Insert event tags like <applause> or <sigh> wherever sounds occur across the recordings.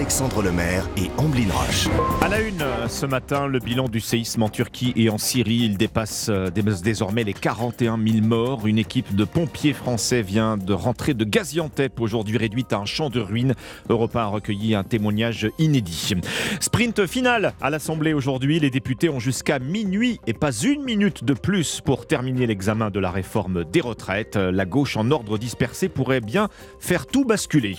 Alexandre Lemaire et Amblin Roche. À la une ce matin, le bilan du séisme en Turquie et en Syrie, il dépasse euh, désormais les 41 000 morts. Une équipe de pompiers français vient de rentrer de Gaziantep, aujourd'hui réduite à un champ de ruines. Europa a recueilli un témoignage inédit. Sprint final à l'Assemblée aujourd'hui. Les députés ont jusqu'à minuit et pas une minute de plus pour terminer l'examen de la réforme des retraites. La gauche en ordre dispersé pourrait bien faire tout basculer.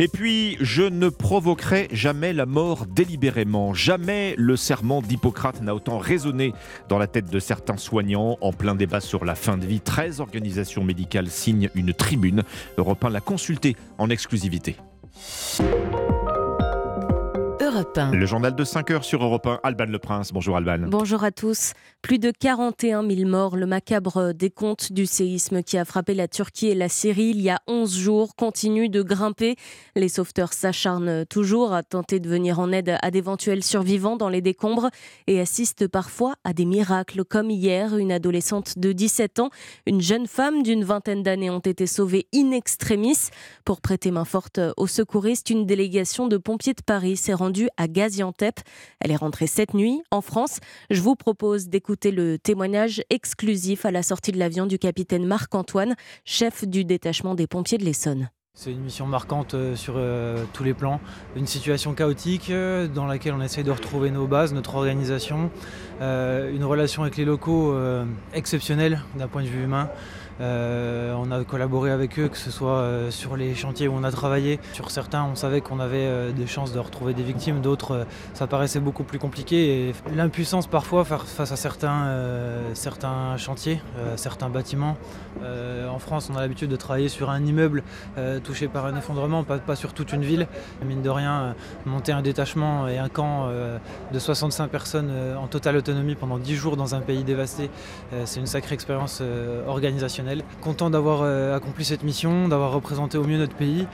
Et puis, je ne provoque jamais la mort délibérément. Jamais le serment d'Hippocrate n'a autant résonné dans la tête de certains soignants. En plein débat sur la fin de vie, 13 organisations médicales signent une tribune. Europe 1 l'a consulté en exclusivité. Le journal de 5 heures sur Europe 1, Alban Le Prince. Bonjour Alban. Bonjour à tous. Plus de 41 000 morts, le macabre décompte du séisme qui a frappé la Turquie et la Syrie il y a 11 jours continue de grimper. Les sauveteurs s'acharnent toujours à tenter de venir en aide à d'éventuels survivants dans les décombres et assistent parfois à des miracles comme hier, une adolescente de 17 ans, une jeune femme d'une vingtaine d'années ont été sauvées in extremis. Pour prêter main forte aux secouristes, une délégation de pompiers de Paris s'est rendue à Gaziantep. Elle est rentrée cette nuit en France. Je vous propose d'écouter le témoignage exclusif à la sortie de l'avion du capitaine Marc-Antoine, chef du détachement des pompiers de l'Essonne. C'est une mission marquante euh, sur euh, tous les plans. Une situation chaotique euh, dans laquelle on essaye de retrouver nos bases, notre organisation, une relation avec les locaux exceptionnelle d'un point de vue humain. Euh, on a collaboré avec eux, que ce soit euh, sur les chantiers où on a travaillé. Sur certains, on savait qu'on avait euh, des chances de retrouver des victimes, d'autres, ça paraissait beaucoup plus compliqué. Et l'impuissance parfois face à certains, chantiers, certains bâtiments. en France, on a l'habitude de travailler sur un immeuble touché par un effondrement, pas, pas, sur toute une ville. Mine de rien, monter un détachement et un camp de 65 personnes en totale autonomie pendant 10 jours dans un pays dévasté, c'est une sacrée expérience organisationnelle. Content d'avoir euh, accompli cette mission, d'avoir représenté au mieux notre pays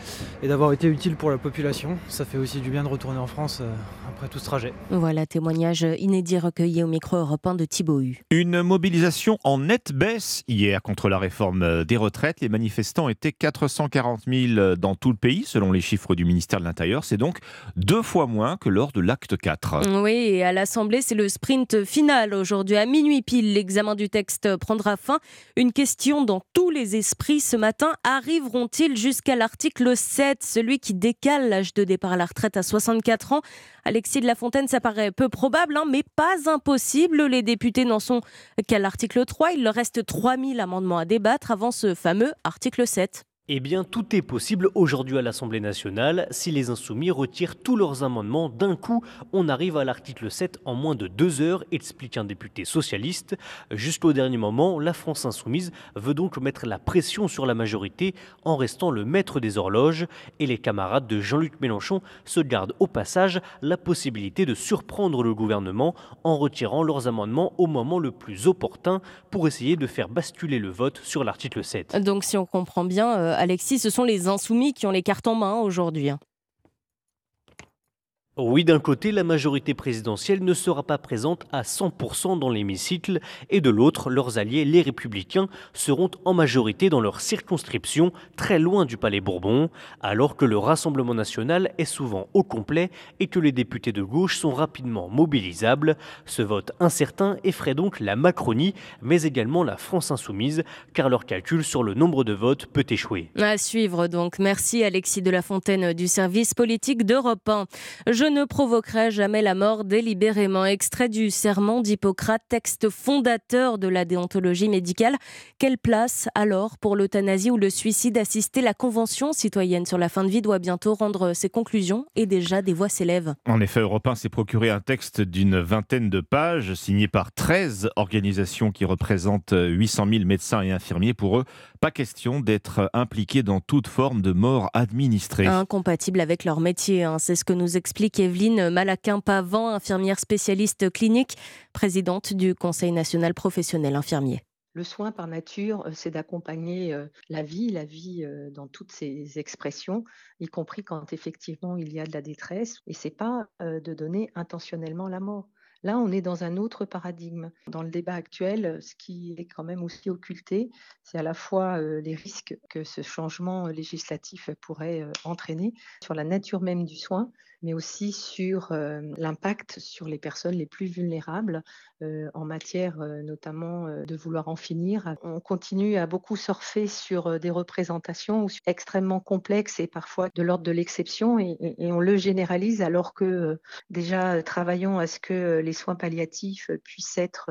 et d'avoir été utile pour la population. Ça fait aussi du bien de retourner en France euh, après tout ce trajet. Voilà, témoignage inédit recueilli au micro européen de Thibaut Hu. Une mobilisation en nette baisse hier contre la réforme des retraites. Les manifestants étaient 440 000 dans tout le pays, selon les chiffres du ministère de l'Intérieur. C'est donc deux fois moins que lors de l'acte 4. Oui, et à l'Assemblée, c'est le sprint final. Aujourd'hui, à minuit pile, l'examen du texte prendra fin. Une question dans tous les esprits ce matin. Arriveront-ils jusqu'à l'article 7, celui qui décale l'âge de départ à la retraite à 64 ans? Alexis de la Fontaine, ça paraît peu probable, hein, mais pas impossible. Les députés n'en sont qu'à l'article 3. Il leur reste 3000 amendements à débattre avant ce fameux article 7. Eh bien, tout est possible aujourd'hui à l'Assemblée nationale. Si les insoumis retirent tous leurs amendements d'un coup, on arrive à l'article 7 en moins de deux heures, explique un député socialiste. Jusqu'au dernier moment, la France insoumise veut donc mettre la pression sur la majorité en restant le maître des horloges. Et les camarades de Jean-Luc Mélenchon se gardent au passage la possibilité de surprendre le gouvernement en retirant leurs amendements au moment le plus opportun pour essayer de faire basculer le vote sur l'article 7. Donc, si on comprend bien, euh, Alexis, ce sont les insoumis qui ont les cartes en main aujourd'hui. Oui, d'un côté, la majorité présidentielle ne sera pas présente à 100% dans l'hémicycle, et de l'autre, leurs alliés, les républicains, seront en majorité dans leur circonscription, très loin du Palais Bourbon, alors que le Rassemblement national est souvent au complet et que les députés de gauche sont rapidement mobilisables. Ce vote incertain effraie donc la Macronie, mais également la France insoumise, car leur calcul sur le nombre de votes peut échouer. À suivre donc. Merci Alexis de la Fontaine du service politique d'Europe 1. Je ne provoquerai jamais la mort délibérément. Extrait du serment d'Hippocrate, texte fondateur de la déontologie médicale. Quelle place alors pour l'euthanasie ou le suicide assisté La Convention citoyenne sur la fin de vie doit bientôt rendre ses conclusions et déjà des voix s'élèvent. En effet, Europe 1 s'est procuré un texte d'une vingtaine de pages signé par 13 organisations qui représentent 800 000 médecins et infirmiers. Pour eux, pas question d'être impliqués dans toute forme de mort administrée. Incompatible avec leur métier, hein. c'est ce que nous explique Evelyne Malaquin-Pavant, infirmière spécialiste clinique, présidente du Conseil national professionnel infirmier. Le soin par nature, euh, c'est d'accompagner euh, la vie, la vie euh, dans toutes ses expressions, y compris quand effectivement il y a de la détresse. Et c'est pas de donner intentionnellement la mort. Là, on est dans un autre paradigme. Dans le débat actuel, ce qui est quand même aussi occulté, c'est à la fois les risques que ce changement législatif pourrait entraîner sur la nature même du soin, mais aussi sur l'impact sur les personnes les plus vulnérables en matière notamment de vouloir en finir. On continue à beaucoup surfer sur des représentations extrêmement complexes et parfois de l'ordre de l'exception et, et, on le généralise alors que déjà travaillons à ce que les soins palliatifs puissent être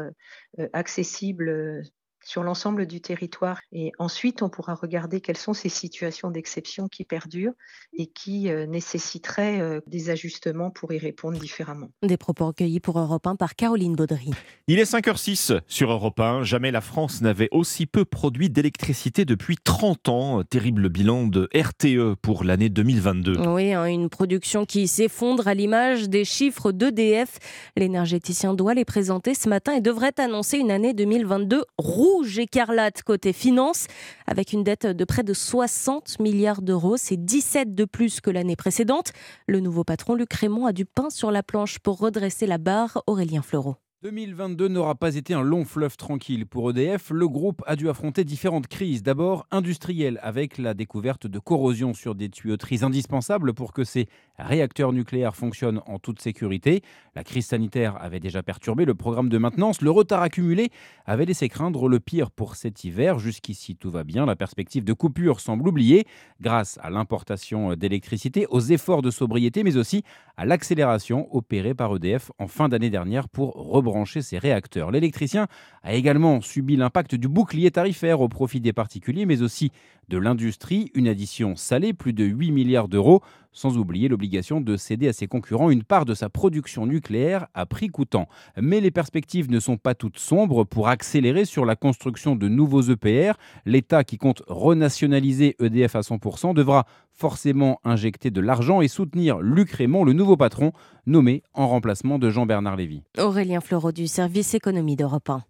accessibles sur l'ensemble du territoire. Et ensuite, on pourra regarder quelles sont ces situations d'exception qui perdurent et qui euh, nécessiteraient euh, des ajustements pour y répondre différemment. Des propos recueillis pour Europe 1 par Caroline Baudry. Il est 5h06 sur Europe 1. Jamais la France n'avait aussi peu produit d'électricité depuis 30 ans. Terrible bilan de RTE pour l'année 2022. Oui, hein, une production qui s'effondre à l'image des chiffres d'EDF. L'énergéticien doit les présenter ce matin et devrait annoncer une année 2022 rouge rouge écarlate côté finance, avec une dette de près de 60 milliards d'euros. C'est 17 de plus que l'année précédente. Le nouveau patron, Luc Raymond, a du pain sur la planche pour redresser la barre. Aurélien Fleureau. 2022 n'aura pas été un long fleuve tranquille pour EDF. Le groupe a dû affronter différentes crises. D'abord industrielle, avec la découverte de corrosion sur des tuyauteries indispensables pour que ces réacteurs nucléaires fonctionnent en toute sécurité. La crise sanitaire avait déjà perturbé le programme de maintenance. Le retard accumulé avait laissé craindre le pire pour cet hiver. Jusqu'ici, tout va bien. La perspective de coupure semble oubliée grâce à l'importation d'électricité, aux efforts de sobriété, mais aussi à l'accélération opérée par EDF en fin d'année dernière pour rebondir brancher ses réacteurs. L'électricien a également subi l'impact du bouclier tarifaire au profit des particuliers, mais aussi de l'industrie, une addition salée, plus de 8 milliards d'euros, sans oublier l'obligation de céder à ses concurrents une part de sa production nucléaire à prix coûtant. Mais les perspectives ne sont pas toutes sombres pour accélérer sur la construction de nouveaux EPR. L'État qui compte renationaliser EDF à 100% devra forcément injecter de l'argent et soutenir Luc Raymond, le nouveau patron, nommé en remplacement de Jean-Bernard Lévy. Aurélien Fleureau du service économie d'Europe 1.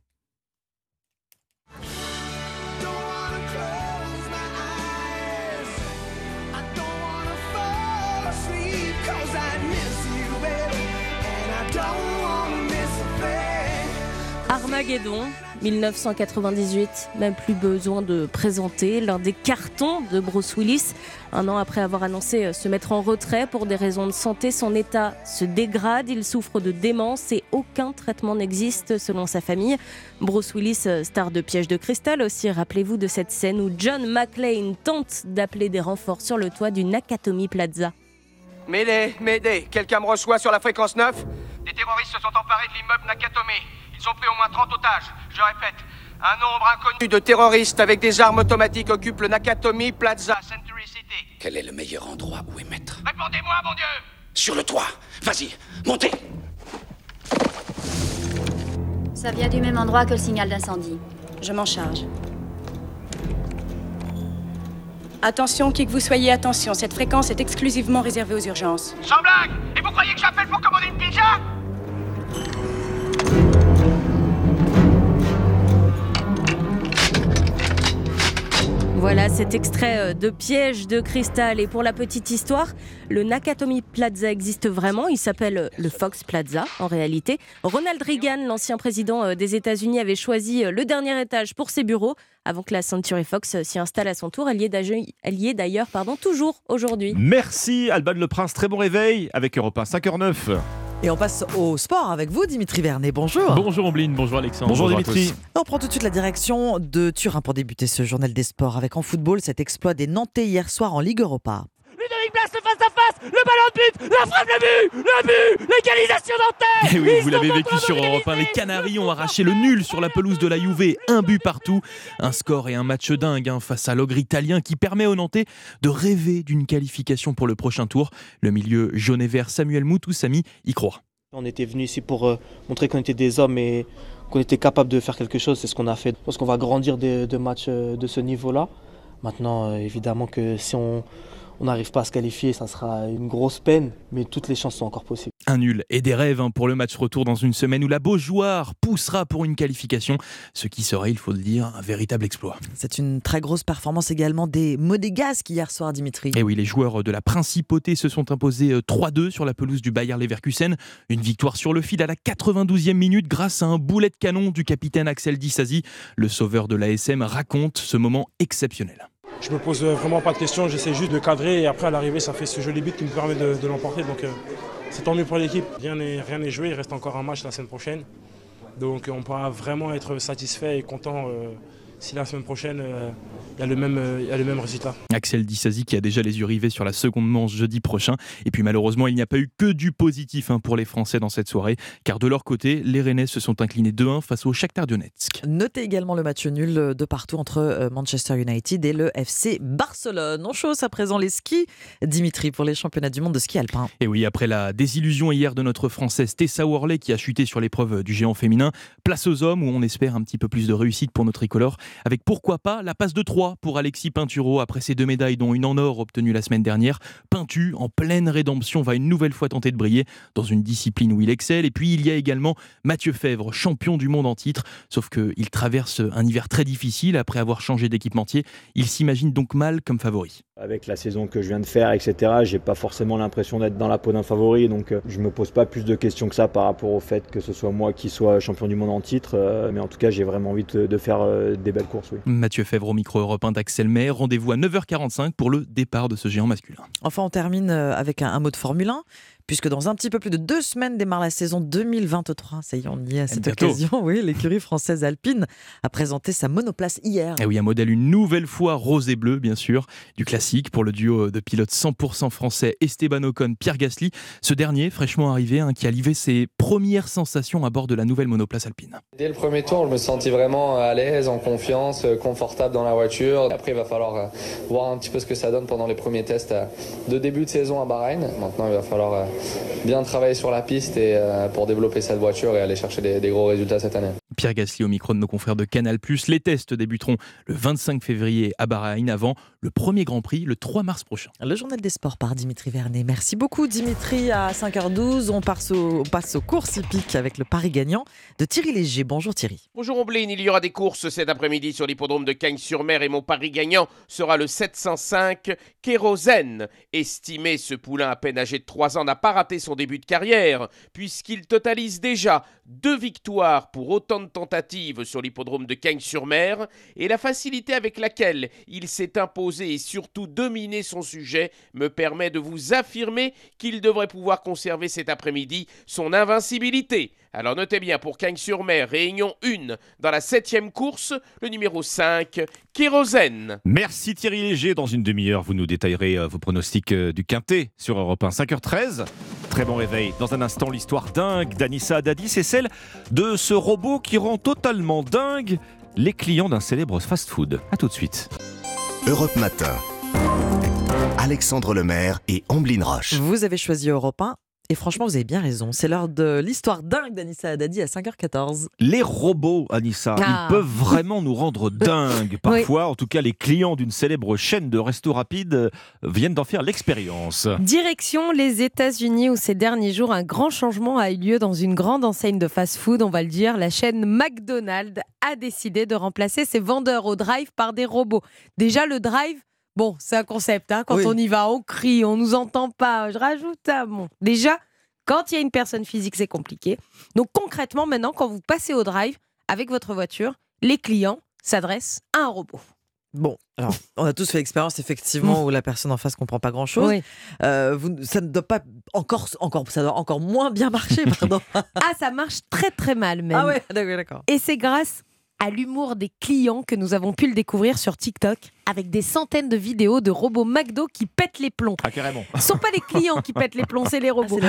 Armageddon, 1998, même plus besoin de présenter l'un des cartons de Bruce Willis. Un an après avoir annoncé se mettre en retrait pour des raisons de santé, son état se dégrade, il souffre de démence et aucun traitement n'existe selon sa famille. Bruce Willis, star de Piège de cristal aussi, rappelez-vous de cette scène où John McClane tente d'appeler des renforts sur le toit du Nakatomi Plaza. M'aider, m'aider, quelqu'un me reçoit sur la fréquence 9 Des terroristes se sont emparés de l'immeuble Nakatomi. Ils ont pris au moins 30 otages. Je répète, un nombre inconnu de terroristes avec des armes automatiques occupe le Nakatomi Plaza Century City. Quel est le meilleur endroit où émettre Répondez-moi, mon Dieu Sur le toit. Vas-y, montez Ça vient du même endroit que le signal d'incendie. Je m'en charge. Attention, qui que vous soyez, attention, cette fréquence est exclusivement réservée aux urgences. Sans blague Et vous croyez que j'appelle pour commander une pizza? Voilà cet extrait euh, de Piège de cristal. Et pour la petite histoire, le Nakatomi Plaza existe vraiment. Il s'appelle euh, le Fox Plaza en réalité. Ronald Reagan, l'ancien président euh, des États-Unis, avait choisi le dernier étage pour ses bureaux avant que la Century Fox s'y installe à son tour. Elle y est d'ailleurs toujours aujourd'hui. Merci Alban Le Prince. Très bon réveil avec Europe 1 5h09. Et on passe au sport avec vous, Dimitri Vernet. Bonjour. Bonjour Ombline, bonjour Alexandre. Bonjour, Dimitri. On prend tout de suite la direction de Turin pour débuter ce journal des sports avec en football cet exploit des Nantais hier soir en Ligue Europa. Ludovic Blas, le face à face, le ballon de but, la frappe, le but, le but, l'égalisation d'Antenne. Et oui, vous l'avez vécu sur Europe 1. Les Canaries ont arraché le nul sur la pelouse de la Juve, un but partout. Un score et un match dingue hein, face à l'ogre italien qui permet aux Nantais de rêver d'une qualification pour le prochain tour. Le milieu jaune et vert Samuel Moutoussami y croit. On était venu ici pour euh, montrer qu'on était des hommes et qu'on était capable de faire quelque chose. C'est ce qu'on a fait. Je pense qu'on va grandir de, matchs euh, de ce niveau-là. Maintenant, euh, évidemment que si on n'arrive pas à se qualifier, ça sera une grosse peine, mais toutes les chances sont encore possibles. Un nul et des rêves hein, pour le match retour dans une semaine où la Beaujoire poussera pour une qualification, ce qui serait, il faut le dire, un véritable exploit. C'est une très grosse performance également des Modégasques hier soir, Dimitri. Et oui, les joueurs de la Principauté se sont imposés 3-2 sur la pelouse du Bayer Leverkusen. Une victoire sur le fil à la 92e minute grâce à un boulet de canon du capitaine Axel Disasi. Le sauveur de l'ASM raconte ce moment exceptionnel. Je me pose vraiment pas de questions, j'essaie juste de cadrer et après à l'arrivée ça fait ce joli but qui me permet de, de l'emporter. Donc euh, c'est tant mieux pour l'équipe. Rien n'est joué, il reste encore un match la semaine prochaine. Donc on pourra vraiment être satisfait et content euh, si la semaine prochaine euh, il y, a le même, euh, il y a le même résultat. Axel Dissasi qui a déjà les yeux rivés sur la seconde manche jeudi prochain. Et puis malheureusement, il n'y a pas eu que du positif hein, pour les Français dans cette soirée, car de leur côté, les Rennais se sont inclinés 2-1 face au Shakhtar Donetsk. Notez également le match nul de partout entre Manchester United et le FC Barcelone. On chausse à présent les skis, Dimitri, pour les championnats du monde de ski alpin. Et oui, après la désillusion hier de notre Française Tessa Worley qui a chuté sur l'épreuve du géant féminin, place aux hommes où on espère un petit peu plus de réussite pour notre tricolore avec pourquoi pas la passe de 3 pour Alexis Pinturo après ses deux médailles dont une en or obtenue la semaine dernière. Pintu, en pleine rédemption, va une nouvelle fois tenter de briller dans une discipline où il excelle. Et puis il y a également Mathieu Fèvre, champion du monde en titre, sauf qu'il traverse un hiver très difficile après avoir changé d'équipementier. Il s'imagine donc mal comme favori. Avec la saison que je viens de faire, etc., j'ai pas forcément l'impression d'être dans la peau d'un favori, donc euh, je me pose pas plus de questions que ça par rapport au fait que ce soit moi qui sois champion du monde en titre, euh, mais en tout cas j'ai vraiment envie de, faire euh, des belles Oui. Mathieu Fèvre au micro européen d'Axel Maire, rendez-vous à 9h45 pour le départ de ce géant masculin. Enfin on termine avec un, un mot de Formule 1 puisque dans un petit peu plus de deux semaines démarre la saison 2023. Ça y est, on y est à cette occasion. Oui, l'écurie française Alpine a présenté sa monoplace hier. Et oui, un modèle une nouvelle fois rose et bleu, bien sûr, du classique pour le duo de pilotes 100% français Esteban Ocon, Pierre Gasly. Ce dernier, fraîchement arrivé, hein, qui a livré ses premières sensations à bord de la nouvelle monoplace Alpine. Dès le premier tour, je me sentis vraiment à l'aise, en confiance, euh, confortable dans la voiture. Après, il va falloir euh, voir un petit peu ce que ça donne pendant les premiers tests euh, de début de saison à Bahreïn. Maintenant, il va falloir bien travailler sur la piste et, euh, pour développer cette voiture et aller chercher des, gros résultats cette année. Pierre Gasly au micro de nos confrères de Canal+. Les tests débuteront le 25 février à Bahreïn avant le premier Grand Prix le 3 mars prochain. Le journal des sports par Dimitri Vernet. Merci beaucoup Dimitri. À 5h12, on passe, on passe aux courses hippiques avec le pari gagnant de Thierry Léger. Bonjour Thierry. Bonjour Ombline, il y aura des courses cet après-midi sur l'hippodrome de Cagnes-sur-Mer et mon pari gagnant sera le 705 Kérosène. Estimé, ce poulain à peine âgé de 3 ans n'a pas raté son début de carrière puisqu'il totalise déjà deux victoires pour autant de tentatives sur l'hippodrome de Cagnes-sur-Mer et la facilité avec laquelle il s'est imposé et surtout dominé son sujet me permet de vous affirmer qu'il devrait pouvoir conserver cet après-midi son invincibilité. Alors notez bien pour Cagnes-sur-Mer, réunion 1 dans la septième course, le numéro 5, Kérosène. Merci Thierry Léger. Dans une demi-heure, vous nous détaillerez euh, vos pronostics euh, du Quintet sur Europe 1, 5h13. Très bon réveil. Dans un instant, l'histoire dingue d'Anissa Dadi, c'est celle de ce robot qui rend totalement dingue les clients d'un célèbre fast-food. A tout de suite. Europe Matin. Alexandre Lemaire et Amblin Roche. Vous avez choisi Europe 1. Et franchement, vous avez bien raison. C'est l'heure de l'histoire dingue d'Anissa Haddadi à 5h14. Les robots, Anissa, Ah. ils peuvent vraiment nous rendre <laughs> dingues. Parfois, en tout cas, les clients d'une célèbre chaîne de resto rapide euh, viennent d'en faire l'expérience. Direction les États-Unis où ces derniers jours un grand changement a eu lieu dans une grande enseigne de fast-food, on va le dire. La chaîne McDonald's a décidé de remplacer ses vendeurs au drive par des robots. Déjà le drive, bon, c'est un concept. hein. Quand Oui. on y va, on crie, on nous entend pas. Je rajoute ça. Bon, déjà, quand il y a une personne physique, c'est compliqué. Donc concrètement, maintenant, quand vous passez au drive avec votre voiture, les clients s'adressent à un robot. Bon, alors, on a tous fait l'expérience effectivement où la personne en face comprend pas grand chose. Oui. ça ne doit pas encore, encore, ça doit encore moins bien marcher, <laughs> pardon. Ah, ça marche très très mal même. Ah ouais, d'accord, d'accord. Et c'est grâce à l'humour des clients que nous avons pu le découvrir sur TikTok avec des centaines de vidéos de robots McDo qui pètent les plombs. Ah, carrément. Ce sont pas les clients qui pètent les plombs, c'est <laughs> les robots.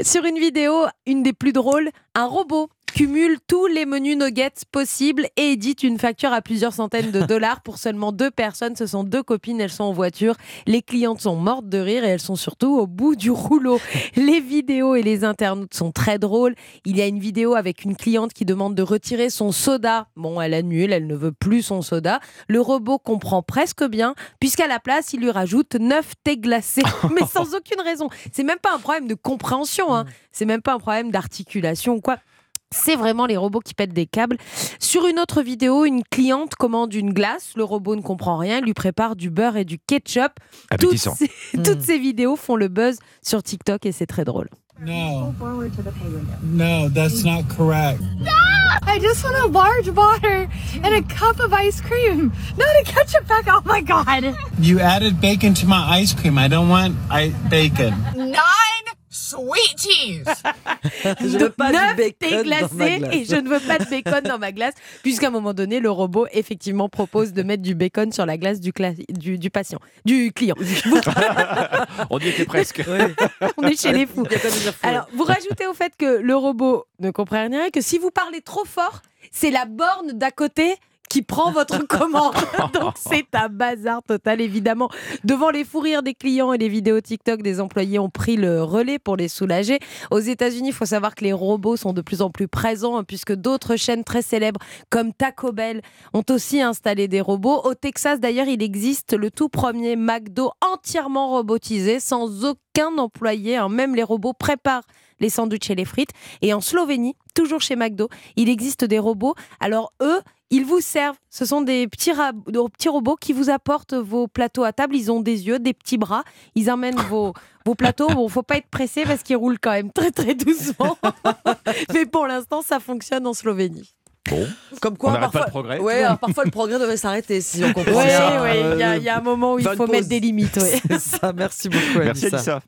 Sur une vidéo, une des plus drôles, un robot cumule tous les menus nuggets possibles et édite une facture à plusieurs centaines de <laughs> dollars pour seulement deux personnes. Ce sont deux copines, elles sont en voiture. Les clientes sont mortes de rire et elles sont surtout au bout du rouleau. <laughs> Les vidéos et les internautes sont très drôles. Il y a une vidéo avec une cliente qui demande de retirer son soda. Bon, elle annule, elle ne veut plus son soda. Le robot comprend presque bien, puisqu'à la place, il lui rajoute 9 thés glacés, <laughs> mais sans aucune raison. C'est même pas un problème de compréhension, hein. c'est même pas un problème d'articulation ou quoi. C'est vraiment les robots qui pètent des câbles. Sur une autre vidéo, une cliente commande une glace. Le robot ne comprend rien. Il lui prépare du beurre et du ketchup. Toutes <laughs> toutes ces vidéos font le buzz sur TikTok et c'est très drôle. No. No, that's not correct. I just want a large water and a cup of ice cream. Not a ketchup pack. Oh my god. You added bacon to my ice cream. I don't want I- bacon. Nine sweet cheese. <laughs> Je veux pas bacon dans ma glace. et je ne veux pas de bacon dans ma glace, puisqu'à un moment donné, le robot effectivement propose de mettre du bacon sur la glace du, cla- du, du patient, du client. <laughs> On y était presque. <laughs> On est chez les fous. Alors, vous rajoutez au fait que le robot ne comprend rien et que si vous parlez trop fort, c'est la borne d'à côté qui prend votre <laughs> commande. <laughs> Donc c'est un bazar total évidemment. Devant les fous rires des clients et les vidéos TikTok des employés ont pris le relais pour les soulager. Aux États-Unis, il faut savoir que les robots sont de plus en plus présents hein, puisque d'autres chaînes très célèbres comme Taco Bell ont aussi installé des robots. Au Texas d'ailleurs, il existe le tout premier McDo entièrement robotisé sans aucun employé. hein. Même les robots préparent les sandwichs et les frites. Et en Slovénie, toujours chez McDo, il existe des robots. Alors eux, ils vous servent. Ce sont des petits, ra- des petits robots qui vous apportent vos plateaux à table. Ils ont des yeux, des petits bras. Ils emmènent <laughs> vos, vos plateaux. Bon, faut pas être pressé parce qu'ils roulent quand même très très doucement. <laughs> Mais pour l'instant, ça fonctionne en Slovénie. Bon. Comme quoi, on n'arrête pas parfois, le progrès. Ouais, alors parfois le progrès devrait s'arrêter si on comprend Oui, oui, il y, a- il y a un moment où il faut pause. mettre des limites. ouais. <laughs> C'est ça, merci beaucoup. Merci Anissa.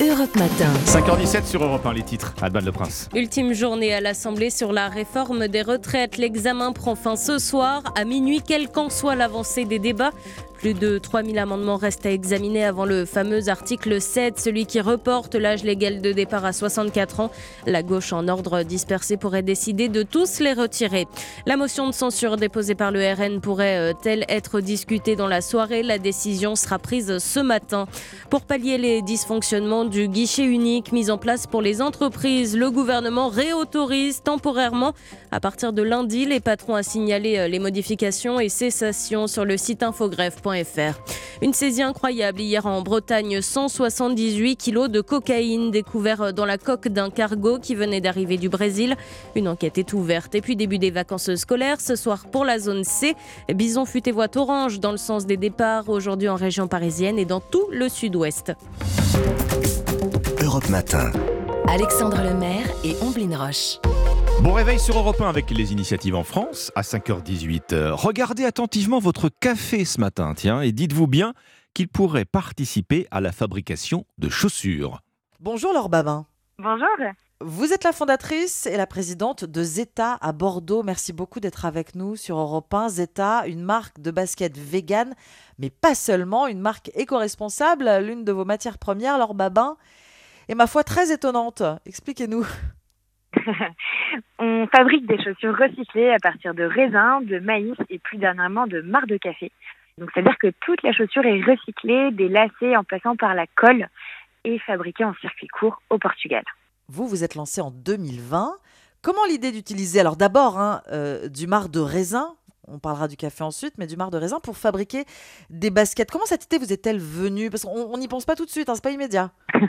Europe Matin. 5h17 sur Europe 1, les titres. Alban Le Prince. Ultime journée à l'Assemblée sur la réforme des retraites. L'examen prend fin ce soir à minuit, quelle qu'en soit l'avancée des débats. Plus de 3000 amendements restent à examiner avant le fameux article 7, celui qui reporte l'âge légal de départ à 64 ans. La gauche en ordre dispersé pourrait décider de tous les retirer. La motion de censure déposée par le RN pourrait-elle être discutée dans la soirée La décision sera prise ce matin. Pour pallier les dysfonctionnements du guichet unique mis en place pour les entreprises, le gouvernement réautorise temporairement à partir de lundi les patrons à signaler euh, les modifications et cessations sur le site infogreffe.fr. Une saisie incroyable hier en Bretagne, 178 kilos de cocaïne découverts dans la coque d'un cargo qui venait d'arriver du Brésil. Une enquête est ouverte. Et puis début des vacances scolaires ce soir pour la zone C. Bison fut et voie orange dans le sens des départs aujourd'hui en région parisienne et dans tout le sud-ouest. Europe Matin. Alexandre Lemaire et Omblin Roche. Bon réveil sur Europe 1 avec les initiatives en France à 5h18. Euh, Regardez attentivement votre café ce matin, tiens, et dites-vous bien qu'il pourrait participer à la fabrication de chaussures. Bonjour Laure Babin. Bonjour. Vous êtes la fondatrice et la présidente de Zeta à Bordeaux. Merci beaucoup d'être avec nous sur Europe 1. Zeta, une marque de basket vegan, mais pas seulement, une marque éco-responsable. L'une de vos matières premières, Laure Babin, est ma foi très étonnante. Expliquez-nous. <laughs> On fabrique des chaussures recyclées à partir de raisins, de maïs et plus dernièrement de marc de café. Donc, c'est-à-dire que toute la chaussure est recyclée, des lacets en passant par la colle et fabriquée en circuit court au Portugal. Vous, vous êtes lancé en 2020. Comment l'idée d'utiliser, alors d'abord, hein, euh, du marc de raisin, on parlera du café ensuite, mais du marc de raisin pour fabriquer des baskets. Comment cette idée vous est-elle venue? Parce qu'on n'y pense pas tout de suite, hein, c'est pas immédiat. <laughs>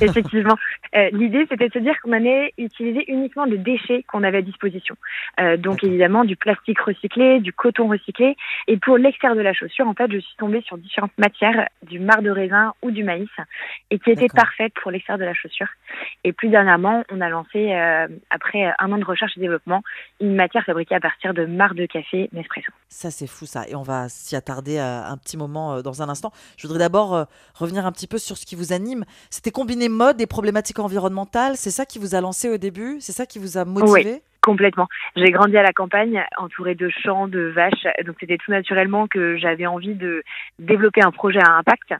Effectivement. Euh, L'idée, c'était de se dire qu'on allait utiliser uniquement des déchets qu'on avait à disposition. Euh, donc, évidemment, du plastique recyclé, du coton recyclé. Et pour l'extérieur de la chaussure, en fait, je suis tombée sur différentes matières, du marc de raisin ou du maïs, et qui étaient parfaites pour l'extérieur de la chaussure. Et plus dernièrement, on a lancé, euh, après un an de recherche et développement, une matière fabriquée à partir de marc de café Nespresso. Ça, c'est fou, ça. Et on va s'y attarder euh, un petit moment euh, dans un instant. Je voudrais d'abord euh, revenir un petit peu sur ce qui vous anime. C'était combiner mode et problématiques environnementales. C'est ça qui vous a lancé au début? C'est ça qui vous a motivé? Oui, Complètement. J'ai grandi à la campagne, entourée de champs, de vaches, donc c'était tout naturellement que j'avais envie de développer un projet à impact.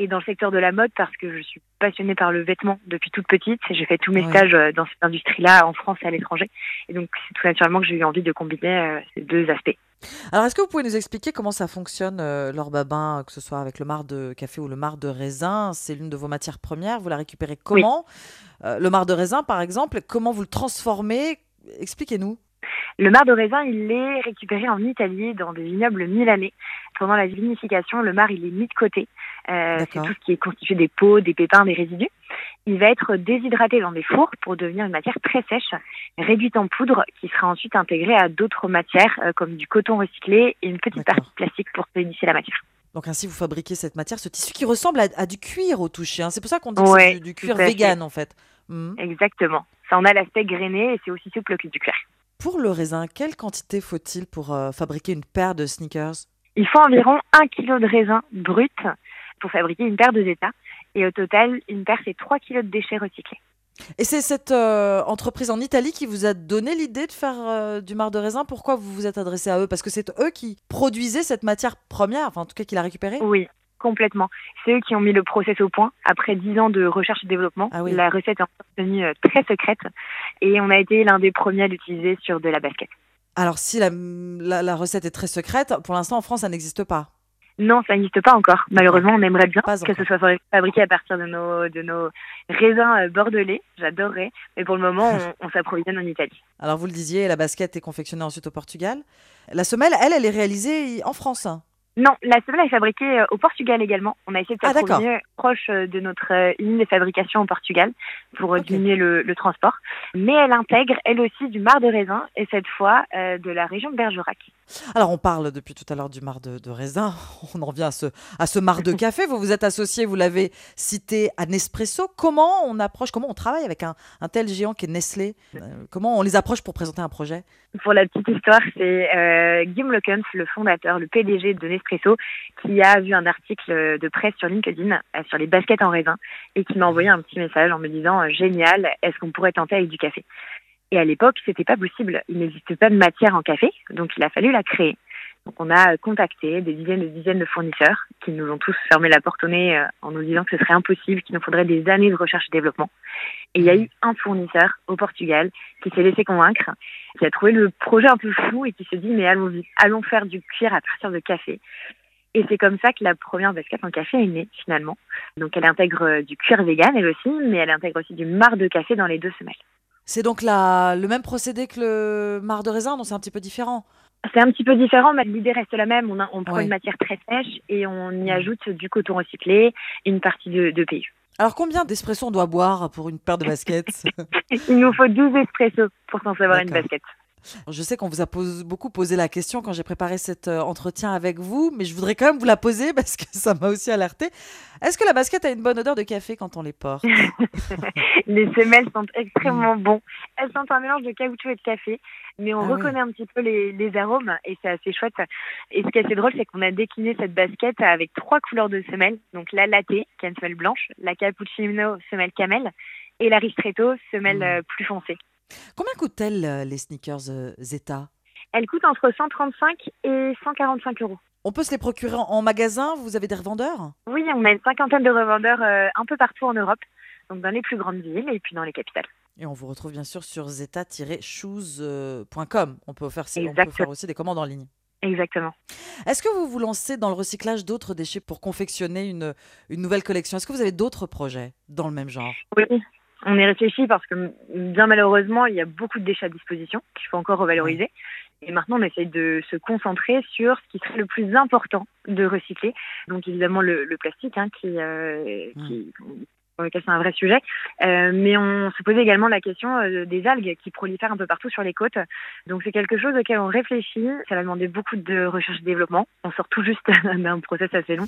Et dans le secteur de la mode, parce que je suis passionnée par le vêtement depuis toute petite, j'ai fait tous mes Ouais. stages euh, dans cette industrie-là en France et à l'étranger. Et donc c'est tout naturellement que j'ai eu envie de combiner euh, ces deux aspects. Alors, est-ce que vous pouvez nous expliquer comment ça fonctionne, euh, l'or babin, que ce soit avec le marc de café ou le marc de raisin? C'est l'une de vos matières premières. Vous la récupérez comment? Euh, Le marc de raisin, par exemple, comment vous le transformez? Expliquez-nous. Le marc de raisin, il est récupéré en Italie dans des vignobles milanais. Pendant la vinification, le marc, il est mis de côté. Euh, c'est tout ce qui est constitué des peaux, des pépins, des résidus. Il va être déshydraté dans des fours pour devenir une matière très sèche, réduite en poudre, qui sera ensuite intégrée à d'autres matières, euh, comme du coton recyclé et une petite partie de plastique pour solidifier la matière. Donc ainsi, vous fabriquez cette matière, ce tissu qui ressemble à, à du cuir au toucher. hein. C'est pour ça qu'on dit que c'est du, cuir fait. vegan, en fait. Mhm. Exactement. Ça en a l'aspect grainé et c'est aussi souple que du cuir. Pour le raisin, quelle quantité faut-il pour euh, fabriquer une paire de sneakers? Il faut environ un kilo de raisin brut pour fabriquer une paire de Zeta. Et au total, une paire, c'est 3 kilos de déchets recyclés. Et c'est cette euh, entreprise en Italie qui vous a donné l'idée de faire euh, du marc de raisin? Pourquoi vous vous êtes adressé à eux? Parce que c'est eux qui produisaient cette matière première, enfin en tout cas qui la récupérée? Oui, complètement. C'est eux qui ont mis le process au point. Après 10 ans de recherche et développement, Ah oui. la recette est tenue euh, très secrète. Et on a été l'un des premiers à l'utiliser sur de la basket. Alors si la, la- la recette est très secrète, pour l'instant en France ça n'existe pas. Non, ça n'existe pas encore. Malheureusement, on aimerait bien Pas que ce soit fabriqué à partir de nos, de nos raisins euh, bordelais. J'adorerais. Mais pour le moment, <laughs> on, on s'approvisionne en Italie. Alors vous le disiez, la basket est confectionnée ensuite au Portugal. La semelle, elle, elle est réalisée en France. Non, la semelle est fabriquée euh, au Portugal également. On a essayé de Ah, d'accord. s'approvisionner proche euh, de notre euh, ligne de fabrication au Portugal pour diminuer le, le transport. Mais elle intègre, elle aussi, du marc de raisin et cette fois euh, de la région de Bergerac. Alors on parle depuis tout à l'heure du marc de, raisin, <laughs> on en revient à ce, à ce marc de café. Vous vous êtes associé, vous l'avez cité, à Nespresso. Comment on approche, comment on travaille avec un, tel géant qui est Nestlé? Euh, Comment on les approche pour présenter un projet? Pour la petite histoire, c'est euh, Guillaume le fondateur, le PDG de Nespresso, qui a vu un article de presse sur LinkedIn euh, sur les baskets en raisin et qui m'a envoyé un petit message en me disant euh, génial, est-ce qu'on pourrait tenter avec du café? Et à l'époque, c'était pas possible. Il n'existait pas de matière en café, donc il a fallu la créer. Donc on a contacté des dizaines et des dizaines de fournisseurs qui nous ont tous fermé la porte au nez euh, en nous disant que ce serait impossible, qu'il nous faudrait des années de recherche et développement. Et il y a eu un fournisseur au Portugal qui s'est laissé convaincre, qui a trouvé le projet un peu fou et qui se dit mais allons-y, allons faire du cuir à partir de café. Et c'est comme ça que la première basket en café est née finalement. Donc elle intègre euh, du cuir vegan elle aussi, mais elle intègre aussi du marc de café dans les deux semelles. C'est donc la, le même procédé que le marc de raisin, donc c'est un petit peu différent. C'est un petit peu différent, mais l'idée reste la même. On, a- on prend Ouais. une matière très sèche et on y ajoute du coton recyclé et une partie de, de PU. Alors combien d'espresso on doit boire pour une paire de baskets <laughs> Il nous faut 12 espressos pour s'en savoir une basket. Je sais qu'on vous a pose- beaucoup posé la question quand j'ai préparé cet euh, entretien avec vous, mais je voudrais quand même vous la poser <laughs> parce que ça m'a aussi alerté. Est-ce que la basket a une bonne odeur de café quand on les porte? <laughs> Les semelles sont extrêmement bons. Elles sont un mélange de caoutchouc et de café, mais on Ah reconnaît un petit peu les, les arômes et c'est assez chouette. Et ce qui est assez drôle, c'est qu'on a décliné cette basket avec trois couleurs de semelles. Donc la latte, qui est une semelle blanche, la cappuccino, semelle camel, et la ristretto, semelle euh, plus foncée. Combien coûtent-elles euh, les sneakers euh, Zeta? Elle coûte entre 135 et 145 euros. On peut se les procurer en, magasin? Vous avez des revendeurs? Oui, on a une cinquantaine de revendeurs euh, un peu partout en Europe, donc dans les plus grandes villes et puis dans les capitales. Et on vous retrouve bien sûr sur zeta-shoes.com. On, peut faire, on peut Exactement. faire aussi des commandes en ligne. Exactement. Est-ce que vous vous lancez dans le recyclage d'autres déchets pour confectionner une, une nouvelle collection? Est-ce que vous avez d'autres projets dans le même genre? Oui, on y réfléchit parce que bien malheureusement, il y a beaucoup de déchets à disposition qu'il faut encore revaloriser. Et maintenant, on essaye de se concentrer sur ce qui serait le plus important de recycler. Donc évidemment le, le plastique, hein, qui, euh, qui pour lequel c'est un vrai sujet. Euh, mais on se posait également la question euh, des algues qui prolifèrent un peu partout sur les côtes. Donc c'est quelque chose auquel on réfléchit. Ça va demander beaucoup de recherche et développement. On sort tout juste <laughs> d'un process assez long.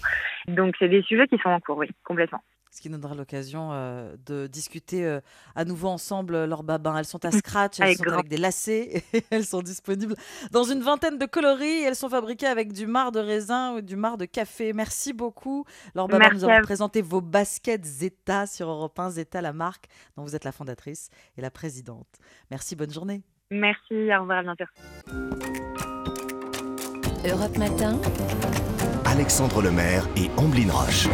Donc c'est des sujets qui sont en cours, oui, complètement. Ce qui nous donnera l'occasion euh, de discuter euh, à nouveau ensemble euh, leurs babins. Elles sont à scratch, <laughs> elles Avec sont grand- avec des lacets, et <laughs> elles sont disponibles dans une vingtaine de coloris. Elles sont fabriquées avec du marc de raisin ou du marc de café. Merci beaucoup, Laure Babin, nous vous. présenté vos baskets Zeta sur Europe 1. Zeta, la marque dont vous êtes la fondatrice et la présidente. Merci, bonne journée. Merci, au revoir, à bientôt. Europe Matin. Alexandre Lemaire et Amblin Roche.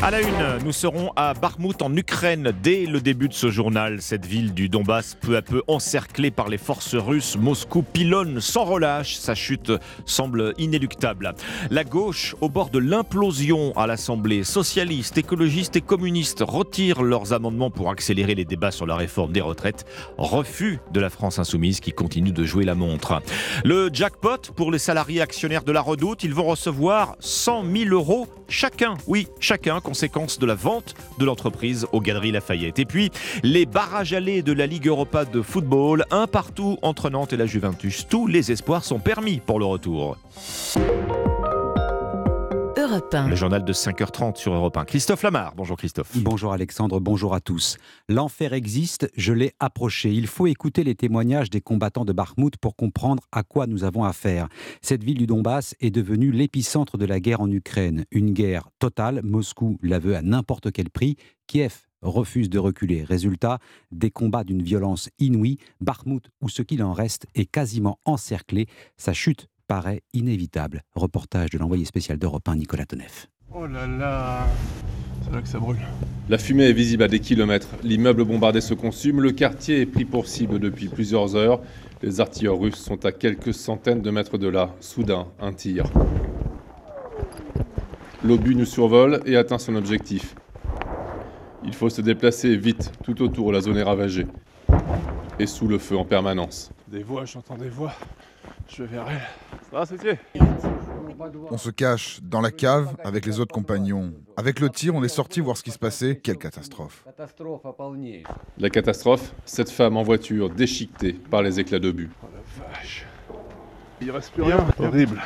À la une, nous serons à Bakhmout en Ukraine dès le début de ce journal. Cette ville du Donbass, peu à peu encerclée par les forces russes, Moscou pilonne sans relâche. Sa chute semble inéluctable. La gauche, au bord de l'implosion à l'Assemblée, socialistes, écologistes et communistes retirent leurs amendements pour accélérer les débats sur la réforme des retraites. Refus de la France insoumise qui continue de jouer la montre. Le jackpot pour les salariés actionnaires de la Redoute, ils vont recevoir 100 000 euros chacun. Oui, chacun, conséquence de la vente de l'entreprise aux Galeries Lafayette. Et puis, les barrages allés de la Ligue Europa de football, un partout entre Nantes et la Juventus. Tous les espoirs sont permis pour le retour. Europe 1. Le journal de 5h30 sur Europe 1. Christophe Lamar. Bonjour Christophe. Bonjour Alexandre, bonjour à tous. L'enfer existe, je l'ai approché. Il faut écouter les témoignages des combattants de Bakhmout pour comprendre à quoi nous avons affaire. Cette ville du Donbass est devenue l'épicentre de la guerre en Ukraine. Une guerre totale, Moscou la veut à n'importe quel prix. Kiev refuse de reculer. Résultat, des combats d'une violence inouïe. Bakhmout, ou ce qu'il en reste, est quasiment encerclé. Sa chute paraît inévitable. Reportage de l'envoyé spécial d'Europe 1, Nicolas Tonef. Oh là là C'est là que ça brûle. La fumée est visible à des kilomètres. L'immeuble bombardé se consume. Le quartier est pris pour cible depuis plusieurs heures. Les artilleurs russes sont à quelques centaines de mètres de là. Soudain, un tir. L'obus nous survole et atteint son objectif. Il faut se déplacer vite. Tout autour, la zone est ravagée. Et sous le feu en permanence. Des voix, j'entends des voix. Je vais vers elle. Ça va, c'était On se cache dans la cave avec les autres compagnons. Avec le tir, on est sorti voir ce qui se passait. Quelle catastrophe. La catastrophe, cette femme en voiture déchiquetée par les éclats d'obus. Oh la vache. Il reste plus rien. Horrible.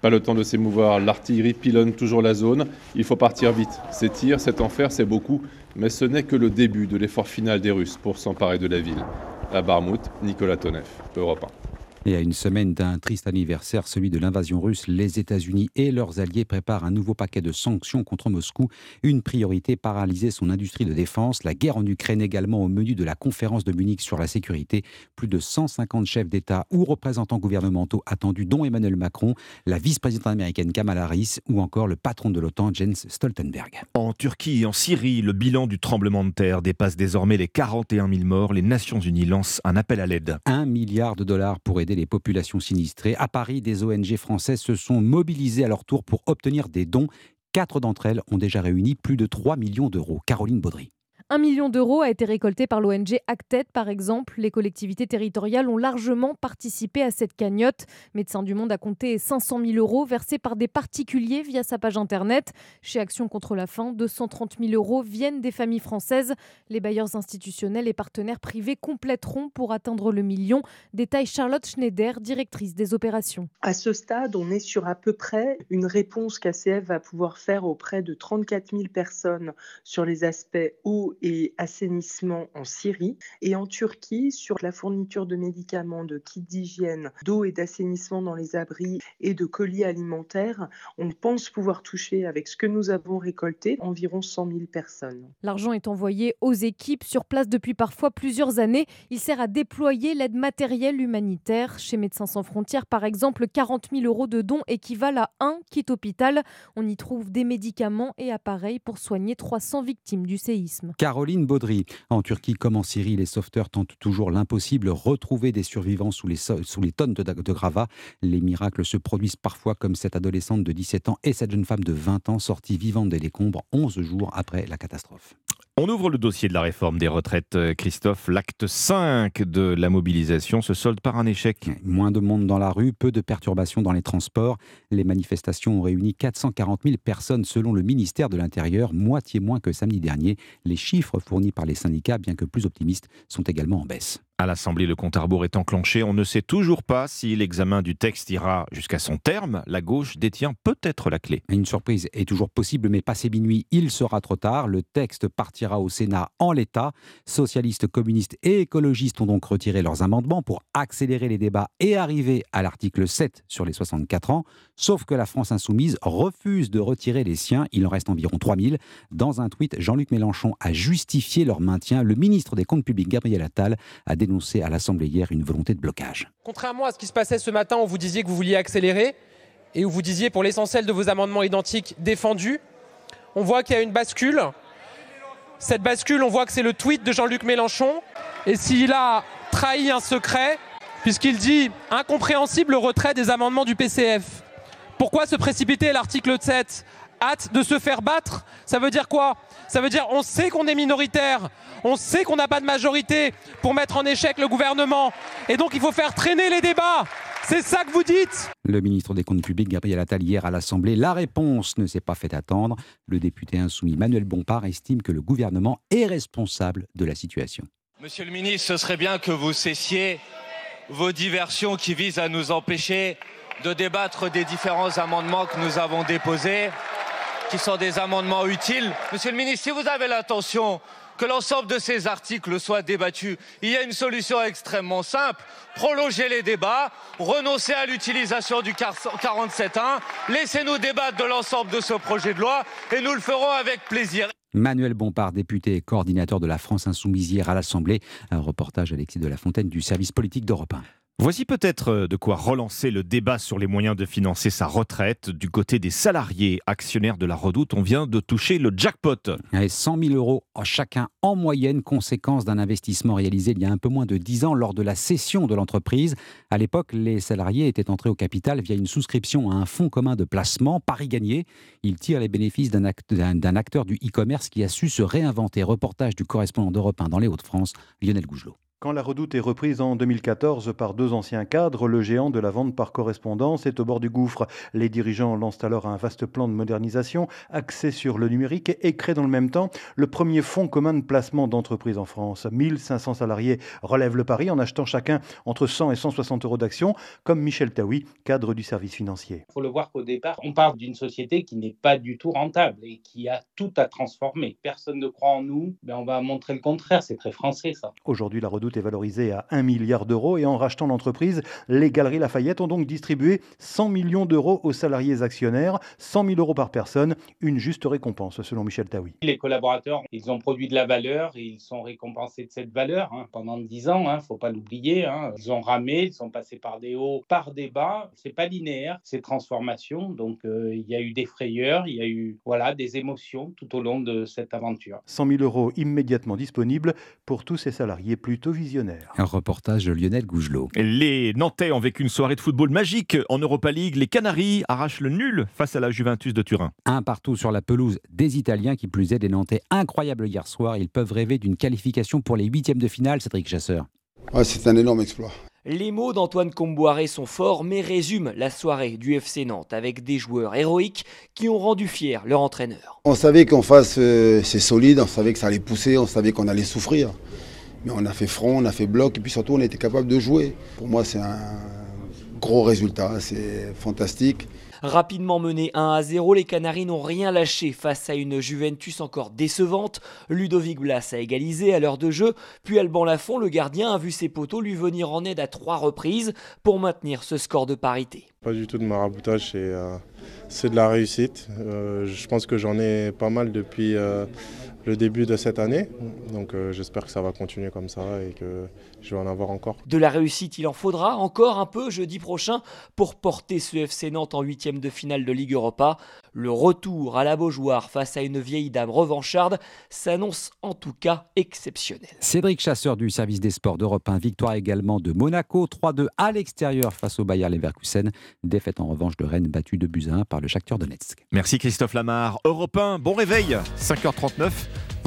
Pas le temps de s'émouvoir, l'artillerie pilonne toujours la zone. Il faut partir vite. Ces tirs, cet enfer, c'est beaucoup, mais ce n'est que le début de l'effort final des Russes pour s'emparer de la ville. À Barmouth, Nicolas Tonev, Europe 1. Et à une semaine d'un triste anniversaire, celui de l'invasion russe, les États-Unis et leurs alliés préparent un nouveau paquet de sanctions contre Moscou. Une priorité, paralyser son industrie de défense. La guerre en Ukraine également au menu de la conférence de Munich sur la sécurité. Plus de 150 chefs d'État ou représentants gouvernementaux attendus, dont Emmanuel Macron, la vice-présidente américaine Kamala Harris ou encore le patron de l'OTAN, Jens Stoltenberg. En Turquie et en Syrie, le bilan du tremblement de terre dépasse désormais les 41 000 morts. Les Nations Unies lancent un appel à l'aide. Un milliard de dollars pour aider les populations sinistrées. À Paris, des ONG françaises se sont mobilisées à leur tour pour obtenir des dons. Quatre d'entre elles ont déjà réuni plus de 3 millions d'euros. Caroline Baudry. Un million d'euros a été récolté par l'ONG Acted, par exemple. Les collectivités territoriales ont largement participé à cette cagnotte. Médecins du Monde a compté 500 000 euros versés par des particuliers via sa page internet. Chez Action contre la faim, 230 000 euros viennent des familles françaises. Les bailleurs institutionnels et partenaires privés compléteront pour atteindre le million. Détaille Charlotte Schneider, directrice des opérations. À ce stade, on est sur à peu près une réponse qu'ACF va pouvoir faire auprès de 34 000 personnes sur les aspects eau et assainissement en Syrie et en Turquie sur la fourniture de médicaments, de kits d'hygiène, d'eau et d'assainissement dans les abris et de colis alimentaires. On pense pouvoir toucher avec ce que nous avons récolté environ 100 000 personnes. L'argent est envoyé aux équipes sur place depuis parfois plusieurs années. Il sert à déployer l'aide matérielle humanitaire. Chez Médecins sans frontières, par exemple, 40 000 euros de dons équivalent à un kit hôpital. On y trouve des médicaments et appareils pour soigner 300 victimes du séisme. Caroline Baudry. En Turquie comme en Syrie, les sauveteurs tentent toujours l'impossible, retrouver des survivants sous les, tonnes de, de gravats. Les miracles se produisent parfois comme cette adolescente de 17 ans et cette jeune femme de 20 ans sortie vivante des décombres 11 jours après la catastrophe. On ouvre le dossier de la réforme des retraites, Christophe. L'acte 5 de la mobilisation se solde par un échec. Moins de monde dans la rue, peu de perturbations dans les transports. Les manifestations ont réuni 440 000 personnes selon le ministère de l'Intérieur, moitié moins que samedi dernier. Les chiffres fournis par les syndicats, bien que plus optimistes, sont également en baisse. À l'Assemblée, le compte à rebours est enclenché. On ne sait toujours pas si l'examen du texte ira jusqu'à son terme. La gauche détient peut-être la clé. Une surprise est toujours possible, mais passé minuit, il sera trop tard. Le texte partira au Sénat en l'état. Socialistes, communistes et écologistes ont donc retiré leurs amendements pour accélérer les débats et arriver à l'article 7 sur les 64 ans. Sauf que la France insoumise refuse de retirer les siens. Il en reste environ 3000. Dans un tweet, Jean-Luc Mélenchon a justifié leur maintien. Le ministre des Comptes publics, Gabriel Attal, a dénoncé à l'Assemblée hier une volonté de blocage. Contrairement à ce qui se passait ce matin où vous disiez que vous vouliez accélérer et où vous disiez pour l'essentiel de vos amendements identiques défendus, on voit qu'il y a une bascule. Cette bascule, on voit que c'est le tweet de Jean-Luc Mélenchon. Et s'il a trahi un secret, puisqu'il dit incompréhensible le retrait des amendements du PCF. Pourquoi se précipiter à l'article 7 Hâte de se faire battre? Ça veut dire quoi? Ça veut dire on sait qu'on est minoritaire, on sait qu'on n'a pas de majorité pour mettre en échec le gouvernement. Et donc il faut faire traîner les débats. C'est ça que vous dites? Le ministre des Comptes publics, Gabriel Attal, hier à l'Assemblée, la réponse ne s'est pas fait attendre. Le député insoumis Manuel Bompard estime que le gouvernement est responsable de la situation. Monsieur le ministre, ce serait bien que vous cessiez vos diversions qui visent à nous empêcher de débattre des différents amendements que nous avons déposés, qui sont des amendements utiles. Monsieur le ministre, si vous avez l'intention que l'ensemble de ces articles soient débattus, il y a une solution extrêmement simple. Prolonger les débats, renoncer à l'utilisation du 47.1, laissez-nous débattre de l'ensemble de ce projet de loi et nous le ferons avec plaisir. Manuel Bompard, député et coordinateur de la France Insoumise hier à l'Assemblée. Un reportage Alexis de la Fontaine du service politique d'Europe 1. Voici peut-être euh, de quoi relancer le débat sur les moyens de financer sa retraite. Du côté des salariés actionnaires de la Redoute, on vient de toucher le jackpot. Et 100 000 euros chacun en moyenne, conséquence d'un investissement réalisé il y a un peu moins de 10 ans lors de la cession de l'entreprise. À l'époque, les salariés étaient entrés au capital via une souscription à un fonds commun de placement, Paris Gagné. Ils tirent les bénéfices d'un acteur du e-commerce qui a su se réinventer. Reportage du correspondant d'Europe 1 dans les Hauts-de-France, Lionel Gougelot. Quand la redoute est reprise en 2014 par deux anciens cadres, le géant de la vente par correspondance est au bord du gouffre. Les dirigeants lancent alors un vaste plan de modernisation axé sur le numérique et créent dans le même temps le premier fonds commun de placement d'entreprises en France. 1500 salariés relèvent le pari en achetant chacun entre 100 et 160 euros d'actions, comme Michel Taoui, cadre du service financier. Il faut le voir qu'au départ, on parle d'une société qui n'est pas du tout rentable et qui a tout à transformer. Personne ne croit en nous, mais on va montrer le contraire. C'est très français ça. Aujourd'hui, la redoute est valorisé à 1 milliard d'euros et en rachetant l'entreprise, les Galeries Lafayette ont donc distribué 100 millions d'euros aux salariés actionnaires, 100 000 euros par personne, une juste récompense selon Michel Taoui. Les collaborateurs, ils ont produit de la valeur et ils sont récompensés de cette valeur hein, pendant 10 ans, il hein, ne faut pas l'oublier. Hein. Ils ont ramé, ils sont passés par des hauts, par des bas. C'est pas linéaire, c'est transformation. Donc euh, il y a eu des frayeurs, il y a eu voilà des émotions tout au long de cette aventure. 100 000 euros immédiatement disponibles pour tous ces salariés plutôt visionnaire. Un reportage de Lionel Gougelot. Les Nantais ont vécu une soirée de football magique en Europa League. Les Canaries arrachent le nul face à la Juventus de Turin. Un partout sur la pelouse des Italiens qui plus est des Nantais. Incroyable hier soir. Ils peuvent rêver d'une qualification pour les huitièmes de finale, Cédric Chasseur. c'est un énorme exploit. Les mots d'Antoine Comboiré sont forts, mais résument la soirée du FC Nantes avec des joueurs héroïques qui ont rendu fier leur entraîneur. On savait qu'en face, euh, c'est solide, on savait que ça allait pousser, on savait qu'on allait souffrir. Mais on a fait front, on a fait bloc, et puis surtout on était capable de jouer. Pour moi, c'est un gros résultat, c'est fantastique. Rapidement menés 1 à 0, les Canaries n'ont rien lâché face à une Juventus encore décevante. Ludovic Blas a égalisé à l'heure de jeu, puis Alban Lafont, le gardien, a vu ses poteaux lui venir en aide à trois reprises pour maintenir ce score de parité. Pas du tout de maraboutage, c'est euh, de la réussite. Euh, je pense que j'en ai pas mal depuis euh, le début de cette année. Donc euh, j'espère que ça va continuer comme ça et que je vais en avoir encore. De la réussite, il en faudra encore un peu jeudi prochain pour porter ce FC Nantes en huitième de finale de Ligue Europa. Le retour à la Beaujoire face à une vieille dame revancharde s'annonce en tout cas exceptionnel. Cédric Chasseur du service des sports d'Europe 1, victoire également de Monaco, 3-2 à l'extérieur face au Bayer Leverkusen. Défaite en revanche de Rennes battue de Buzyn par le Shakhtar Donetsk. Merci Christophe Lamar. Europe 1, bon réveil, 5h39.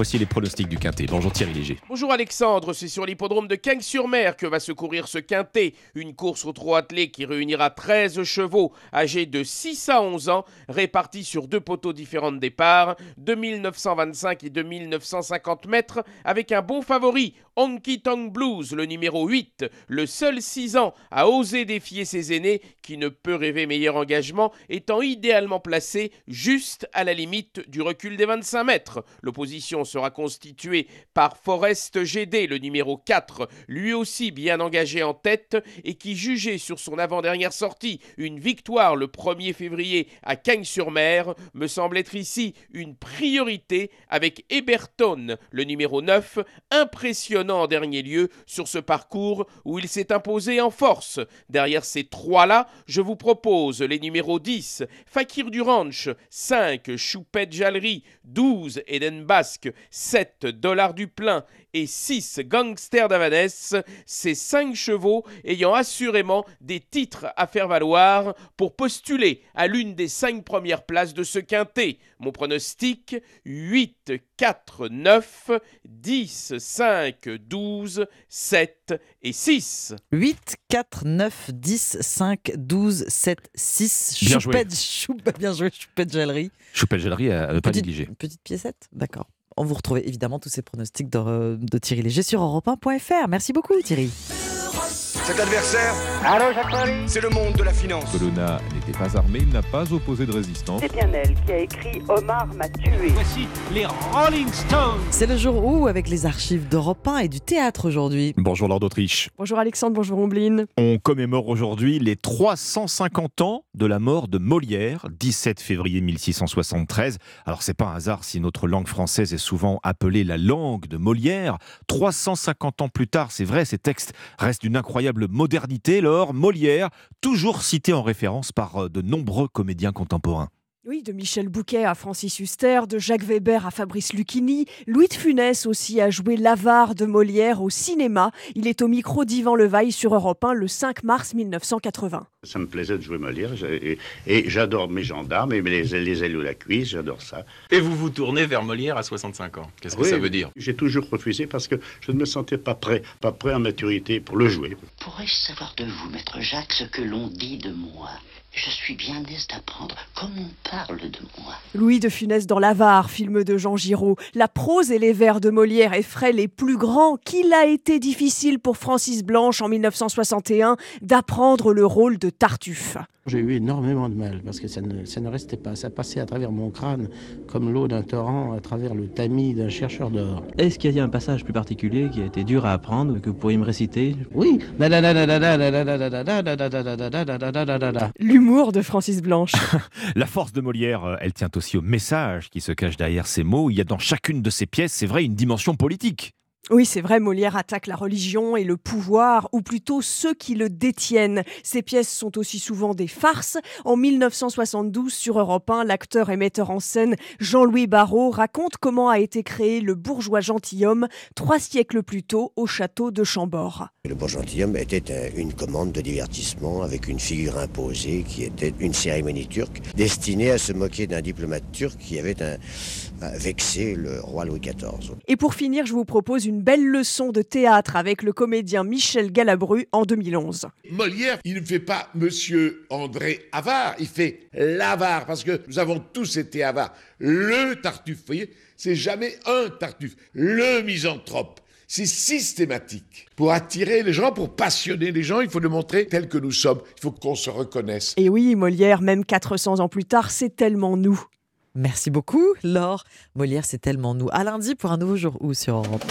Voici les pronostics du Quintet. Bonjour Thierry Léger. Bonjour Alexandre, c'est sur l'hippodrome de Cagnes-sur-Mer que va se courir ce Quintet. Une course au trot attelé qui réunira 13 chevaux âgés de 6 à 11 ans, répartis sur deux poteaux différents de départ, 2925 et 2950 mètres, avec un bon favori Honky Tonk Blues, le numéro 8, le seul 6 ans à oser défier ses aînés, qui ne peut rêver meilleur engagement, étant idéalement placé juste à la limite du recul des 25 mètres. L'opposition sera constituée par Forest GD, le numéro 4, lui aussi bien engagé en tête et qui jugeait sur son avant-dernière sortie une victoire le 1er février à Cagnes-sur-Mer, me semble être ici une priorité avec Eberton, le numéro 9, impressionnant en dernier lieu sur ce parcours où il s'est imposé en force. Derrière ces trois-là, je vous propose les numéros 10, Fakir du Ranch, 5, Choupette Jallerie, 12, Eden Basque, 7, Dollars du Plein et 6 Gangsters d'Avanès, ces 5 chevaux ayant assurément des titres à faire valoir pour postuler à l'une des 5 premières places de ce quintet. Mon pronostic 8, 4, 9, 10, 5, 12, 7 et 6. 8, 4, 9, 10, 5, 12, 7, 6. Bien joué. Choupette, choup- <laughs> bien joué, Choupette Jallerie. Choupette Gellerie à ne pas négliger. Petite piécette? D'accord. On vous retrouve évidemment tous ces pronostics de, Thierry Léger sur europe1.fr. Merci beaucoup Thierry. Cet adversaire, c'est le monde de la finance. Colonna n'était pas armé, il n'a pas opposé de résistance. C'est bien elle qui a écrit Omar m'a tué. Voici les Rolling Stones. C'est le jour où, avec les archives d'Europe 1 et du théâtre aujourd'hui. Bonjour Lord d'Autriche. Bonjour Alexandre, bonjour Ombline. On commémore aujourd'hui les 350 ans de la mort de Molière, 17 février 1673. Alors c'est pas un hasard si notre langue française est souvent appelée la langue de Molière. 350 ans plus tard, c'est vrai, ces textes restent d'une incroyable modernité. Lors Molière, toujours cité en référence par euh, de nombreux comédiens contemporains. Oui, de Michel Bouquet à Francis Huster, de Jacques Weber à Fabrice Lucchini, Louis de Funès aussi a joué l'avare de Molière au cinéma. Il est au micro d'Yvan Levaille sur Europe 1 le 5 mars 1980. Ça me plaisait de jouer Molière et, et j'adore mes gendarmes et les, les ailes ou la cuisse, j'adore ça. Et vous vous tournez vers Molière à 65 ans. Qu'est-ce que Oui, ça veut dire? J'ai toujours refusé parce que je ne me sentais pas prêt, pas prêt en maturité pour le jouer. Pourrais-je savoir de vous, maître Jacques, ce que l'on dit de moi? Je suis bien aise d'apprendre comme on parle de moi. Louis de Funès dans l'avare, film de Jean Giraud. La prose et les vers de Molière effraient les plus grands qu'il a été difficile pour Francis Blanche en 1961 d'apprendre le rôle de Tartuffe. J'ai eu énormément de mal parce que ça ne, ça ne restait pas. Ça passait à travers mon crâne comme l'eau d'un torrent à travers le tamis d'un chercheur d'or. Est-ce qu'il y a un passage plus particulier qui a été dur à apprendre, que vous pourriez me réciter Oui. L'humour de Francis Blanche. <laughs> La force de Molière, euh, elle tient aussi au message qui se cache derrière ces mots. Il y a dans chacune de ces pièces, c'est vrai, une dimension politique. Oui, c'est vrai, Molière attaque la religion et le pouvoir, ou plutôt ceux qui le détiennent. Ces pièces sont aussi souvent des farces. En 1972, sur Europe 1, l'acteur et metteur en scène Jean-Louis Barrault raconte comment a été créé le bourgeois gentilhomme trois siècles plus tôt au château de Chambord. Le bourgeois gentilhomme était une commande de divertissement avec une figure imposée qui était une cérémonie turque destinée à se moquer d'un diplomate turc qui avait un- a vexé le roi Louis XIV. Et pour finir, je vous propose une belle leçon de théâtre avec le comédien Michel Galabru en 2011. Molière, il ne fait pas Monsieur André Avare, il fait l'avare, parce que nous avons tous été avares. Le tartuffe, vous voyez, c'est jamais un tartuffe, le misanthrope. C'est systématique. Pour attirer les gens, pour passionner les gens, il faut le montrer tel que nous sommes. Il faut qu'on se reconnaisse. Et oui, Molière, même 400 ans plus tard, c'est tellement nous. Merci beaucoup, Laure. Molière, c'est tellement nous. À lundi pour un nouveau jour où sur Europe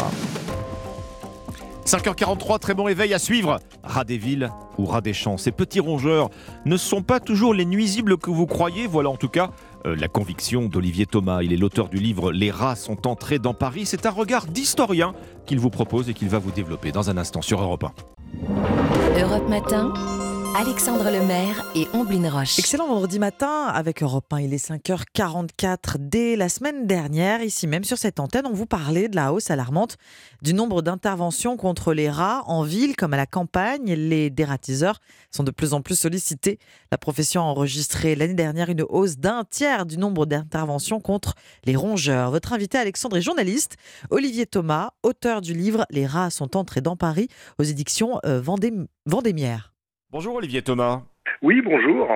5h43, très bon réveil à suivre. Rat des villes ou rat des champs. Ces petits rongeurs ne sont pas toujours les nuisibles que vous croyez. Voilà en tout cas euh, la conviction d'Olivier Thomas. Il est l'auteur du livre Les rats sont entrés dans Paris. C'est un regard d'historien qu'il vous propose et qu'il va vous développer dans un instant sur Europe 1. Europe Matin, Alexandre Lemaire et Omblin Roche. Excellent vendredi matin avec Europe 1. Il est 5h44. Dès la semaine dernière, ici même sur cette antenne, on vous parlait de la hausse alarmante du nombre d'interventions contre les rats en ville comme à la campagne. Les dératiseurs sont de plus en plus sollicités. La profession a enregistré l'année dernière une hausse d'un tiers du nombre d'interventions contre les rongeurs. Votre invité Alexandre est journaliste. Olivier Thomas, auteur du livre Les rats sont entrés dans Paris aux éditions euh, Vendémiaire. Bonjour Olivier Thomas. Oui, bonjour.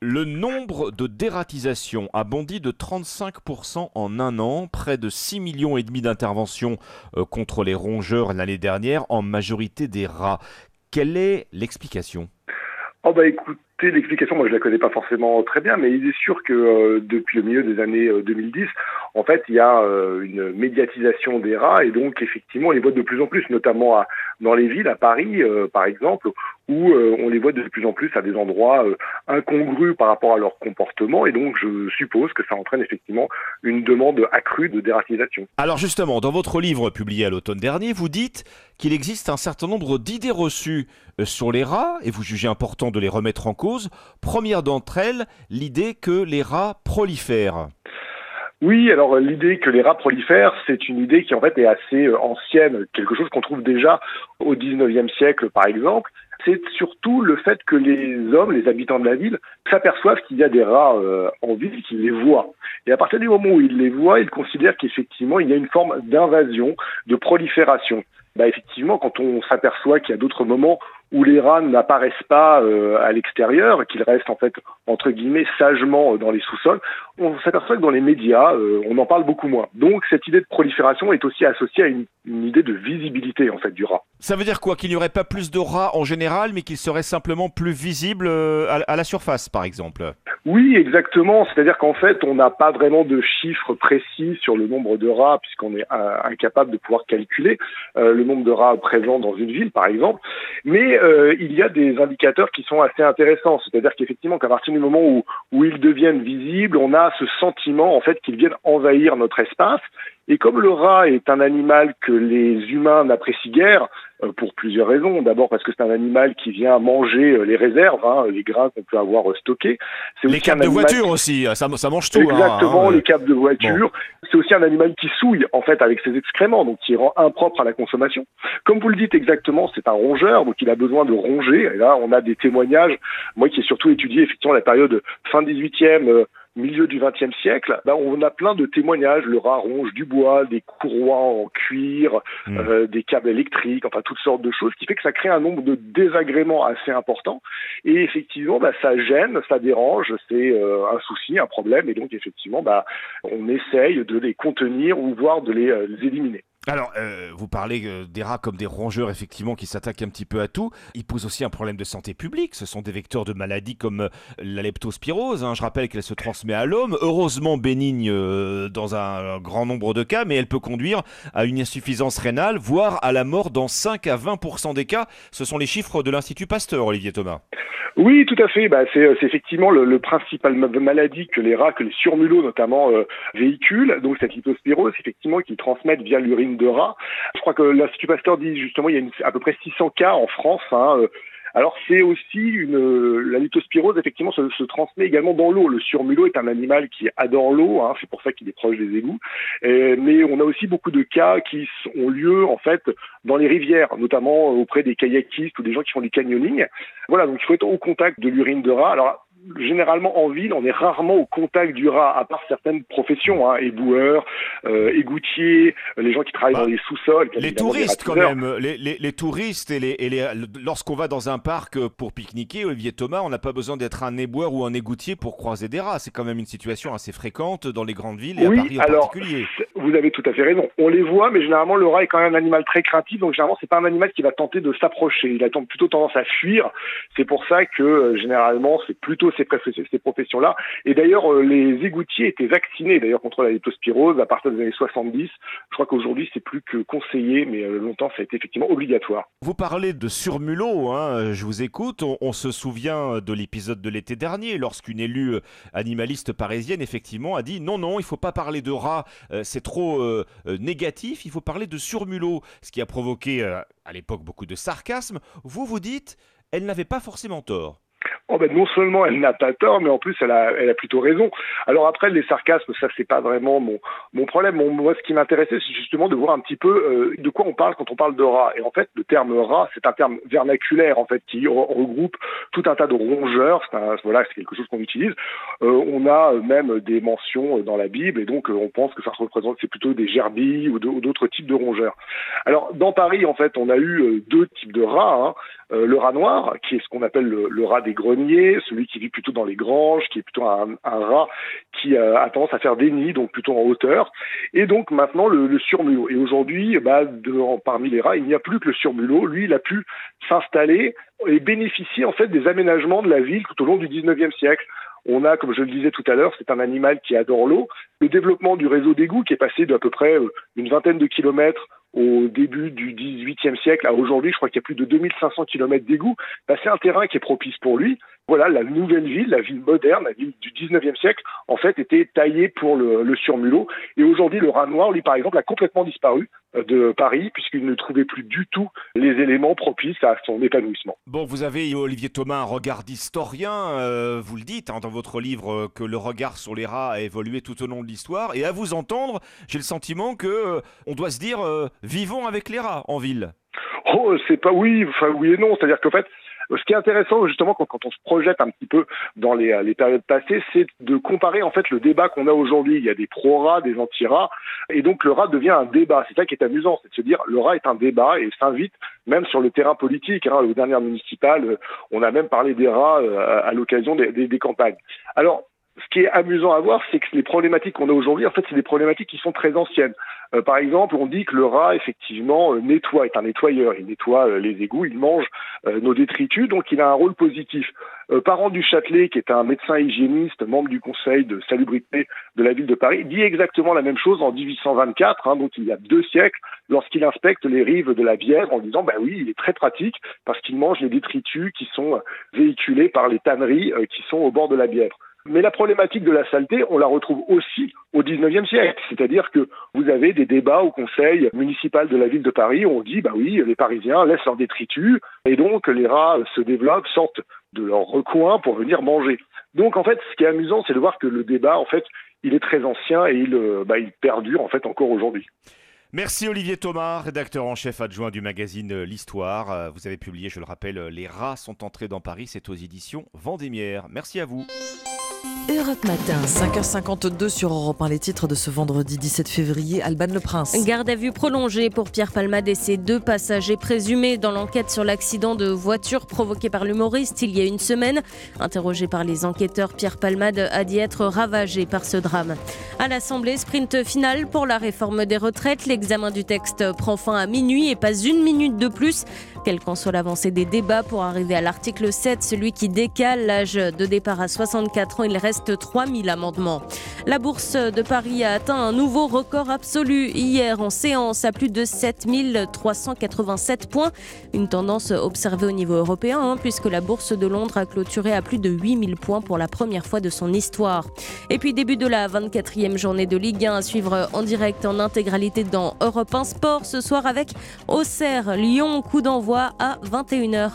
Le nombre de dératisations a bondi de 35% en un an, près de 6 millions et demi d'interventions euh, contre les rongeurs l'année dernière, en majorité des rats. Quelle est l'explication? Oh bah écoutez, l'explication, moi je la connais pas forcément très bien, mais il est sûr que euh, depuis le milieu des années 2010, en fait, il y a une médiatisation des rats et donc effectivement, on les voit de plus en plus, notamment dans les villes, à Paris par exemple, où euh, on les voit de plus en plus à des endroits euh, incongrus par rapport à leur comportement, et donc je suppose que ça entraîne effectivement une demande accrue de dératisation. Alors justement, dans votre livre publié à l'automne dernier, vous dites qu'il existe un certain nombre d'idées reçues euh, sur les rats, et vous jugez important de les remettre en cause. Première d'entre elles, l'idée que les rats prolifèrent. Oui, alors l'idée que les rats prolifèrent, c'est une idée qui en fait est assez ancienne, quelque chose qu'on trouve déjà au 19e siècle par exemple, c'est surtout le fait que les hommes, les habitants de la ville, s'aperçoivent qu'il y a des rats euh, en ville, qu'ils les voient. Et à partir du moment où ils les voient, ils considèrent qu'effectivement, il y a une forme d'invasion, de prolifération. Bah, effectivement, quand on s'aperçoit qu'il y a d'autres moments où les rats n'apparaissent pas euh, à l'extérieur, qu'ils restent en fait entre guillemets sagement euh, dans les sous-sols, on s'aperçoit que dans les médias, euh, on en parle beaucoup moins. Donc cette idée de prolifération est aussi associée à une, idée de visibilité en fait du rat. Ça veut dire quoi Qu'il n'y aurait pas plus de rats en général, mais qu'ils seraient simplement plus visibles à, la surface, par exemple? Oui, exactement. C'est-à-dire qu'en fait, on n'a pas vraiment de chiffres précis sur le nombre de rats, puisqu'on est incapable de pouvoir calculer le nombre de rats présents dans une ville, par exemple. Mais euh, il y a des indicateurs qui sont assez intéressants. C'est-à-dire qu'effectivement, qu'à partir du moment où, où ils deviennent visibles, on a ce sentiment en fait qu'ils viennent envahir notre espace. Et comme le rat est un animal que les humains n'apprécient guère, pour plusieurs raisons. D'abord parce que c'est un animal qui vient manger euh, les réserves, hein, les grains qu'on peut avoir stockés. Les câbles de voiture aussi, ça, ça, mange tout. Hein, Exactement, hein, les câbles de voiture. C'est aussi un animal qui souille en fait avec ses excréments, donc qui rend impropre à la consommation. Comme vous le dites exactement, c'est un rongeur, donc il a besoin de ronger. Et là, on a des témoignages. Moi, qui ai surtout étudié effectivement la période fin 18e milieu du XXe siècle, bah, on a plein de témoignages. Le rat ronge du bois, des courroies en cuir, mmh. euh, des câbles électriques, enfin toutes sortes de choses, qui fait que ça crée un nombre de désagréments assez importants. Et effectivement, bah, ça gêne, ça dérange, c'est euh, un souci, un problème. Et donc effectivement, bah, on essaye de les contenir ou voire de les, euh, les éliminer. Alors, euh, vous parlez euh, des rats comme des rongeurs, effectivement, qui s'attaquent un petit peu à tout. Ils posent aussi un problème de santé publique. Ce sont des vecteurs de maladies comme euh, la leptospirose. Hein. Je rappelle qu'elle se transmet à l'homme, heureusement bénigne dans un, grand nombre de cas, mais elle peut conduire à une insuffisance rénale, voire à la mort dans 5 à 20% des cas. Ce sont les chiffres de l'Institut Pasteur, Olivier Thomas. Oui, tout à fait. Bah, c'est effectivement le, principal maladie que les rats, que les surmulots notamment, véhiculent. Donc cette leptospirose, effectivement, qu'ils transmettent via l'urine de rats. Je crois que l'Institut Pasteur dit justement il y a à peu près 600 cas en France. Hein, euh. alors c'est aussi une la lithospirose effectivement se, transmet également dans l'eau. Le surmulot est un animal qui adore l'eau, hein, c'est pour ça qu'il est proche des égouts. mais on a aussi beaucoup de cas qui ont lieu en fait dans les rivières, notamment auprès des kayakistes ou des gens qui font du canyoning. Voilà, donc il faut être au contact de l'urine de rat. Alors généralement en ville, on est rarement au contact du rat, à part certaines professions, hein, éboueurs, euh, égoutiers, euh, les gens qui travaillent dans les sous-sols. Les touristes quand même, les, les, les, touristes et, les, et les, lorsqu'on va dans un parc pour pique-niquer, Olivier Thomas, on n'a pas besoin d'être un éboueur ou un égoutier pour croiser des rats. C'est quand même une situation assez fréquente dans les grandes villes et à Paris en alors, particulier. Vous avez tout à fait raison. On les voit, mais généralement le rat est quand même un animal très craintif, donc généralement c'est pas un animal qui va tenter de s'approcher. Il a plutôt tendance à fuir. C'est pour ça que euh, généralement c'est plutôt ces, professions-là. Et d'ailleurs, euh, les égoutiers étaient vaccinés d'ailleurs contre la leptospirose à partir des années 70. Je crois qu'aujourd'hui, c'est plus que conseillé, mais euh, longtemps, ça a été effectivement obligatoire. Vous parlez de surmulot, hein, je vous écoute. On, se souvient de l'épisode de l'été dernier, lorsqu'une élue euh, animaliste parisienne, effectivement, a dit non, non, il ne faut pas parler de rats, c'est trop négatif, il faut parler de surmulot, ce qui a provoqué à l'époque beaucoup de sarcasme. Vous vous dites, elle n'avait pas forcément tort. Oh ben non seulement elle n'a pas tort, mais en plus elle a, plutôt raison. Alors après les sarcasmes, ça c'est pas vraiment mon, problème. moi, ce qui m'intéressait, c'est justement de voir un petit peu euh, de quoi on parle quand on parle de rat. Et en fait, le terme rat, c'est un terme vernaculaire en fait qui regroupe tout un tas de rongeurs. Voilà, c'est quelque chose qu'on utilise. Euh, on a même des mentions dans la Bible, et donc euh, on pense que ça représente c'est plutôt des gerbilles ou d'autres types de rongeurs. Alors dans Paris, en fait, on a eu deux types de rats. Hein. Le rat noir, qui est ce qu'on appelle le, le rat des greniers celui qui vit plutôt dans les granges, qui est plutôt un, rat qui a tendance à faire des nids, donc plutôt en hauteur, et donc maintenant le, le surmulot. Et aujourd'hui, bah, parmi les rats, il n'y a plus que le surmulot. Lui, il a pu s'installer et bénéficier en fait des aménagements de la ville tout au long du 19e siècle. On a, comme je le disais tout à l'heure, c'est un animal qui adore l'eau. Le développement du réseau d'égouts qui est passé d'à peu près euh, une vingtaine de kilomètres au début du XVIIIe siècle à aujourd'hui, je crois qu'il y a plus de 2500 kilomètres d'égouts, c'est un terrain qui est propice pour lui. Voilà, la nouvelle ville, la ville moderne, la ville du XIXe siècle, en fait, était taillée pour le, le surmulot. Et aujourd'hui, le rat noir, lui, par exemple, a complètement disparu euh, de Paris puisqu'il ne trouvait plus du tout les éléments propices à son épanouissement. Bon, vous avez, Olivier Thomas, un regard d'historien. Euh, vous le dites hein, dans votre livre euh, que le regard sur les rats a évolué tout au long de l'histoire. Et à vous entendre, j'ai le sentiment que on doit se dire vivons avec les rats en ville. Oh, c'est pas oui, enfin oui et non. C'est-à-dire qu'en fait, ce qui est intéressant justement quand, on se projette un petit peu dans les, périodes passées, c'est de comparer en fait le débat qu'on a aujourd'hui. Il y a des pro-rats, des anti-rats, et donc le rat devient un débat. C'est ça qui est amusant, c'est de se dire le rat est un débat et s'invite même sur le terrain politique. Hein, aux dernières municipales, on a même parlé des rats euh, à l'occasion des, des, campagnes. Alors qui est amusant à voir, c'est que les problématiques qu'on a aujourd'hui, en fait, c'est des problématiques qui sont très anciennes. Euh, par exemple, on dit que le rat, effectivement, euh, nettoie, est un nettoyeur. Il nettoie euh, les égouts, il mange nos détritus, donc il a un rôle positif. Parent du Châtelet, qui est un médecin hygiéniste, membre du conseil de salubrité de la ville de Paris, dit exactement la même chose en 1824, hein, donc il y a deux siècles, lorsqu'il inspecte les rives de la Bièvre en disant, bah oui, il est très pratique parce qu'il mange les détritus qui sont véhiculés par les tanneries qui sont au bord de la Bièvre. Mais la problématique de la saleté, on la retrouve aussi au XIXe siècle. C'est-à-dire que vous avez des débats au conseil municipal de la ville de Paris où on dit, bah oui, les Parisiens laissent leurs détritus et donc les rats se développent, sortent de leur recoin pour venir manger. Donc en fait, ce qui est amusant, c'est de voir que le débat, en fait, il est très ancien et il, euh, bah, il perdure en fait encore aujourd'hui. Merci Olivier Thomas, rédacteur en chef adjoint du magazine L'Histoire. Euh, vous avez publié, je le rappelle, Les rats sont entrés dans Paris, c'est aux éditions Vendémiaire. Merci à vous. Europe Matin. 5h52 sur Europe 1, les titres de ce vendredi 17 février, Alban Le Prince. Garde à vue prolongée pour Pierre Palmade et ses deux passagers présumés dans l'enquête sur l'accident de voiture provoqué par l'humoriste il y a une semaine. Interrogé par les enquêteurs, Pierre Palmade a dit être ravagé par ce drame. À l'Assemblée, sprint final pour la réforme des retraites. L'examen du texte prend fin à minuit et pas une minute de plus. Quelle qu'en soit l'avancée des débats pour arriver à l'article 7, celui qui décale l'âge de départ à 64 ans, il reste 3000 amendements. La bourse de Paris a atteint un nouveau record absolu hier en séance à plus de 7387 points. Une tendance observée au niveau européen hein, puisque la bourse de Londres a clôturé à plus de 8000 points pour la première fois de son histoire. Et puis début de la 24e journée de Ligue 1 à suivre en direct en intégralité dans Europe 1 Sport ce soir avec Auxerre, Lyon, coup d'envoi à 21h.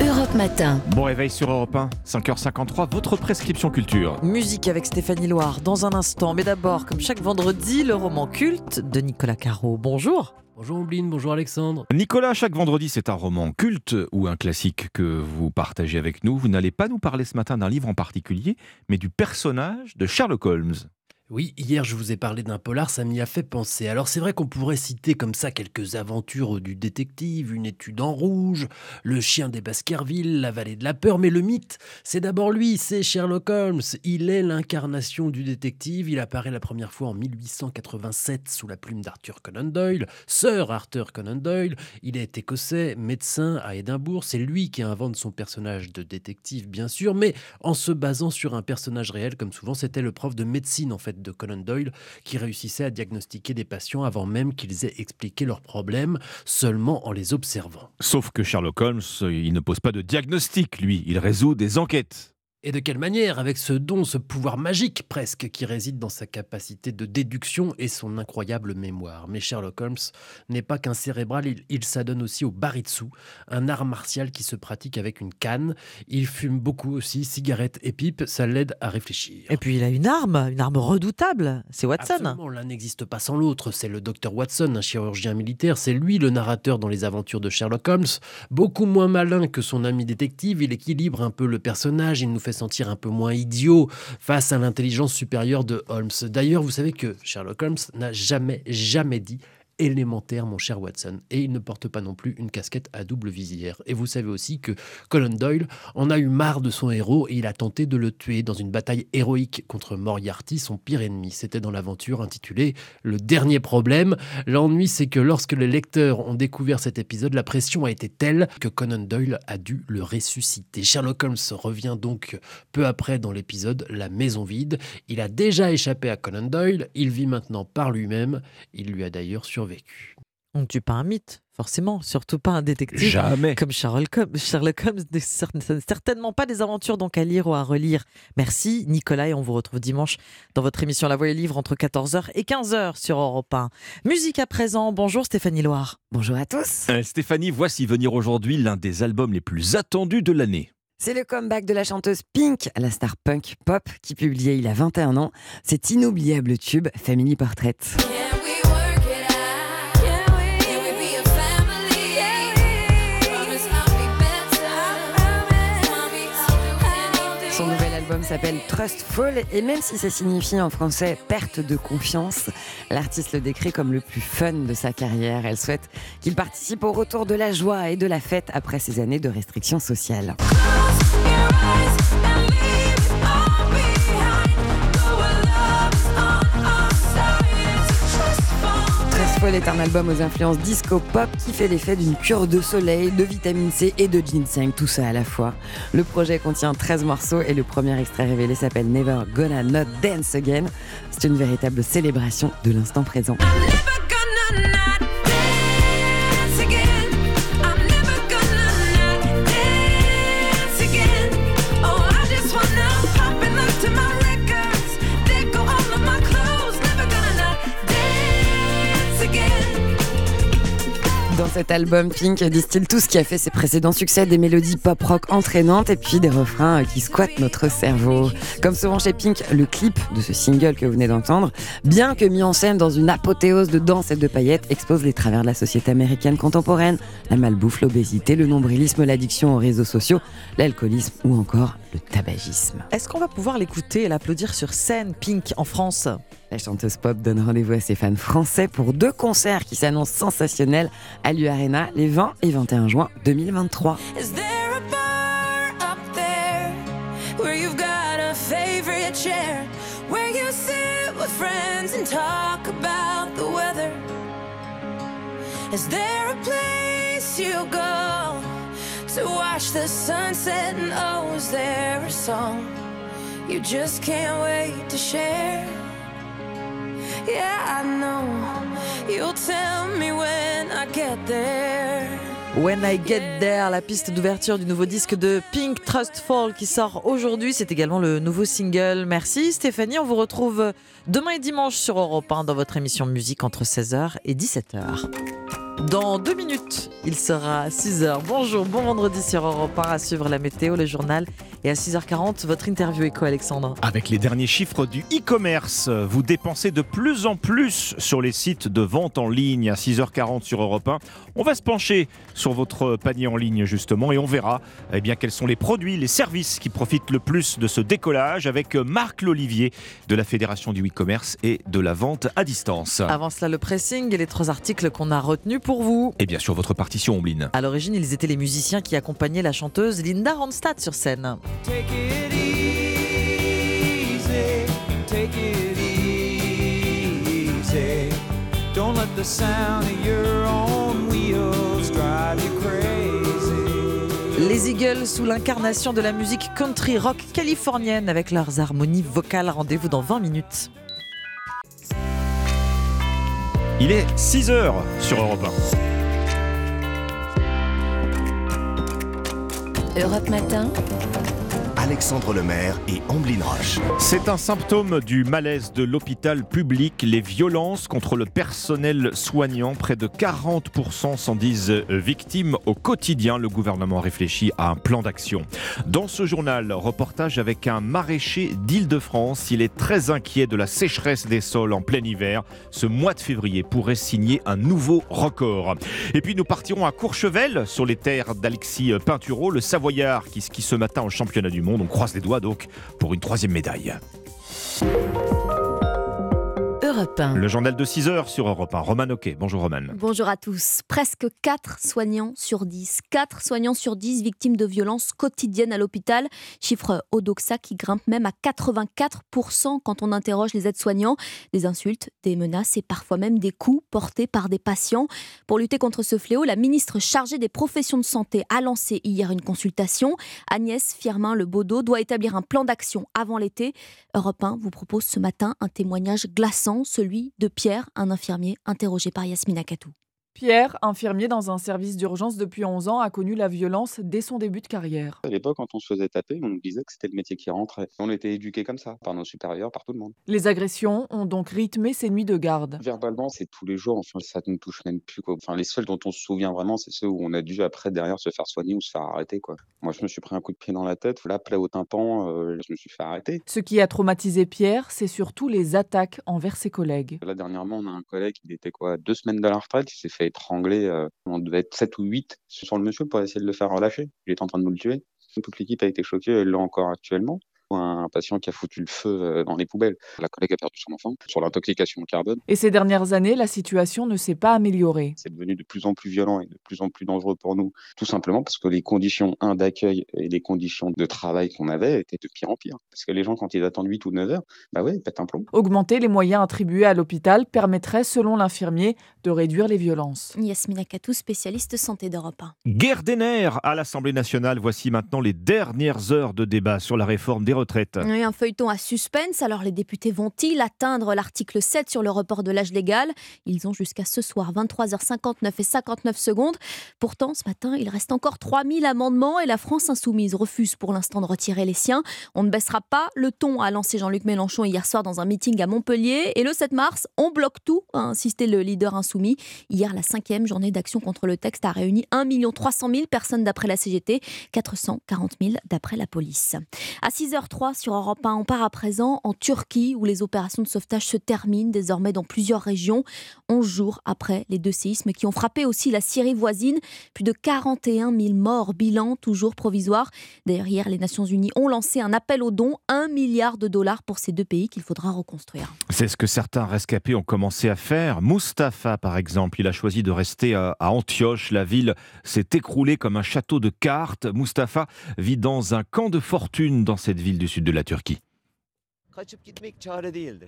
Europe Matin. Bon réveil sur Europe 1, 5h53, votre prescription culture. Musique avec Stéphanie Loire dans un instant. Mais d'abord, comme chaque vendredi, le roman culte de Nicolas Caro. Bonjour. Bonjour Ombline, bonjour Alexandre. Nicolas, chaque vendredi, c'est un roman culte ou un classique que vous partagez avec nous. Vous n'allez pas nous parler ce matin d'un livre en particulier, mais du personnage de Sherlock Holmes. Oui, hier je vous ai parlé d'un polar, ça m'y a fait penser. Alors c'est vrai qu'on pourrait citer comme ça quelques aventures du détective, une étude en rouge, le chien des Baskerville, la vallée de la peur, mais le mythe, c'est d'abord lui, c'est Sherlock Holmes. Il est l'incarnation du détective, il apparaît la première fois en 1887 sous la plume d'Arthur Conan Doyle, Sir Arthur Conan Doyle. Il est écossais, médecin à Édimbourg, c'est lui qui invente son personnage de détective bien sûr, mais en se basant sur un personnage réel comme souvent c'était le prof de médecine en fait de Conan Doyle qui réussissait à diagnostiquer des patients avant même qu'ils aient expliqué leurs problèmes, seulement en les observant. Sauf que Sherlock Holmes, il ne pose pas de diagnostic, lui, il résout des enquêtes. Et de quelle manière Avec ce don, ce pouvoir magique presque qui réside dans sa capacité de déduction et son incroyable mémoire. Mais Sherlock Holmes n'est pas qu'un cérébral, il, s'adonne aussi au baritsu, un art martial qui se pratique avec une canne. Il fume beaucoup aussi, cigarettes et pipes, ça l'aide à réfléchir. Et puis il a une arme, une arme redoutable, c'est Watson. Absolument, l'un n'existe pas sans l'autre, c'est le docteur Watson, un chirurgien militaire, c'est lui le narrateur dans les aventures de Sherlock Holmes. Beaucoup moins malin que son ami détective, il équilibre un peu le personnage, il nous fait sentir un peu moins idiot face à l'intelligence supérieure de Holmes. D'ailleurs, vous savez que Sherlock Holmes n'a jamais, jamais dit élémentaire, mon cher Watson. Et il ne porte pas non plus une casquette à double visière. Et vous savez aussi que Conan Doyle en a eu marre de son héros et il a tenté de le tuer dans une bataille héroïque contre Moriarty, son pire ennemi. C'était dans l'aventure intitulée Le dernier problème. L'ennui, c'est que lorsque les lecteurs ont découvert cet épisode, la pression a été telle que Conan Doyle a dû le ressusciter. Sherlock Holmes revient donc peu après dans l'épisode La maison vide. Il a déjà échappé à Conan Doyle, il vit maintenant par lui-même, il lui a d'ailleurs survécu. On ne tue pas un mythe, forcément, surtout pas un détective Jamais. comme Sherlock Holmes. Sherlock Holmes, certainement pas des aventures donc à lire ou à relire. Merci Nicolas et on vous retrouve dimanche dans votre émission La Voix et Livre entre 14h et 15h sur Europe 1. Musique à présent, bonjour Stéphanie Loire. Bonjour à tous. Euh, Stéphanie, voici venir aujourd'hui l'un des albums les plus attendus de l'année. C'est le comeback de la chanteuse Pink, la star punk pop qui publiait il a 21 ans cet inoubliable tube Family Portrait. Son nouvel album s'appelle Trustful et même si ça signifie en français perte de confiance, l'artiste le décrit comme le plus fun de sa carrière. Elle souhaite qu'il participe au retour de la joie et de la fête après ces années de restrictions sociales. Trustful est un album aux influences disco-pop qui fait l'effet d'une cure de soleil, de vitamine C et de ginseng, tout ça à la fois. Le projet contient 13 morceaux et le premier extrait révélé s'appelle Never Gonna Not Dance Again. C'est une véritable célébration de l'instant présent. Dans cet album, Pink distille tout ce qui a fait ses précédents succès, des mélodies pop-rock entraînantes et puis des refrains qui squattent notre cerveau. Comme souvent chez Pink, le clip de ce single que vous venez d'entendre, bien que mis en scène dans une apothéose de danse et de paillettes, expose les travers de la société américaine contemporaine, la malbouffe, l'obésité, le nombrilisme, l'addiction aux réseaux sociaux, l'alcoolisme ou encore le tabagisme. Est-ce qu'on va pouvoir l'écouter et l'applaudir sur scène Pink en France? La chanteuse pop donne rendez-vous à ses fans français pour deux concerts qui s'annoncent sensationnels à l'U-Arena les 20 et 21 juin 2023. Is there a place you go to watch the sunset oh, is a song you just can't wait to share? When I get there. La piste d'ouverture du nouveau disque de Pink Trustful qui sort aujourd'hui. C'est également le nouveau single. Merci Stéphanie. On vous retrouve demain et dimanche sur Europe 1 dans votre émission musique entre 16h et 17h. Dans deux minutes, il sera 6h. Bonjour, bon vendredi sur Europe 1 à suivre la météo, le journal. Et à 6h40, votre interview éco, Alexandre. Avec les derniers chiffres du e-commerce, vous dépensez de plus en plus sur les sites de vente en ligne à 6h40 sur Europe 1. On va se pencher sur votre panier en ligne justement et on verra eh bien, quels sont les produits, les services qui profitent le plus de ce décollage avec Marc Lolivier de la Fédération du e-commerce et de la vente à distance. Avant cela, le pressing et les trois articles qu'on a retenus pour vous. Et bien sûr, votre partition, Ombline. À l'origine, ils étaient les musiciens qui accompagnaient la chanteuse Linda Ronstadt sur scène. Take it easy, take it easy. Don't let the sound of your own wheels drive you crazy. Les Eagles sous l'incarnation de la musique country rock californienne avec leurs harmonies vocales. Rendez-vous dans 20 minutes. Il est 6h sur Europe 1. Europe Matin. Alexandre Lemaire et Amblin Roche. C'est un symptôme du malaise de l'hôpital public, les violences contre le personnel soignant. Près de 40% s'en disent victimes au quotidien. Le gouvernement réfléchit à un plan d'action. Dans ce journal, reportage avec un maraîcher d'Île-de-France. Il est très inquiet de la sécheresse des sols en plein hiver. Ce mois de février pourrait signer un nouveau record. Et puis nous partirons à Courchevel, sur les terres d'Alexis Pinturo, le Savoyard qui skie ce matin au championnat du monde. On croise les doigts donc pour une troisième médaille. Europe Europe 1. Le journal de 6 heures sur Europe 1. Roman Oquet. Bonjour Roman. Bonjour à tous. Presque 4 soignants sur 10. 4 soignants sur 10 victimes de violences quotidiennes à l'hôpital. Chiffre Odoxa qui grimpe même à 84% quand on interroge les aides-soignants. Des insultes, des menaces et parfois même des coups portés par des patients. Pour lutter contre ce fléau, la ministre chargée des professions de santé a lancé hier une consultation. Agnès Firmin-Le Baudot doit établir un plan d'action avant l'été. Europe 1 vous propose ce matin un témoignage glaçant, celui de Pierre, un infirmier interrogé par Yasmina Katou. Pierre, infirmier dans un service d'urgence depuis 11 ans, a connu la violence dès son début de carrière. À l'époque, quand on se faisait taper, on nous disait que c'était le métier qui rentrait. On était éduqués comme ça, par nos supérieurs, par tout le monde. Les agressions ont donc rythmé ses nuits de garde. Verbalement, c'est tous les jours, enfin, ça ne touche même plus. Quoi. Enfin, les seuls dont on se souvient vraiment, c'est ceux où on a dû après, derrière, se faire soigner ou se faire arrêter. Quoi. Moi, je me suis pris un coup de pied dans la tête, la plaie au tympan, euh, je me suis fait arrêter. Ce qui a traumatisé Pierre, c'est surtout les attaques envers ses collègues. Là, dernièrement, on a un collègue, il était quoi, deux semaines de la retraite, il s'est fait étrangler. euh, on devait être 7 ou 8 sur le monsieur pour essayer de le faire relâcher. Il était en train de nous le tuer. Toute l'équipe a été choquée, elle l'a encore actuellement. Un patient qui a foutu le feu euh, dans les poubelles. La collègue a perdu son enfant sur l'intoxication au carbone. Et ces dernières années, la situation ne s'est pas améliorée. C'est devenu de plus en plus violent et de plus en plus dangereux pour nous, tout simplement parce que les conditions un, d'accueil et les conditions de travail qu'on avait étaient de pire en pire. Parce que les gens, quand ils attendent 8 ou 9 heures, bah ouais, ils pètent un plomb. Augmenter les moyens attribués à l'hôpital permettrait, selon l'infirmier, de réduire les violences. Yasmina Katou, spécialiste santé d'Europe 1. Guerre des nerfs à l'Assemblée nationale. Voici maintenant les dernières heures de débat sur la réforme des retraites. Oui, un feuilleton à suspense. Alors les députés vont-ils atteindre l'article 7 sur le report de l'âge légal? Ils ont jusqu'à ce soir 23h59 et 59 secondes. Pourtant, ce matin, il reste encore 3000 amendements et la France insoumise refuse pour l'instant de retirer les siens. On ne baissera pas le ton, a lancé Jean-Luc Mélenchon hier soir dans un meeting à Montpellier. Et le 7 mars, on bloque tout, a insisté le leader insoumis. Hier, la cinquième journée d'action contre le texte a réuni 1 300 000 personnes d'après la CGT, 440 000 d'après la police. À 6h03 sur Europe 1, on part à présent en Turquie où les opérations de sauvetage se terminent désormais dans plusieurs régions, 11 jours après les deux séismes qui ont frappé aussi la Syrie voisine. Plus de 41 000 morts, bilan toujours provisoire. D'ailleurs, hier, les Nations Unies ont lancé un appel aux dons, 1 milliard de dollars pour ces deux pays qu'il faudra reconstruire. C'est ce que certains rescapés ont commencé à faire. Mustapha, par exemple, il a choisi de rester à à Antioche. La ville s'est écroulée comme un château de cartes. Mustapha vit dans un camp de fortune dans cette ville du sud de la Turquie.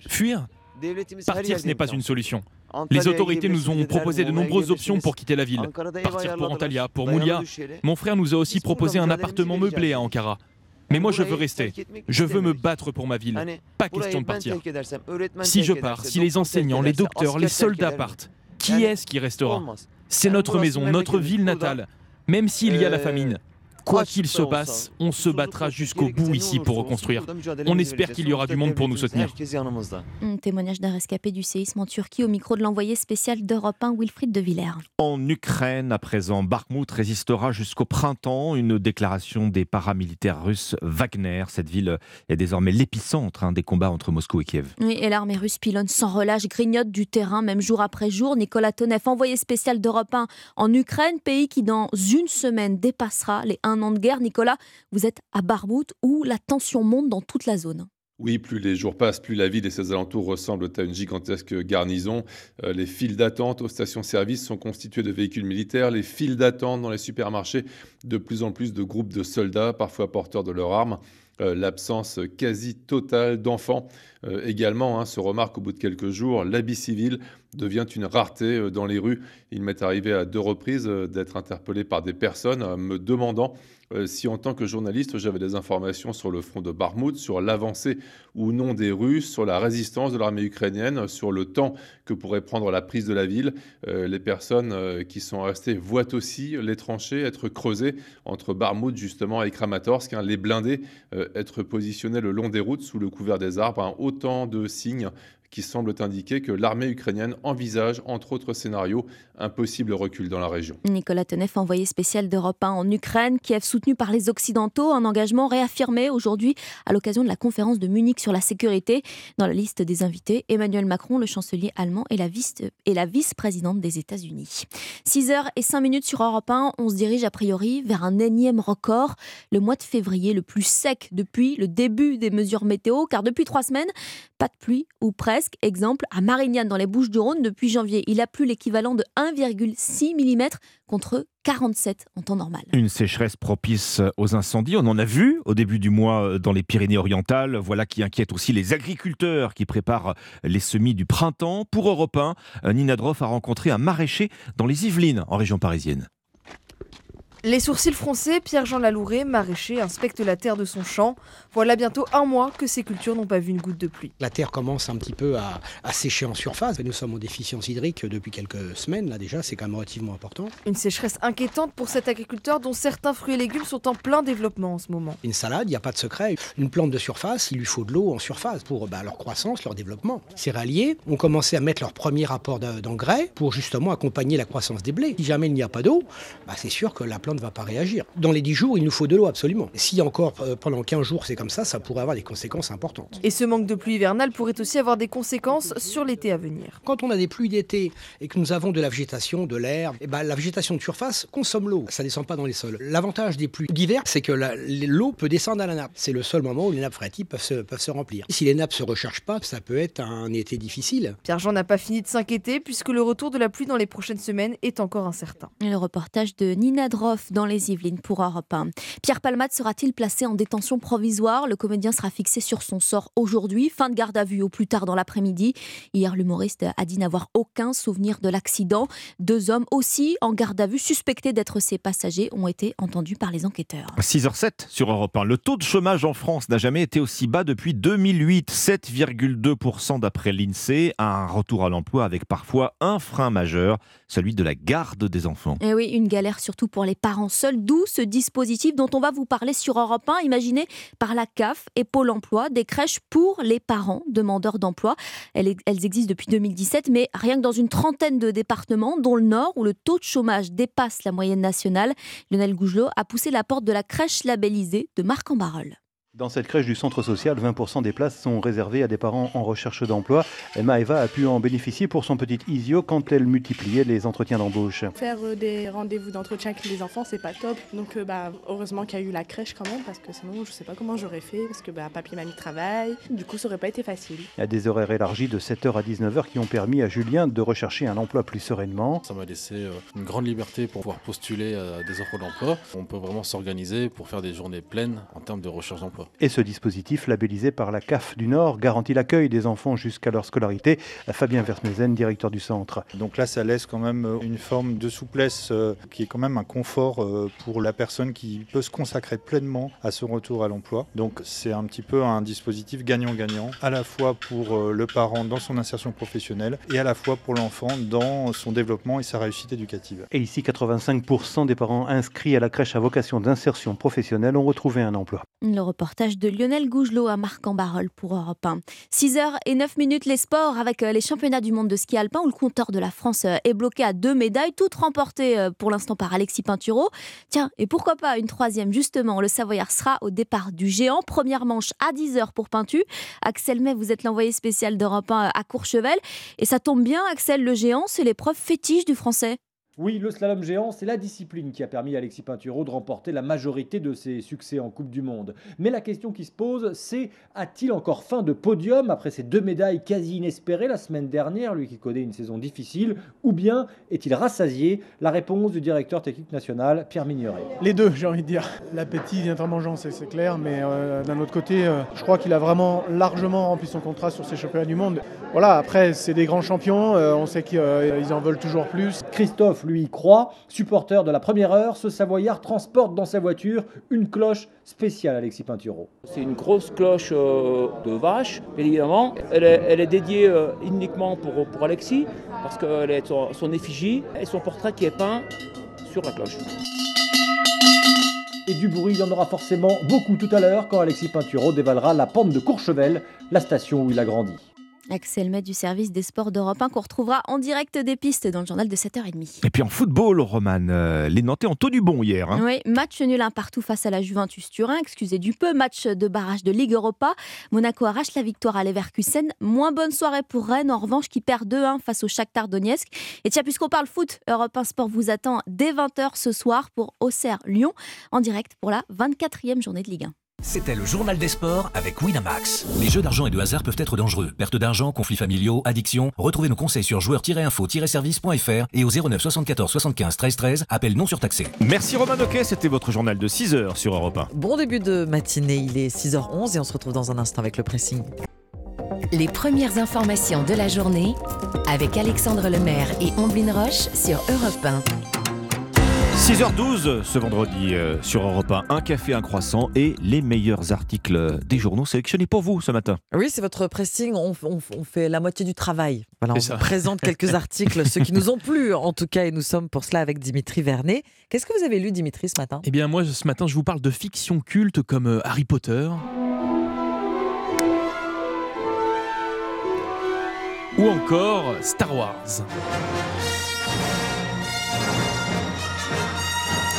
Fuir? Partir, ce n'est pas une solution. Les autorités nous ont proposé de nombreuses options pour quitter la ville. Partir pour Antalya, pour Moulia. Mon frère nous a aussi proposé un appartement meublé à Ankara. Mais moi, je veux rester. Je veux me battre pour ma ville. Pas question de partir. Si je pars, si les enseignants, les docteurs, les soldats partent, qui est-ce qui restera? C'est notre maison, notre ville natale. Même s'il y a la famine. Quoi qu'il se passe, on se battra jusqu'au bout ici pour reconstruire. On espère qu'il y aura du monde pour nous soutenir. Un témoignage d'un rescapé du séisme en Turquie au micro de l'envoyé spécial d'Europe 1, Wilfried de Villers. En Ukraine, à présent, Bakhmut résistera jusqu'au printemps. Une déclaration des paramilitaires russes Wagner. Cette ville est désormais l'épicentre hein, des combats entre Moscou et Kiev. Oui, et l'armée russe pilonne sans relâche, grignote du terrain, même jour après jour. Nicolas Tonev, envoyé spécial d'Europe 1 en Ukraine, pays qui dans une semaine dépassera les de guerre. Nicolas, vous êtes à Barmout où la tension monte dans toute la zone. Oui, plus les jours passent, plus la ville et ses alentours ressemblent à une gigantesque garnison. Euh, les files d'attente aux stations-service sont constituées de véhicules militaires. Les files d'attente dans les supermarchés, de plus en plus de groupes de soldats, parfois porteurs de leurs armes. Euh, L'absence quasi totale d'enfants euh, également hein, se remarque au bout de quelques jours. L'habit civil devient une rareté euh, dans les rues. Il m'est arrivé à deux reprises euh, d'être interpellé par des personnes me demandant si en tant que journaliste j'avais des informations sur le front de Barmout, sur l'avancée ou non des Russes, sur la résistance de l'armée ukrainienne, sur le temps que pourrait prendre la prise de la ville. Les personnes qui sont restées voient aussi les tranchées être creusées entre Barmout justement et Kramatorsk, hein, les blindés être positionnés le long des routes sous le couvert des arbres. Autant de signes qui semblent indiquer que l'armée ukrainienne envisage, entre autres scénarios, un possible recul dans la région. Nicolas Tenev, envoyé spécial d'Europe 1 en Ukraine, Kiev soutenu par les Occidentaux, un engagement réaffirmé aujourd'hui à l'occasion de la conférence de Munich sur la sécurité. Dans la liste des invités, Emmanuel Macron, le chancelier allemand et la vice- et la vice-présidente des États-Unis. 6 h et 5 minutes sur Europe 1, on se dirige a priori vers un énième record, le mois de février le plus sec depuis le début des mesures météo, car depuis trois semaines, pas de pluie ou presque. Exemple, à Marignane dans les Bouches-du-Rhône, depuis janvier, il a plu l'équivalent de 1,6 mm contre 47 en temps normal. Une sécheresse propice aux incendies, on en a vu au début du mois dans les Pyrénées-Orientales. Voilà qui inquiète aussi les agriculteurs qui préparent les semis du printemps. Pour Europe 1, Nina Droff a rencontré un maraîcher dans les Yvelines, en région parisienne. Les sourcils froncés, Pierre-Jean Lalouret, maraîcher, inspecte la terre de son champ. Voilà bientôt un mois que ces cultures n'ont pas vu une goutte de pluie. La terre commence un petit peu à, sécher en surface. Nous sommes en déficience hydrique depuis quelques semaines, là déjà, c'est quand même relativement important. Une sécheresse inquiétante pour cet agriculteur dont certains fruits et légumes sont en plein développement en ce moment. Une salade, il n'y a pas de secret. Une plante de surface, il lui faut de l'eau en surface pour bah, leur croissance, leur développement. Les céréaliers ont commencé à mettre leur premier rapport d'engrais pour justement accompagner la croissance des blés. Si jamais il n'y a pas d'eau, bah, c'est sûr que la ne va pas réagir. Dans les 10 jours, il nous faut de l'eau absolument. Si encore euh, pendant 15 jours c'est comme ça, ça pourrait avoir des conséquences importantes. Et ce manque de pluie hivernale pourrait aussi avoir des conséquences sur l'été à venir. Quand on a des pluies d'été et que nous avons de la végétation, de l'herbe, et eh ben, la végétation de surface consomme l'eau. Ça ne descend pas dans les sols. L'avantage des pluies d'hiver, c'est que l'eau peut descendre à la nappe. C'est le seul moment où les nappes phréatiques peuvent se, peuvent se remplir. Si les nappes se rechargent pas, ça peut être un été difficile. Pierre-Jean n'a pas fini de s'inquiéter puisque le retour de la pluie dans les prochaines semaines est encore incertain. le reportage de Nina Droff dans les Yvelines pour Europe 1. Pierre Palmade sera-t-il placé en détention provisoire? Le comédien sera fixé sur son sort aujourd'hui. Fin de garde à vue au plus tard dans l'après-midi. Hier, l'humoriste a dit n'avoir aucun souvenir de l'accident. Deux hommes aussi en garde à vue suspectés d'être ses passagers ont été entendus par les enquêteurs. 6h07 sur Europe 1. Le taux de chômage en France n'a jamais été aussi bas depuis 2008, 7,2% d'après l'INSEE. Un retour à l'emploi avec parfois un frein majeur, celui de la garde des enfants. Et eh oui, une galère surtout pour les parents seuls, d'où ce dispositif dont on va vous parler sur Europe 1, imaginé par la CAF et Pôle emploi, des crèches pour les parents demandeurs d'emploi. Elles, existent depuis 2017, mais rien que dans une trentaine de départements, dont le Nord, où le taux de chômage dépasse la moyenne nationale, Lionel Gougelot a poussé la porte de la crèche labellisée de Marc-en-Barœul. Dans cette crèche du centre social, 20% des places sont réservées à des parents en recherche d'emploi. Maëva a pu en bénéficier pour son petit Isio quand elle multipliait les entretiens d'embauche. Faire euh, des rendez-vous d'entretien avec les enfants, c'est pas top. Donc euh, bah, heureusement qu'il y a eu la crèche quand même, parce que sinon je sais pas comment j'aurais fait, parce que bah, papier mamie travaille. Du coup, ça aurait pas été facile. Il y a des horaires élargis de 7h à 19h qui ont permis à Julien de rechercher un emploi plus sereinement. Ça m'a laissé euh, une grande liberté pour pouvoir postuler à des offres d'emploi. On peut vraiment s'organiser pour faire des journées pleines en termes de recherche d'emploi. Et ce dispositif labellisé par la CAF du Nord, garantit l'accueil des enfants jusqu'à leur scolarité. Fabien Versmezen, directeur du centre. Donc là, ça laisse quand même euh, une forme de souplesse euh, qui est quand même un confort euh, pour la personne qui peut se consacrer pleinement à son retour à l'emploi. Donc c'est un petit peu un dispositif gagnant-gagnant, à la fois pour le parent dans son insertion professionnelle et à la fois pour l'enfant dans son développement et sa réussite éducative. Et ici, 85% des parents inscrits à la crèche à vocation d'insertion professionnelle ont retrouvé un emploi. Le reportage de Lionel Gougelot à Marc-en-Barœul pour Europe 1. 6h et 9 minutes les sports avec euh, les championnats du monde de ski alpin où le compteur de la France euh, est bloqué à deux médailles, toutes remportées euh, pour l'instant par Alexis Pinturo. Tiens, et pourquoi pas une troisième justement Le Savoyard sera au départ du géant. Première manche à 10h pour Pintu. Axel May, vous êtes l'envoyé spécial d'Europe 1 à Courchevel. Et ça tombe bien, Axel, le géant, c'est l'épreuve fétiche du français. Oui, le slalom géant, c'est la discipline qui a permis à Alexis Pinturo de remporter la majorité de ses succès en Coupe du Monde. Mais la question qui se pose, c'est a-t-il encore fin de podium après ces deux médailles quasi inespérées la semaine dernière, lui qui connaît une saison difficile, ou bien est-il rassasié? La réponse du directeur technique national, Pierre Migneret. Les deux, j'ai envie de dire. L'appétit vient en mangeant, c'est clair, mais euh, d'un autre côté, euh, je crois qu'il a vraiment largement rempli son contrat sur ces championnats du monde. Voilà, après, c'est des grands champions, euh, on sait qu'ils en veulent toujours plus. Christophe lui y croit. Supporter de la première heure, ce Savoyard transporte dans sa voiture une cloche spéciale Alexis Pinturo. C'est une grosse cloche euh, de vache, évidemment. Elle est, dédiée euh, uniquement pour, pour Alexis, parce qu'elle est son, son effigie et son portrait qui est peint sur la cloche. Et du bruit, il y en aura forcément beaucoup tout à l'heure quand Alexis Pinturo dévalera la pente de Courchevel, la station où il a grandi. Axel May du service des sports d'Europe 1 qu'on retrouvera en direct des pistes dans le journal de 7h30. Et puis en football, Roman, euh, les Nantais ont tenu bon hier. Hein. Oui, match nul un partout face à la Juventus Turin, excusez du peu, match de barrage de Ligue Europa. Monaco arrache la victoire à Leverkusen. Moins bonne soirée pour Rennes, en revanche, qui perd 2-1 face au Shakhtar Donetsk. Et tiens, puisqu'on parle foot, Europe 1 Sport vous attend dès 20h ce soir pour Auxerre Lyon, en direct pour la 24e journée de Ligue 1. C'était le journal des sports avec Winamax. Les jeux d'argent et de hasard peuvent être dangereux. Perte d'argent, conflits familiaux, addiction. Retrouvez nos conseils sur joueurs-info-service.fr et au 09 74 75 13 13. Appel non surtaxé. Merci Romain Noquet, c'était votre journal de 6h sur Europe 1. Bon début de matinée, il est 6h11 et on se retrouve dans un instant avec le pressing. Les premières informations de la journée avec Alexandre Lemaire et Omblin Roche sur Europe 1. 6h12 ce vendredi euh, sur Europe 1, un café, un croissant et les meilleurs articles des journaux sélectionnés pour vous ce matin. Oui, c'est votre pressing, on, on- on fait la moitié du travail. Voilà, on vous présente quelques articles, ceux qui nous ont plu en tout cas, et nous sommes pour cela avec Dimitri Vernet. Qu'est-ce que vous avez lu Dimitri ce matin? Eh bien, moi, ce matin, je vous parle de fiction culte comme euh, Harry Potter. Ou encore Star Wars.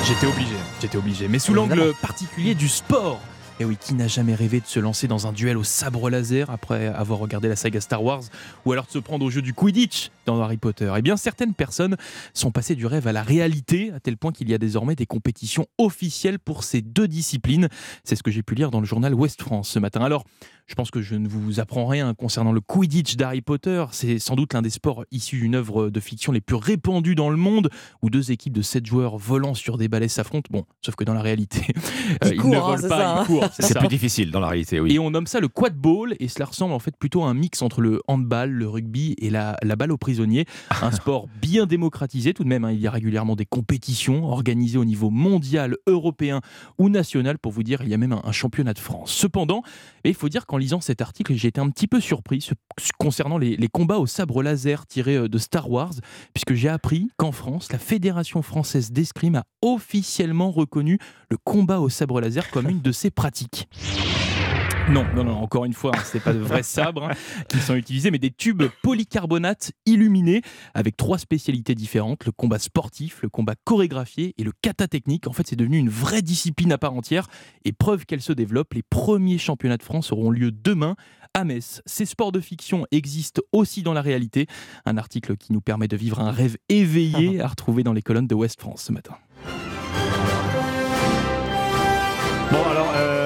J'étais obligé, j'étais obligé. Mais sous l'angle particulier du sport. Et oui, qui n'a jamais rêvé de se lancer dans un duel au sabre laser après avoir regardé la saga Star Wars ou alors de se prendre au jeu du Quidditch dans Harry Potter? Eh bien, certaines personnes sont passées du rêve à la réalité, à tel point qu'il y a désormais des compétitions officielles pour ces deux disciplines. C'est ce que j'ai pu lire dans le journal Ouest France ce matin. Alors, je pense que je ne vous apprends rien concernant le Quidditch d'Harry Potter. C'est sans doute l'un des sports issus d'une œuvre de fiction les plus répandues dans le monde, où deux équipes de sept joueurs volant sur des balais s'affrontent. Bon, sauf que dans la réalité, <laughs> euh, Ils ne courent, hein, volent pas, ça, ils hein. courent. C'est plus difficile dans la réalité, oui. Et on nomme ça le quadball, et cela ressemble en fait plutôt à un mix entre le handball, le rugby et la, la balle aux prisonniers. <laughs> Un sport bien démocratisé tout de même. hein. Il y a régulièrement des compétitions organisées au niveau mondial, européen ou national. Pour vous dire, il y a même un, un championnat de France. Cependant, il faut dire qu'en lisant cet article, j'ai été un petit peu surpris ce- concernant les, les combats au sabre laser tirés euh, de Star Wars, puisque j'ai appris qu'en France, la Fédération française d'escrime a officiellement reconnu le combat au sabre laser comme une de ses pratiques. Non, non, non, encore une fois, hein, ce n'est pas de vrais <laughs> sabres hein, qui sont utilisés, mais des tubes polycarbonate illuminés avec trois spécialités différentes le combat sportif, le combat chorégraphié et le kata technique. En fait, c'est devenu une vraie discipline à part entière et preuve qu'elle se développe. Les premiers championnats de France auront lieu demain à Metz. Ces sports de fiction existent aussi dans la réalité. Un article qui nous permet de vivre un rêve éveillé <laughs> à retrouver dans les colonnes de West France ce matin.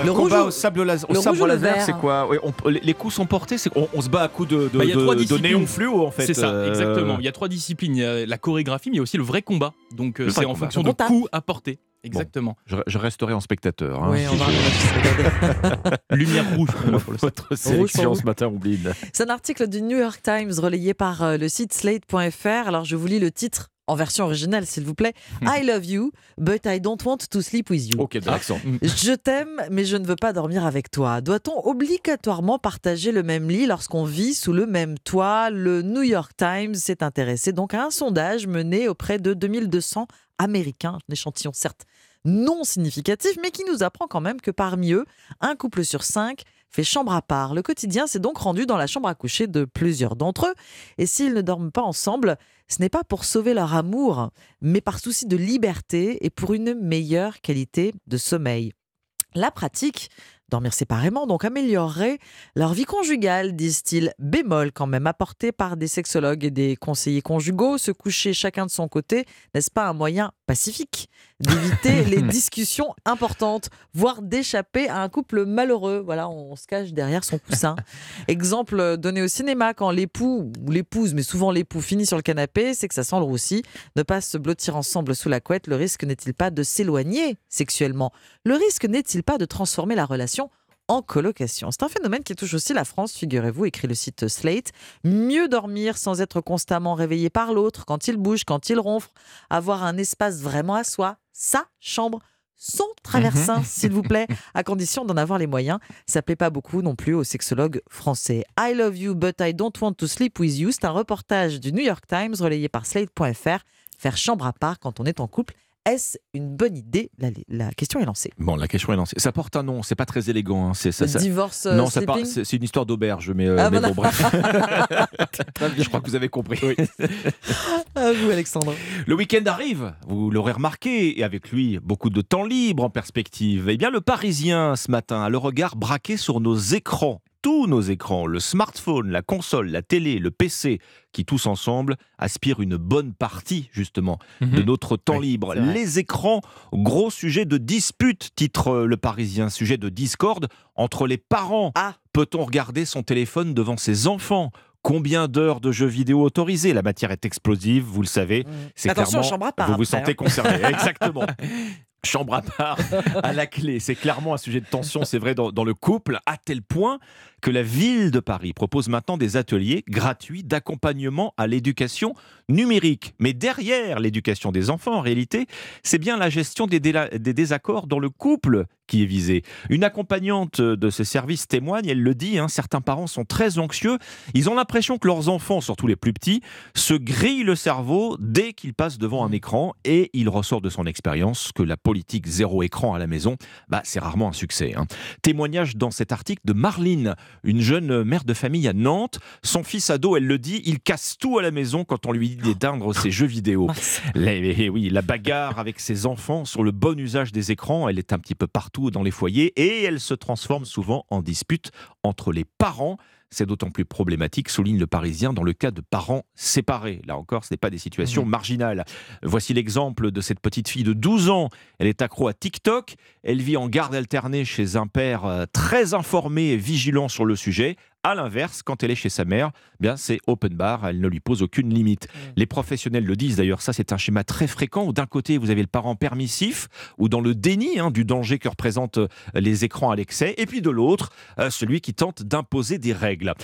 Le combat rouge au sable laser, au le sabre rouge ou le laser, vert c'est quoi Ouais, on- les, les coups sont portés, c'est on, on se bat à coups de, de, Bah, de- de néon fluo en fait. C'est ça, euh, exactement. Il y a trois disciplines. Il y a la chorégraphie, mais il y a aussi le vrai combat. Donc euh, c'est en combat. fonction On de coups à porter. Exactement. Je, je resterai en spectateur. hein, Oui, on si va je- <laughs> Lumière rouge pour Votre sélection pour ce matin, Oubline. C'est un article du New York Times relayé par euh, le site slate.fr. Alors je vous lis le titre en version originale, s'il vous plaît. <laughs> I love you, but I don't want to sleep with you. Ok, de l'accent. Je t'aime, mais je ne veux pas dormir avec toi. Doit-on obligatoirement partager le même lit lorsqu'on vit sous le même toit? Le New York Times s'est intéressé donc à un sondage mené auprès de 2200 Américains, un échantillon certes non significatif, mais qui nous apprend quand même que parmi eux, un couple sur cinq fait chambre à part. Le quotidien s'est donc rendu dans la chambre à coucher de plusieurs d'entre eux, et s'ils ne dorment pas ensemble, ce n'est pas pour sauver leur amour, mais par souci de liberté et pour une meilleure qualité de sommeil. La pratique, dormir séparément, donc améliorerait leur vie conjugale, disent-ils. Bémol quand même apporté par des sexologues et des conseillers conjugaux. Se coucher chacun de son côté, n'est-ce pas un moyen pacifique d'éviter <laughs> les discussions importantes, voire d'échapper à un couple malheureux? Voilà, on se cache derrière son coussin. <laughs> Exemple donné au cinéma quand l'époux ou l'épouse, mais souvent l'époux, finit sur le canapé, c'est que ça sent le roussi. Ne pas se blottir ensemble sous la couette, le risque n'est-il pas de s'éloigner sexuellement? Le risque n'est-il pas de transformer la relation en colocation. C'est un phénomène qui touche aussi la France, figurez-vous, écrit le site Slate. Mieux dormir sans être constamment réveillé par l'autre, quand il bouge, quand il ronfle, avoir un espace vraiment à soi, sa chambre, son traversin, s'il vous plaît, à condition d'en avoir les moyens. Ça plaît pas beaucoup non plus aux sexologues français. I love you, but I don't want to sleep with you. C'est un reportage du New York Times relayé par Slate.fr. Faire chambre à part quand on est en couple, est-ce une bonne idée la, la question est lancée. Bon, la question est lancée. Ça porte un nom, c'est pas très élégant. hein, C'est ça, divorce, euh, Non, c'est une histoire d'auberge, mais, euh, Ah, mais bon, bref. <laughs> Je crois que vous avez compris. <laughs> À vous, Alexandre. Le week-end arrive, vous l'aurez remarqué, et avec lui, beaucoup de temps libre en perspective. Eh bien, le Parisien, ce matin, a le regard braqué sur nos écrans. Tous nos écrans, le smartphone, la console, la télé, le PC, qui tous ensemble aspirent une bonne partie justement de Mhm. notre temps Oui, libre. Les écrans, gros sujet de dispute, titre euh, Le Parisien, sujet de discorde entre les parents. Ah. Peut-on regarder son téléphone devant ses enfants? Combien d'heures de jeux vidéo autorisées? La matière est explosive, vous le savez. C'est Attention, clairement- chambre à part Vous vous sentez hein. concerné, <laughs> exactement. Chambre à part à la clé. C'est clairement un sujet de tension, c'est vrai, dans, dans le couple, à tel point que la ville de Paris propose maintenant des ateliers gratuits d'accompagnement à l'éducation numérique. Mais derrière l'éducation des enfants, en réalité, c'est bien la gestion des, désaccords dans le couple qui est visée. Une accompagnante de ces services témoigne, elle le dit, hein, certains parents sont très anxieux. Ils ont l'impression que leurs enfants, surtout les plus petits, se grillent le cerveau dès qu'ils passent devant un écran et il ressort de son expérience que la politique zéro écran à la maison, bah, c'est rarement un succès. hein. Témoignage dans cet article de Marline, une jeune mère de famille à Nantes. Son fils ado, elle le dit, il casse tout à la maison quand on lui dit d'éteindre ses jeux vidéo. <laughs> La, eh oui, la bagarre avec ses enfants sur le bon usage des écrans, elle est un petit peu partout dans les foyers et elle se transforme souvent en dispute entre les parents. C'est d'autant plus problématique, souligne le Parisien, dans le cas de parents séparés. Là encore, ce n'est pas des situations marginales. Voici l'exemple de cette petite fille de 12 ans. Elle est accro à TikTok. Elle vit en garde alternée chez un père euh, très informé et vigilant sur le sujet. À l'inverse, quand elle est chez sa mère, bien c'est open bar, elle ne lui pose aucune limite. Les professionnels le disent d'ailleurs, ça c'est un schéma très fréquent où d'un côté vous avez le parent permissif ou dans le déni hein, du danger que représentent euh, les écrans à l'excès, et puis de l'autre, euh, celui qui tente d'imposer des règles.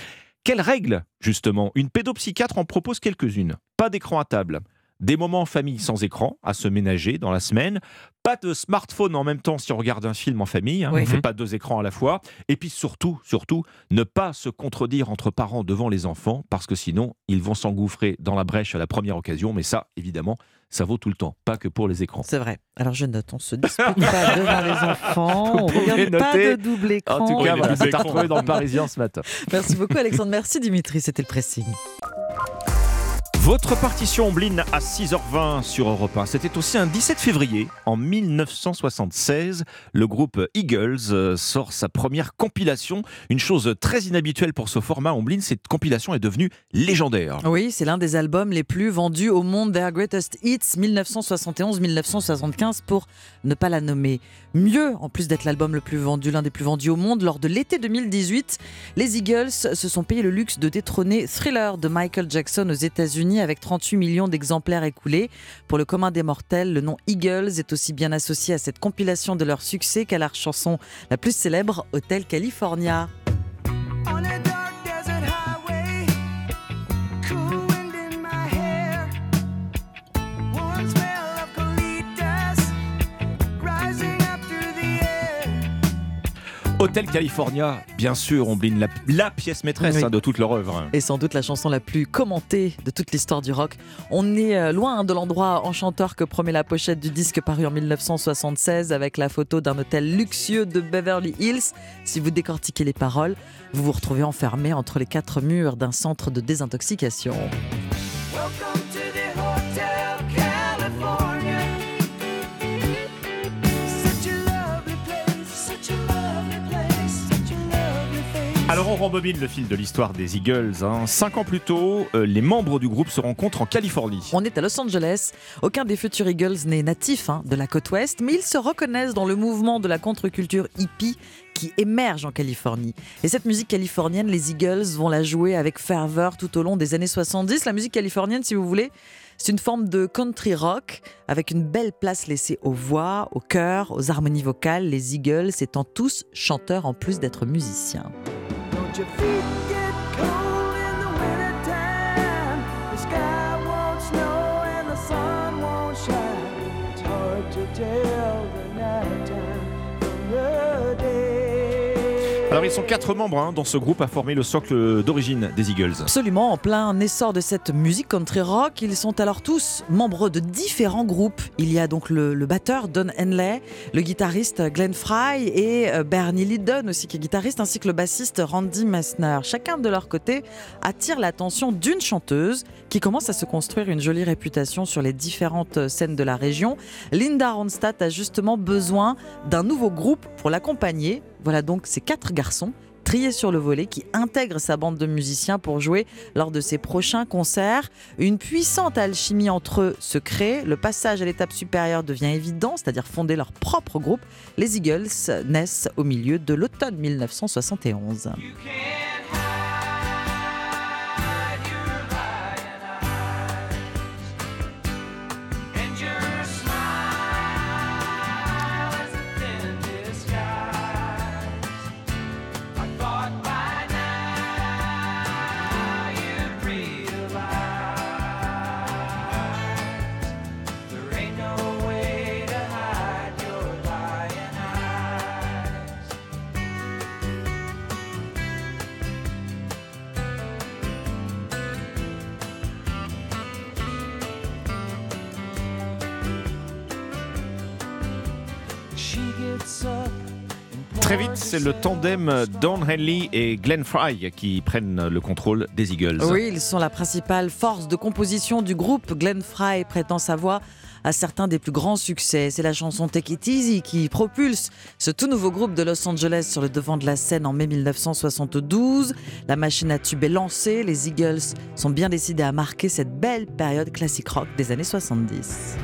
Quelles règles, justement? Une pédopsychiatre en propose quelques-unes. Pas d'écran à table. Des moments en famille sans écran à se ménager dans la semaine. Pas de smartphone en même temps si on regarde un film en famille. hein. Oui. On ne fait pas deux écrans à la fois. Et puis surtout, surtout, ne pas se contredire entre parents devant les enfants parce que sinon, ils vont s'engouffrer dans la brèche à la première occasion. Mais ça, évidemment, ça vaut tout le temps, pas que pour les écrans. C'est vrai. Alors je note, on se dispute pas <laughs> devant les enfants, on Vous pouvez regarde pas noter. de double écran. En tout cas, Oui, voilà, retrouver dans le Parisien ce matin. Merci beaucoup Alexandre, merci Dimitri, c'était le pressing. Votre partition Omblin à 6h20 sur Europe 1. C'était aussi un 17 février en 1976. Le groupe Eagles euh, sort sa première compilation. Une chose très inhabituelle pour ce format Omblin, cette compilation est devenue légendaire. Oui, c'est l'un des albums les plus vendus au monde, Their Greatest Hits 1971-1975 pour ne pas la nommer. Mieux, en plus d'être l'album le plus vendu, l'un des plus vendus au monde, lors de l'été 2018, les Eagles se sont payés le luxe de détrôner Thriller de Michael Jackson aux États-Unis avec 38 millions d'exemplaires écoulés. Pour le commun des mortels, le nom Eagles est aussi bien associé à cette compilation de leur succès qu'à leur chanson la plus célèbre, Hotel California. Hôtel California, bien sûr, Omblin, la, la pièce maîtresse Oui. hein, de toute leur œuvre. et sans doute la chanson la plus commentée de toute l'histoire du rock. On est euh, loin de l'endroit enchanteur que promet la pochette du disque paru en 1976 avec la photo d'un hôtel luxueux de Beverly Hills. Si vous décortiquez les paroles, vous vous retrouvez enfermé entre les quatre murs d'un centre de désintoxication. Alors on rembobine le fil de l'histoire des Eagles. hein. Cinq ans plus tôt, euh, les membres du groupe se rencontrent en Californie. On est à Los Angeles. Aucun des futurs Eagles n'est natif hein, de la côte ouest, mais ils se reconnaissent dans le mouvement de la contre-culture hippie qui émerge en Californie. Et cette musique californienne, les Eagles vont la jouer avec ferveur tout au long des années 70. La musique californienne, si vous voulez, c'est une forme de country rock avec une belle place laissée aux voix, au chœur, aux harmonies vocales, les Eagles étant tous chanteurs en plus d'être musiciens. Your feet ils sont quatre membres hein, dans ce groupe à former le socle d'origine des Eagles. Absolument, en plein essor de cette musique country rock, ils sont alors tous membres de différents groupes. Il y a donc le, batteur Don Henley, le guitariste Glenn Fry et euh, Bernie Lydon aussi qui est guitariste, ainsi que le bassiste Randy Messner. Chacun de leur côté attire l'attention d'une chanteuse qui commence à se construire une jolie réputation sur les différentes scènes de la région. Linda Ronstadt a justement besoin d'un nouveau groupe pour l'accompagner. Voilà donc ces quatre garçons trié sur le volet qui intègre sa bande de musiciens pour jouer lors de ses prochains concerts. Une puissante alchimie entre eux se crée. Le passage à l'étape supérieure devient évident, c'est-à-dire fonder leur propre groupe. Les Eagles naissent au milieu de l'automne 1971. Très vite, c'est le tandem Don Henley et Glenn Fry qui prennent le contrôle des Eagles. Oui, ils sont la principale force de composition du groupe. Glenn Fry prétend sa voix à certains des plus grands succès. C'est la chanson Take It Easy qui propulse ce tout nouveau groupe de Los Angeles sur le devant de la scène en mai 1972. La machine à tube est lancée. Les Eagles sont bien décidés à marquer cette belle période classique rock des années 70.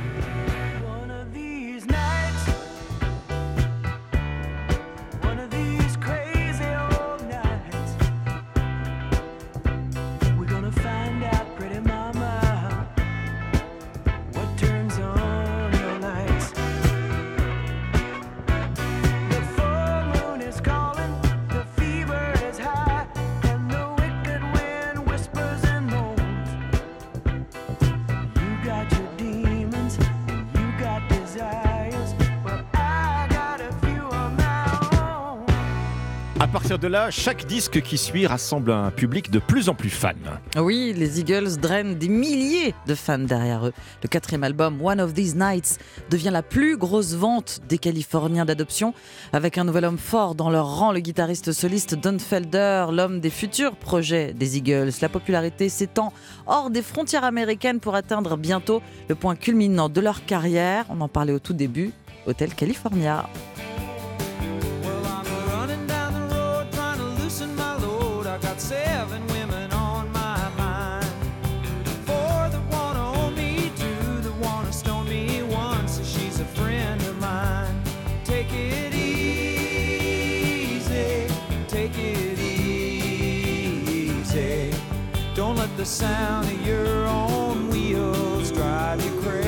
Chaque disque qui suit rassemble un public de plus en plus fan. Oui, les Eagles drainent des milliers de fans derrière eux. Le quatrième album, One of These Nights, devient la plus grosse vente des Californiens d'adoption, avec un nouvel homme fort dans leur rang, le guitariste soliste Don Felder, l'homme des futurs projets des Eagles. La popularité s'étend hors des frontières américaines pour atteindre bientôt le point culminant de leur carrière. On en parlait au tout début, Hotel California. Seven women on my mind. Four that wanna own me, two that wanna stone me, one says she's a friend of mine. Take it easy, take it easy. Don't let the sound of your own wheels drive you crazy.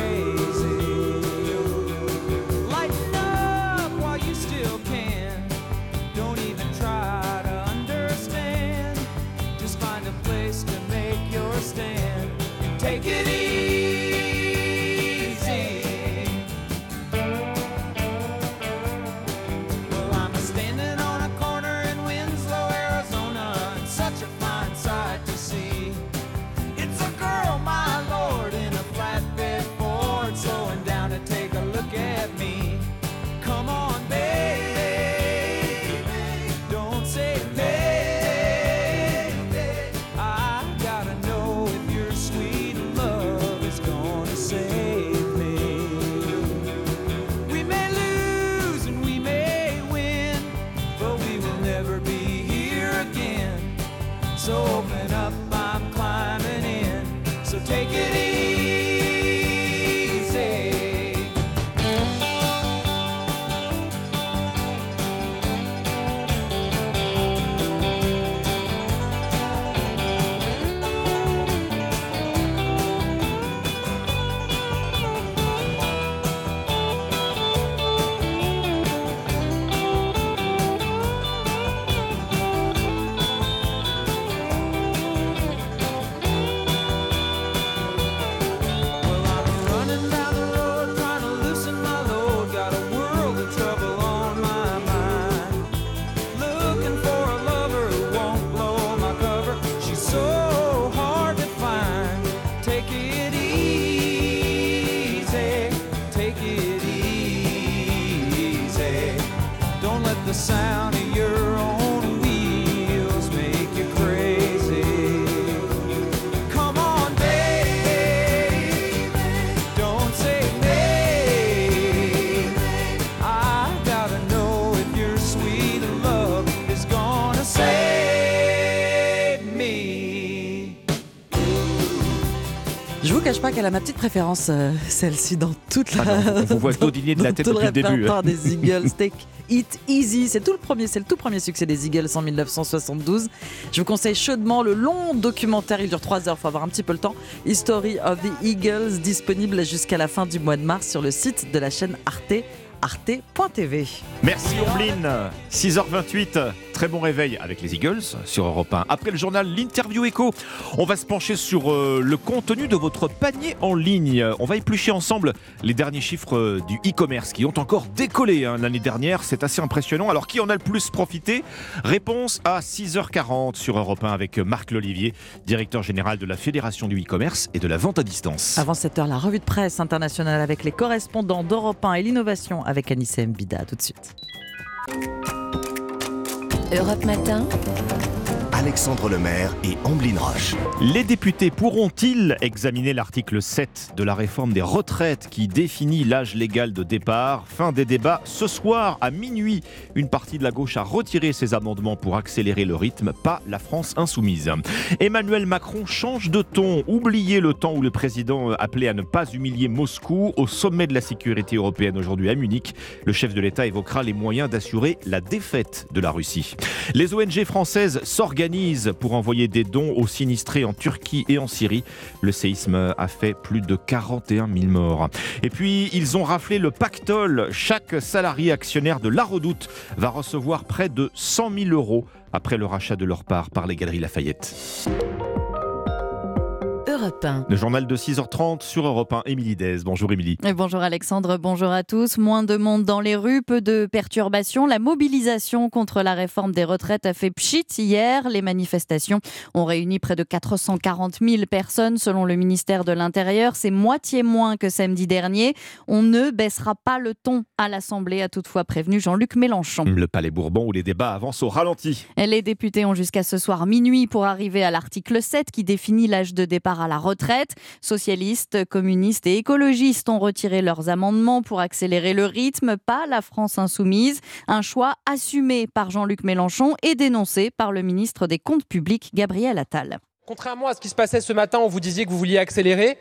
Qu'elle a ma petite préférence, euh, celle-ci, dans toute la. Ah non, on vous voit dodiner de la tête depuis le début. répertoire des Eagles. <laughs> Take It Easy. C'est tout le premier, c'est le tout premier succès des Eagles en 1972. Je vous conseille chaudement le long documentaire. Il dure 3 heures, faut avoir un petit peu le temps. History of the Eagles, disponible jusqu'à la fin du mois de mars sur le site de la chaîne Arte arte.tv. Merci Ombline. 6h28, très bon réveil avec les Eagles sur Europe 1. Après le journal, l'interview écho, on va se pencher sur euh, le contenu de votre panier en ligne. On va éplucher ensemble les derniers chiffres euh, du e-commerce qui ont encore décollé hein, l'année dernière. C'est assez impressionnant. Alors qui en a le plus profité? Réponse à 6h40 sur Europe 1 avec Marc Lolivier, directeur général de la Fédération du e-commerce et de la vente à distance. Avant cette heure, la revue de presse internationale avec les correspondants d'Europe 1 et l'innovation avec Anissa Mbida. Tout de suite. Europe Matin. Alexandre Lemaire et Amblin Roche. Les députés pourront-ils examiner l'article 7 de la réforme des retraites qui définit l'âge légal de départ? Fin des débats ce soir à minuit. Une partie de la gauche a retiré ses amendements pour accélérer le rythme, pas la France insoumise. Emmanuel Macron change de ton. Oubliez le temps où le président appelait à ne pas humilier Moscou. Au sommet de la sécurité européenne aujourd'hui à Munich, le chef de l'État évoquera les moyens d'assurer la défaite de la Russie. Les ONG françaises s'organisent pour envoyer des dons aux sinistrés en Turquie et en Syrie. Le séisme a fait plus de 41 000 morts. Et puis, ils ont raflé le pactole. Chaque salarié actionnaire de La Redoute va recevoir près de 100 000 euros après le rachat de leur part par les Galeries Lafayette. Europe 1. Le journal de 6h30 sur Europe 1. Émilie Dez. Bonjour Émilie. Et bonjour Alexandre, bonjour à tous. Moins de monde dans les rues, peu de perturbations. La mobilisation contre la réforme des retraites a fait pchit hier. Les manifestations ont réuni près de 440 000 personnes selon le ministère de l'Intérieur. C'est moitié moins que samedi dernier. On ne baissera pas le ton à l'Assemblée, a toutefois prévenu Jean-Luc Mélenchon. Le Palais Bourbon où les débats avancent au ralenti. Les députés ont jusqu'à ce soir minuit pour arriver à l'article 7 qui définit l'âge de départ à la retraite. Socialistes, communistes et écologistes ont retiré leurs amendements pour accélérer le rythme, pas la France insoumise. Un choix assumé par Jean-Luc Mélenchon et dénoncé par le ministre des Comptes publics, Gabriel Attal. Contrairement à ce qui se passait ce matin où vous disiez que vous vouliez accélérer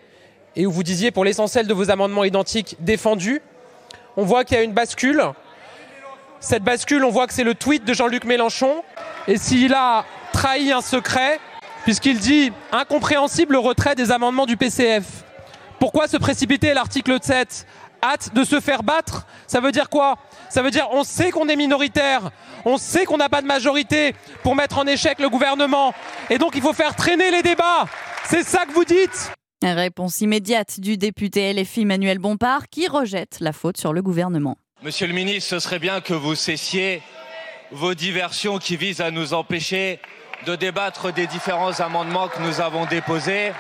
et où vous disiez pour l'essentiel de vos amendements identiques défendus, on voit qu'il y a une bascule. Cette bascule, on voit que c'est le tweet de Jean-Luc Mélenchon. Et s'il a trahi un secret, puisqu'il dit incompréhensible le retrait des amendements du PCF. Pourquoi se précipiter à l'article 7 Hâte de se faire battre? Ça veut dire quoi? Ça veut dire on sait qu'on est minoritaire, on sait qu'on n'a pas de majorité pour mettre en échec le gouvernement, et donc il faut faire traîner les débats. C'est ça que vous dites? Réponse immédiate du député LFI Manuel Bompard qui rejette la faute sur le gouvernement. Monsieur le ministre, ce serait bien que vous cessiez vos diversions qui visent à nous empêcher de débattre des différents amendements que nous avons déposés,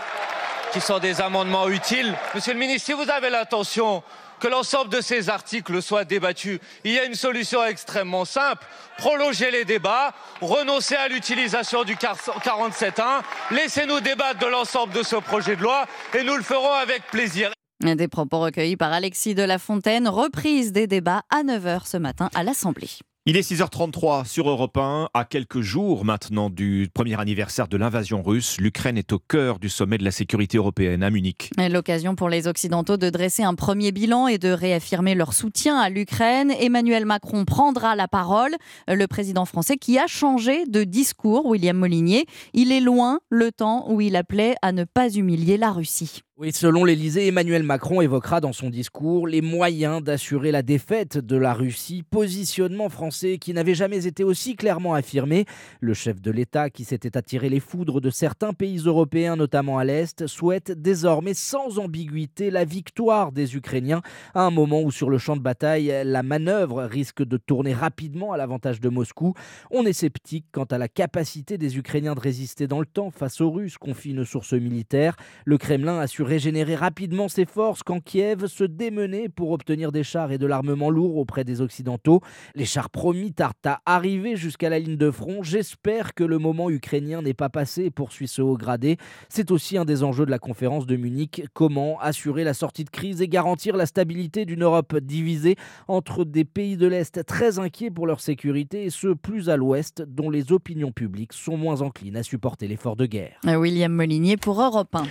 qui sont des amendements utiles. Monsieur le ministre, si vous avez l'intention que l'ensemble de ces articles soient débattus, il y a une solution extrêmement simple. Prolonger les débats, renoncer à l'utilisation du 47.1, laissez-nous débattre de l'ensemble de ce projet de loi et nous le ferons avec plaisir. Des propos recueillis par Alexis de la Fontaine, reprise des débats à 9h ce matin à l'Assemblée. Il est 6h33 sur Europe 1. À quelques jours maintenant du premier anniversaire de l'invasion russe, l'Ukraine est au cœur du sommet de la sécurité européenne à Munich. L'occasion pour les Occidentaux de dresser un premier bilan et de réaffirmer leur soutien à l'Ukraine. Emmanuel Macron prendra la parole. Le président français qui a changé de discours, William Molinier. Il est loin le temps où il appelait à ne pas humilier la Russie. Oui, selon l'Elysée, Emmanuel Macron évoquera dans son discours les moyens d'assurer la défaite de la Russie, positionnement français qui n'avait jamais été aussi clairement affirmé. Le chef de l'État, qui s'était attiré les foudres de certains pays européens, notamment à l'Est, souhaite désormais sans ambiguïté la victoire des Ukrainiens, à un moment où sur le champ de bataille, la manœuvre risque de tourner rapidement à l'avantage de Moscou. On est sceptique quant à la capacité des Ukrainiens de résister dans le temps face aux Russes, confie une source militaire. Le Kremlin assure régénérer rapidement ses forces quand Kiev se démenait pour obtenir des chars et de l'armement lourd auprès des Occidentaux. Les chars promis tardent à arriver jusqu'à la ligne de front. J'espère que le moment ukrainien n'est pas passé, poursuit ce haut gradé. C'est aussi un des enjeux de la conférence de Munich. Comment assurer la sortie de crise et garantir la stabilité d'une Europe divisée entre des pays de l'Est très inquiets pour leur sécurité et ceux plus à l'Ouest dont les opinions publiques sont moins enclines à supporter l'effort de guerre? William Molinier pour Europe 1.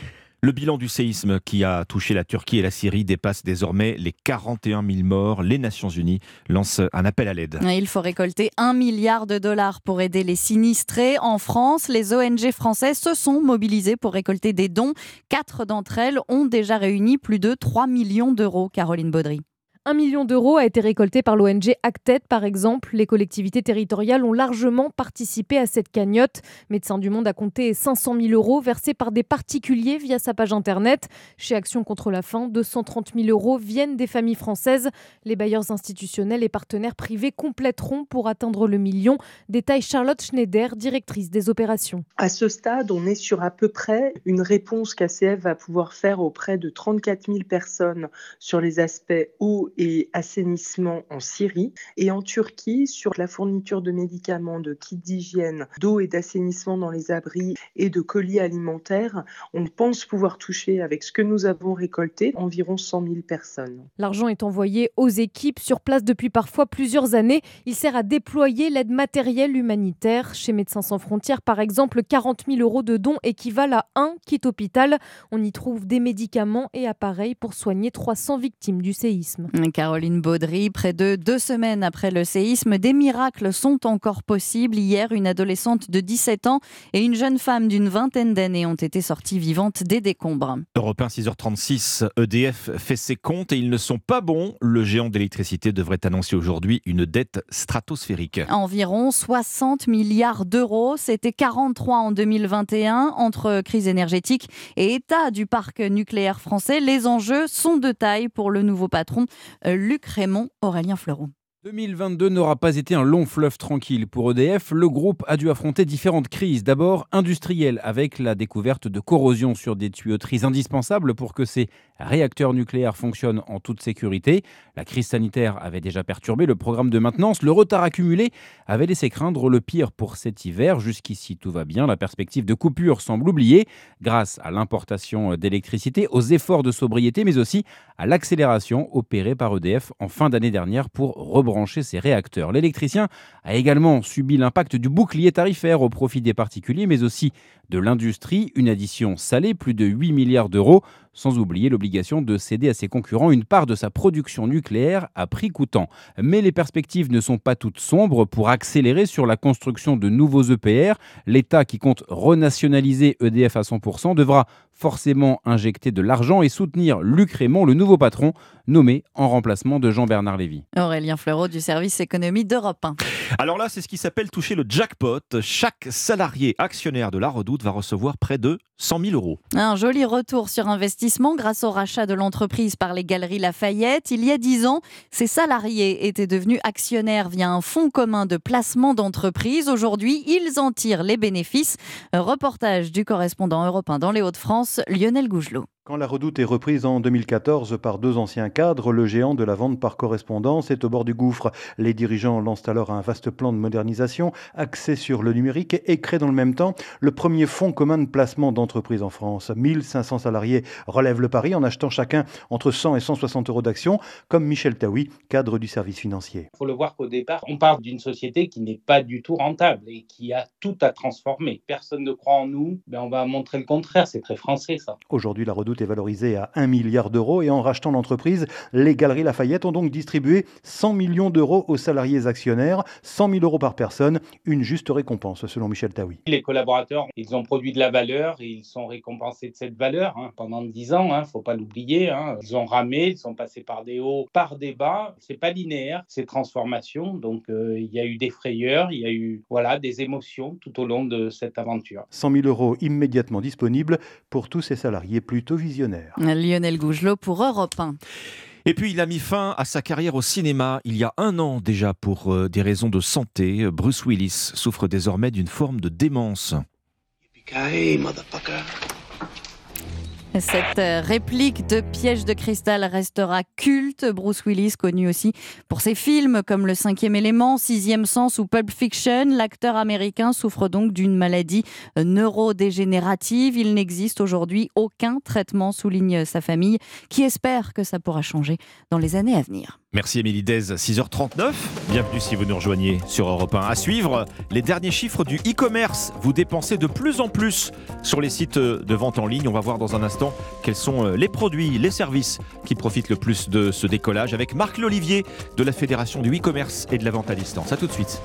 Le bilan du séisme qui a touché la Turquie et la Syrie dépasse désormais les 41 000 morts. Les Nations Unies lancent un appel à l'aide. Il faut récolter un milliard de dollars pour aider les sinistrés. En France, les ONG françaises se sont mobilisées pour récolter des dons. Quatre d'entre elles ont déjà réuni plus de 3 millions d'euros. Caroline Baudry. Un million d'euros a été récolté par l'ONG Acted, par exemple. Les collectivités territoriales ont largement participé à cette cagnotte. Médecins du Monde a compté 500 000 euros versés par des particuliers via sa page internet. Chez Action contre la faim, 230 000 euros viennent des familles françaises. Les bailleurs institutionnels et partenaires privés compléteront pour atteindre le million. Détail Charlotte Schneider, directrice des opérations. À ce stade, on est sur à peu près une réponse qu'ACF va pouvoir faire auprès de 34 000 personnes sur les aspects eau et assainissement en Syrie et en Turquie sur la fourniture de médicaments, de kits d'hygiène, d'eau et d'assainissement dans les abris et de colis alimentaires. On pense pouvoir toucher avec ce que nous avons récolté environ 100 000 personnes. L'argent est envoyé aux équipes sur place depuis parfois plusieurs années. Il sert à déployer l'aide matérielle humanitaire. Chez Médecins sans frontières, par exemple, 40 000 euros de dons équivalent à un kit hôpital. On y trouve des médicaments et appareils pour soigner 300 victimes du séisme. Caroline Baudry, près de deux semaines après le séisme, des miracles sont encore possibles. Hier, une adolescente de 17 ans et une jeune femme d'une vingtaine d'années ont été sorties vivantes des décombres. Europe 1, 6h36, EDF fait ses comptes et ils ne sont pas bons. Le géant d'électricité devrait annoncer aujourd'hui une dette stratosphérique. Environ 60 milliards d'euros, c'était 43 en 2021 entre crise énergétique et état du parc nucléaire français. Les enjeux sont de taille pour le nouveau patron. Luc Raymond, Aurélien Fleuron. 2022 n'aura pas été un long fleuve tranquille pour EDF. Le groupe a dû affronter différentes crises. D'abord industrielle, avec la découverte de corrosion sur des tuyauteries indispensables pour que ces réacteurs nucléaires fonctionnent en toute sécurité. La crise sanitaire avait déjà perturbé le programme de maintenance. Le retard accumulé avait laissé craindre le pire pour cet hiver. Jusqu'ici, tout va bien. La perspective de coupure semble oubliée grâce à l'importation d'électricité, aux efforts de sobriété, mais aussi à l'accélération opérée par EDF en fin d'année dernière pour rebrancher ses réacteurs. L'électricien a également subi l'impact du bouclier tarifaire au profit des particuliers, mais aussi de l'industrie, une addition salée, plus de 8 milliards d'euros, sans oublier l'obligation de céder à ses concurrents une part de sa production nucléaire à prix coûtant. Mais les perspectives ne sont pas toutes sombres pour accélérer sur la construction de nouveaux EPR. L'État qui compte renationaliser EDF à 100% devra forcément injecter de l'argent et soutenir Luc Raymond, le nouveau patron, nommé en remplacement de Jean-Bernard Lévy. Aurélien Fleureau du service économie d'Europe 1. Alors là, c'est ce qui s'appelle toucher le jackpot. Chaque salarié actionnaire de la Redoute va recevoir près de 100 000 euros. Un joli retour sur investissement grâce au rachat de l'entreprise par les Galeries Lafayette. Il y a 10 ans, ces salariés étaient devenus actionnaires via un fonds commun de placement d'entreprise. Aujourd'hui, ils en tirent les bénéfices. Reportage du correspondant européen dans les Hauts-de-France, Lionel Gougelot. Quand la redoute est reprise en 2014 par deux anciens cadres, le géant de la vente par correspondance est au bord du gouffre. Les dirigeants lancent alors un vaste plan de modernisation axé sur le numérique et créent dans le même temps le premier fonds commun de placement d'entreprises en France. 1500 salariés relèvent le pari en achetant chacun entre 100 et 160 euros d'actions, comme Michel Taoui, cadre du service financier. Il faut le voir qu'au départ, on part d'une société qui n'est pas du tout rentable et qui a tout à transformer. Personne ne croit en nous, mais on va montrer le contraire. C'est très français ça. Aujourd'hui, la redoute est valorisé à 1 milliard d'euros et en rachetant l'entreprise, les Galeries Lafayette ont donc distribué 100 millions d'euros aux salariés actionnaires, 100 000 euros par personne, une juste récompense selon Michel Taoui. Les collaborateurs, ils ont produit de la valeur et ils sont récompensés de cette valeur hein, pendant 10 ans, il hein, ne faut pas l'oublier. Hein. Ils ont ramé, ils sont passés par des hauts, par des bas. C'est pas linéaire, c'est transformation. Donc euh, il y a eu des frayeurs, il y a eu voilà des émotions tout au long de cette aventure. 100 000 euros immédiatement disponibles pour tous ces salariés plutôt Lionel Gougelot pour Europe 1. Et puis il a mis fin à sa carrière au cinéma il y a un an déjà pour euh, des raisons de santé. Bruce Willis souffre désormais d'une forme de démence. Cette euh, réplique de Piège de cristal restera culte. Bruce Willis, connu aussi pour ses films comme Le cinquième élément, Sixième sens ou Pulp Fiction, l'acteur américain souffre donc d'une maladie euh, neurodégénérative. Il n'existe aujourd'hui aucun traitement, souligne sa famille, qui espère que ça pourra changer dans les années à venir. Merci Émilie Dez, 6h39. Bienvenue si vous nous rejoignez sur Europe 1. À suivre, les derniers chiffres du e-commerce. Vous dépensez de plus en plus sur les sites de vente en ligne. On va voir dans un instant quels sont les produits, les services qui profitent le plus de ce décollage avec Marc Lolivier de la Fédération du e-commerce et de la vente à distance. A tout de suite.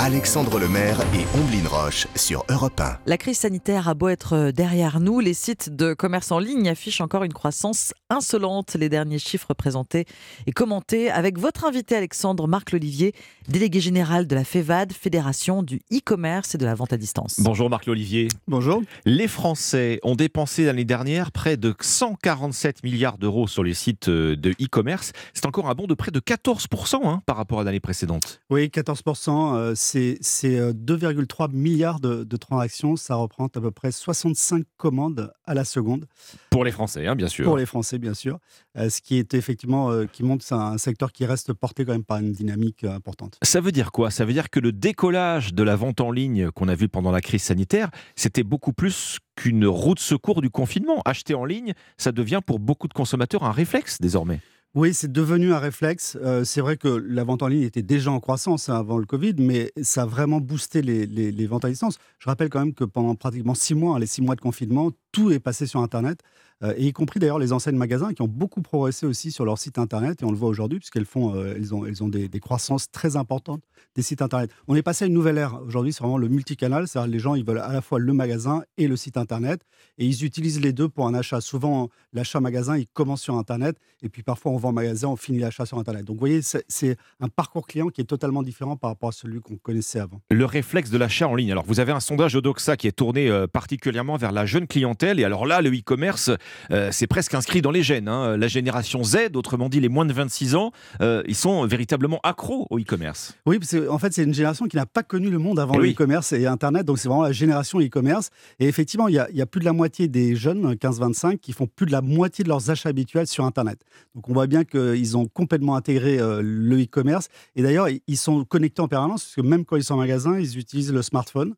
Alexandre Lemaire et Omblin Roche sur Europe 1. La crise sanitaire a beau être derrière nous, les sites de commerce en ligne affichent encore une croissance insolente. Les derniers chiffres présentés et commentés avec votre invité Alexandre Marc Lolivier, délégué général de la FEVAD, Fédération du e-commerce et de la vente à distance. Bonjour Marc Lolivier. Bonjour. Les Français ont dépensé l'année dernière près de 147 milliards d'euros sur les sites de e-commerce. C'est encore un bond de près de 14% hein, par rapport à l'année précédente. Oui, 14%. Euh, c'est 2,3 milliards de, de, transactions. Ça représente à peu près 65 commandes à la seconde. Pour les Français, hein, bien sûr. Pour les Français, bien sûr. Euh, ce qui est effectivement, euh, qui montre un secteur qui reste porté quand même par une dynamique euh, importante. Ça veut dire quoi? Ça veut dire que le décollage de la vente en ligne qu'on a vu pendant la crise sanitaire, c'était beaucoup plus qu'une roue de secours du confinement. Acheter en ligne, ça devient pour beaucoup de consommateurs un réflexe désormais. Oui, c'est devenu un réflexe. Euh, c'est vrai que la vente en ligne était déjà en croissance hein, avant le Covid, mais ça a vraiment boosté les, les, ventes à distance. Je rappelle quand même que pendant pratiquement six mois, hein, les six mois de confinement, tout est passé sur Internet, et y compris d'ailleurs les enseignes magasins qui ont beaucoup progressé aussi sur leur site Internet, et on le voit aujourd'hui, puisqu'elles font, euh, elles ont, elles ont des, des, croissances très importantes des sites Internet. On est passé à une nouvelle ère. Aujourd'hui, c'est vraiment le multicanal, c'est-à-dire les gens, ils veulent à la fois le magasin et le site Internet, et ils utilisent les deux pour un achat. Souvent, l'achat magasin, il commence sur Internet, et puis parfois, on vend magasin, on finit l'achat sur Internet. Donc, vous voyez, c'est un parcours client qui est totalement différent par rapport à celui qu'on connaissait avant. Le réflexe de l'achat en ligne. Alors, vous avez un sondage Odoxa qui est tourné euh, particulièrement vers la jeune clientèle, et alors là, le e-commerce, euh, c'est presque inscrit dans les gènes. Hein. La génération Z, autrement dit les moins de 26 ans, euh, ils sont véritablement accros au e-commerce. Oui, parce en fait, c'est une génération qui n'a pas connu le monde avant oui. le e-commerce et Internet, donc c'est vraiment la génération e-commerce. Et effectivement, il y, a, il y, a, plus de la moitié des jeunes, 15-25, qui font plus de la moitié de leurs achats habituels sur Internet. Donc on voit bien qu'ils ont complètement intégré euh, le e-commerce. Et d'ailleurs, ils sont connectés en permanence, parce que même quand ils sont en magasin, ils utilisent le smartphone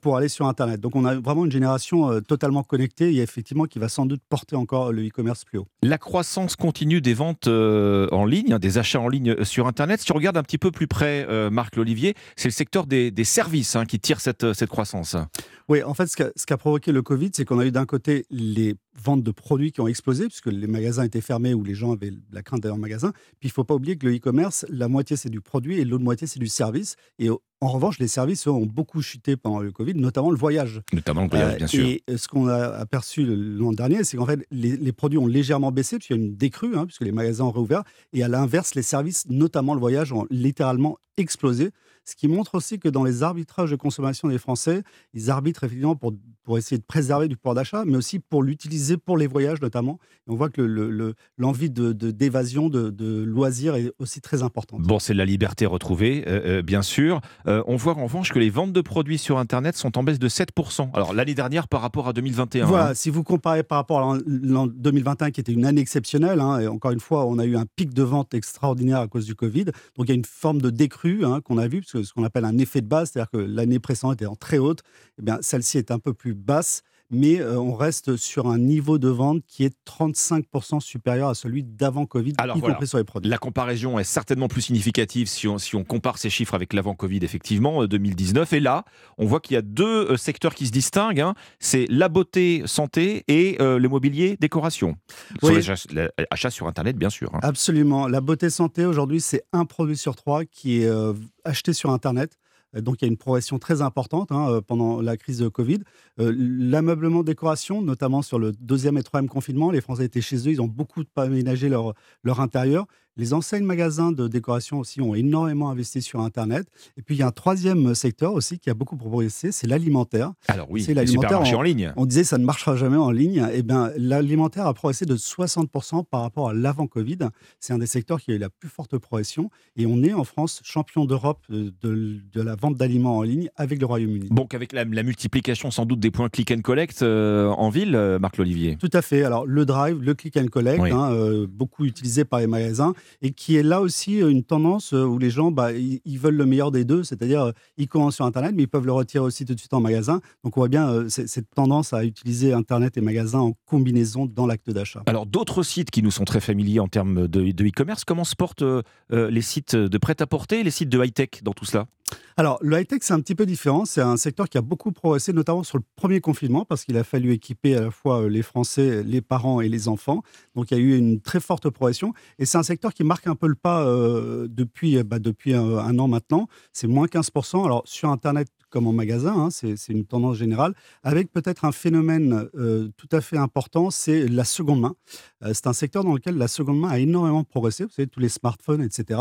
pour aller sur Internet. Donc on a vraiment une génération euh, totalement connectée et effectivement qui va sans doute porter encore le e-commerce plus haut. La croissance continue des ventes euh, en ligne, hein, des achats en ligne sur Internet. Si on regarde un petit peu plus près, euh, Marc Lolivier, c'est le secteur des, des services hein, qui tire cette, cette croissance. Oui, en fait, ce qu'a qu a provoqué le Covid, c'est qu'on a eu d'un côté les ventes de produits qui ont explosé, puisque les magasins étaient fermés ou les gens avaient la crainte d'aller en magasin. Puis il ne faut pas oublier que le e-commerce, la moitié c'est du produit et l'autre moitié c'est du service. Et en revanche, les services eux, ont beaucoup chuté pendant le Covid, notamment le voyage. Notamment le voyage, euh, bien sûr. Et ce qu'on a aperçu l'an dernier, c'est qu'en fait, les, les, produits ont légèrement baissé, puisqu'il y a une décrue, hein, puisque les magasins ont réouvert. Et à l'inverse, les services, notamment le voyage, ont littéralement explosé. Ce qui montre aussi que dans les arbitrages de consommation des Français, ils arbitrent effectivement pour, pour essayer de préserver du pouvoir d'achat, mais aussi pour l'utiliser pour les voyages notamment. Et on voit que l'envie le, le, de, d'évasion, de, de, de, loisirs est aussi très importante. Bon, c'est la liberté retrouvée, euh, euh, bien sûr. Euh, on voit en revanche que les ventes de produits sur Internet sont en baisse de 7%. Alors l'année dernière par rapport à 2021. Voilà, hein. si vous comparez par rapport à l'an 2021 qui était une année exceptionnelle, hein, et encore une fois, on a eu un pic de vente extraordinaire à cause du Covid. Donc il y a une forme de décrue hein, qu'on a vu, parce que ce qu'on appelle un effet de base, c'est-à-dire que l'année précédente était en très haute, eh bien celle-ci est un peu plus basse, mais euh, on reste sur un niveau de vente qui est 35% supérieur à celui d'avant Covid, Alors, y voilà. compris sur les produits. La comparaison est certainement plus significative si on, si on compare ces chiffres avec l'avant Covid, effectivement, euh, 2019. Et là, on voit qu'il y a deux euh, secteurs qui se distinguent. Hein. C'est la beauté, santé et euh, le mobilier, décoration. Oui. Sur les achats sur Internet, bien sûr. Hein. Absolument. La beauté santé, aujourd'hui, c'est un produit sur trois qui est euh, acheté sur Internet. Donc il y a une progression très importante hein, pendant la crise de Covid. Euh, L'ameublement décoration, notamment sur le deuxième et troisième confinement, les Français étaient chez eux, ils ont beaucoup aménagé leur, leur intérieur. Les enseignes magasins de décoration aussi ont énormément investi sur Internet. Et puis il y a un troisième secteur aussi qui a beaucoup progressé, c'est l'alimentaire. Alors oui, c'est l'alimentaire en, en, ligne. On disait ça ne marchera jamais en ligne. Et bien l'alimentaire a progressé de 60% par rapport à l'avant Covid. C'est un des secteurs qui a eu la plus forte progression. Et on est en France champion d'Europe de, de, de, la vente d'aliments en ligne avec le Royaume-Uni. Donc avec la, la, multiplication sans doute des points click and collect euh, en ville, euh, Marc Lolivier. Tout à fait. Alors le drive, le click and collect, oui. hein, euh, beaucoup utilisé par les magasins. Et qui est là aussi une tendance où les gens, bah, ils, veulent le meilleur des deux, c'est-à-dire ils commandent sur Internet, mais ils peuvent le retirer aussi tout de suite en magasin. Donc on voit bien euh, cette tendance à utiliser Internet et magasin en combinaison dans l'acte d'achat. Alors d'autres sites qui nous sont très familiers en termes de e-commerce, comment se portent euh, euh, les sites de prêt-à-porter les sites de high-tech dans tout cela? Alors, le high-tech, c'est un petit peu différent. C'est un secteur qui a beaucoup progressé, notamment sur le premier confinement, parce qu'il a fallu équiper à la fois euh, les Français, les parents et les enfants. Donc, il y a eu une très forte progression. Et c'est un secteur qui marque un peu le pas euh, depuis, euh, bah, depuis un, un an maintenant. C'est moins 15%. Alors, sur Internet comme en magasin, hein, c'est une tendance générale, avec peut-être un phénomène euh, tout à fait important, c'est la seconde main. Euh, c'est un secteur dans lequel la seconde main a énormément progressé. Vous savez, tous les smartphones, etc.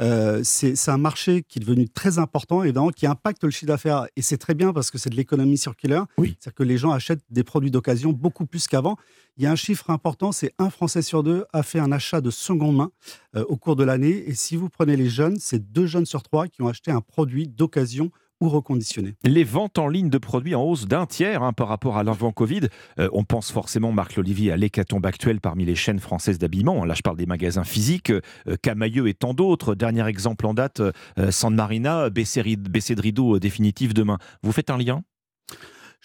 Euh, c'est un marché qui est devenu très important, évidemment, qui impacte le chiffre d'affaires. Et c'est très bien parce que c'est de l'économie circulaire. C'est-à-dire que les gens achètent des produits d'occasion beaucoup plus qu'avant. Il y a un chiffre important, c'est un Français sur deux a fait un achat de seconde main au cours de l'année. Et si vous prenez les jeunes, c'est deux jeunes sur trois qui ont acheté un produit d'occasion ou. Les ventes en ligne de produits en hausse d'un tiers hein, par rapport à l'avant Covid. Euh, on pense forcément, Marc Lolivier, à l'hécatombe actuelle parmi les chaînes françaises d'habillement. Là, je parle des magasins physiques, euh, Camailleux et tant d'autres. Dernier exemple en date, euh, San Marina, baissée de rideau euh, définitive demain. Vous faites un lien?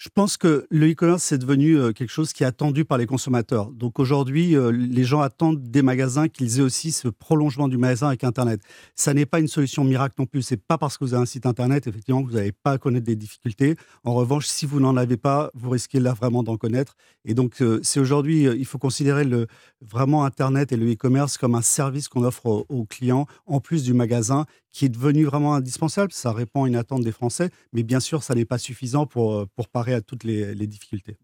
Je pense que le e-commerce, c'est devenu euh, quelque chose qui est attendu par les consommateurs. Donc aujourd'hui, euh, les gens attendent des magasins qu'ils aient aussi ce prolongement du magasin avec Internet. Ça n'est pas une solution miracle non plus. C'est pas parce que vous avez un site Internet, effectivement, que vous n'allez pas à connaître des difficultés. En revanche, si vous n'en avez pas, vous risquez là vraiment d'en connaître. Et donc, euh, c'est aujourd'hui, il faut considérer le, vraiment Internet et le e-commerce comme un service qu'on offre aux clients, en plus du magasin, qui est devenu vraiment indispensable. Ça répond à une attente des Français, mais bien sûr, ça n'est pas suffisant pour, euh, pour parer à toutes les, les difficultés.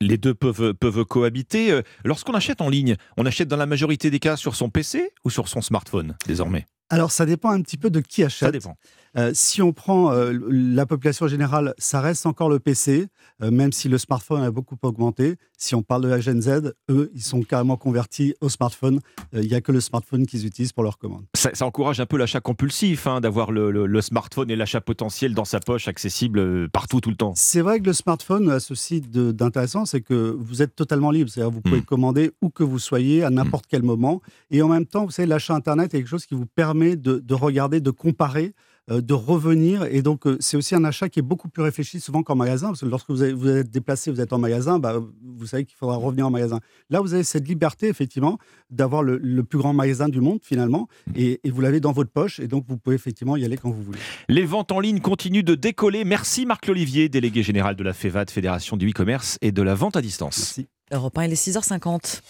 Les deux peuvent, peuvent cohabiter. Euh, Lorsqu'on achète en ligne, on achète dans la majorité des cas sur son PC ou sur son smartphone désormais? Alors, ça dépend un petit peu de qui achète. Ça dépend. Euh, si on prend euh, la population générale, ça reste encore le PC, euh, même si le smartphone a beaucoup augmenté. Si on parle de la Gen Z, eux, ils sont carrément convertis au smartphone. Il n'y a que le smartphone qu'ils utilisent pour leurs commandes. Ça, ça encourage un peu l'achat compulsif, hein, d'avoir le, le- le smartphone et l'achat potentiel dans sa poche, accessible partout, tout le temps. C'est vrai que le smartphone a ceci d'intéressant, c'est que vous êtes totalement libre. C'est-à-dire vous pouvez commander où que vous soyez, à n'importe quel moment. Et en même temps, vous savez, l'achat Internet est quelque chose qui vous permet de, de regarder, de comparer, de revenir. Et donc, euh, c'est aussi un achat qui est beaucoup plus réfléchi souvent qu'en magasin. Parce que lorsque vous, avez- vous êtes déplacé, vous êtes en magasin, bah, vous savez qu'il faudra revenir en magasin. Là, vous avez cette liberté, effectivement, d'avoir le, le plus grand magasin du monde, finalement. Et, et vous l'avez dans votre poche. Et donc, vous pouvez effectivement y aller quand vous voulez. Les ventes en ligne continuent de décoller. Merci Marc Lolivier, délégué général de la FEVAD, Fédération du e-commerce et de la vente à distance. Merci. Europe 1, il est 6h50.